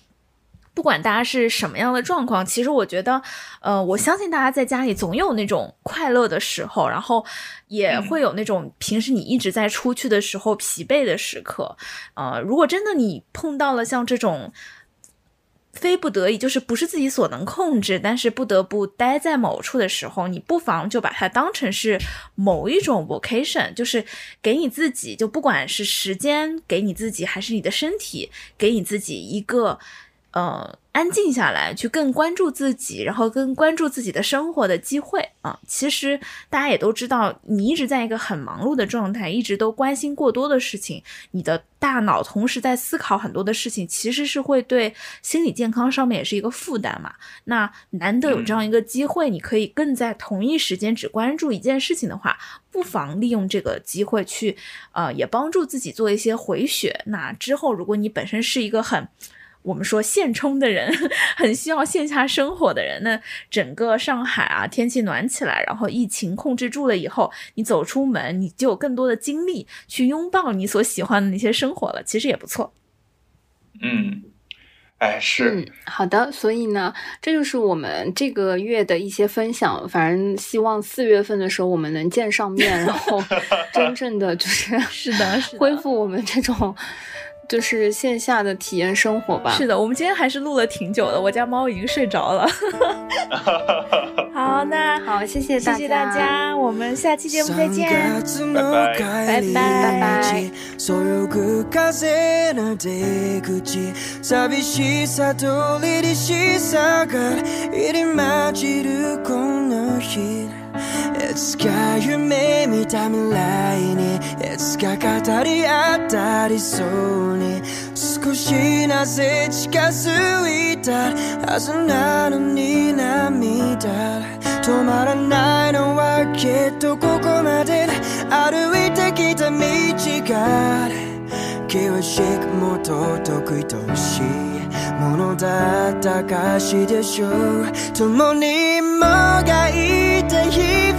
不管大家是什么样的状况，其实我觉得，呃，我相信大家在家里总有那种快乐的时候，然后也会有那种平时你一直在出去的时候疲惫的时刻。呃，如果真的你碰到了像这种。非不得已，就是不是自己所能控制，但是不得不待在某处的时候，你不妨就把它当成是某一种 vocation，就是给你自己，就不管是时间给你自己，还是你的身体给你自己一个。呃，安静下来，去更关注自己，然后更关注自己的生活的机会啊。其实大家也都知道，你一直在一个很忙碌的状态，一直都关心过多的事情，你的大脑同时在思考很多的事情，其实是会对心理健康上面也是一个负担嘛。那难得有这样一个机会，你可以更在同一时间只关注一件事情的话，不妨利用这个机会去，呃，也帮助自己做一些回血。那之后，如果你本身是一个很我们说现充的人很需要线下生活的人，那整个上海啊，天气暖起来，然后疫情控制住了以后，你走出门，你就有更多的精力去拥抱你所喜欢的那些生活了，其实也不错。嗯，哎，是好的，所以呢，这就是我们这个月的一些分享。反正希望四月份的时候我们能见上面，然后 真正的就是是的，恢复我们这种。就是线下的体验生活吧。是的，我们今天还是录了挺久的，我家猫已经睡着了。好，那好，谢谢谢谢大家，我们下期节目再见，拜拜。拜拜。拜拜。いつか夢見た未来にいつか語り合った理想に。少しなぜ近づいた。はずなのに涙。止まらないのはきっとここまで。歩いてきた道が。険しくも尊いとしいものだった証でしょう共にもがいた日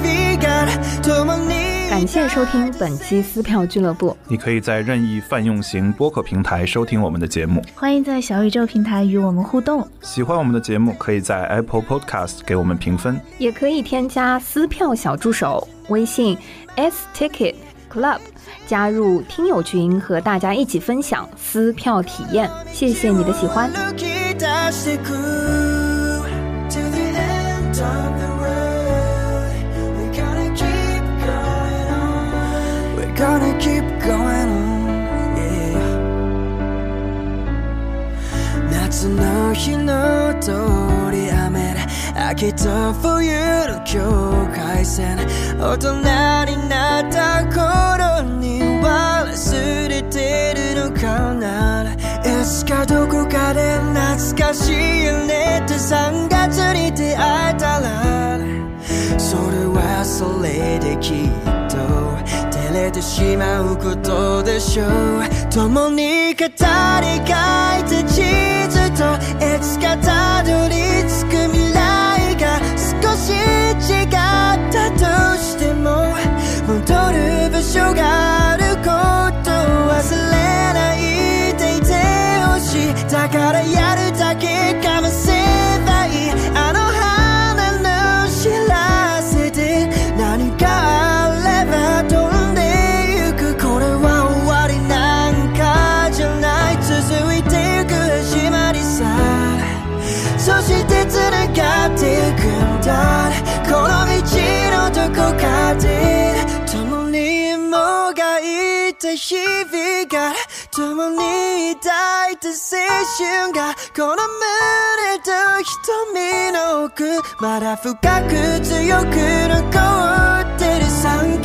感谢收听本期撕票俱乐部。你可以在任意泛用型播客平台收听我们的节目，欢迎在小宇宙平台与我们互动。喜欢我们的节目，可以在 Apple Podcast 给我们评分，也可以添加撕票小助手微信 s ticket club， 加入听友群和大家一起分享撕票体验。谢谢你的喜欢。gonna keep going 夏の日の通り雨で秋と冬の境界線大人になった頃には忘れてるのかな？いつかどこかで懐かしいよね。って3月に出会えたらそれはそれできっと照れてしまうことでしょう。共に語り書いた地 It's got to do に抱いた青春がこの胸と瞳の奥。まだ深く強く残ってる。3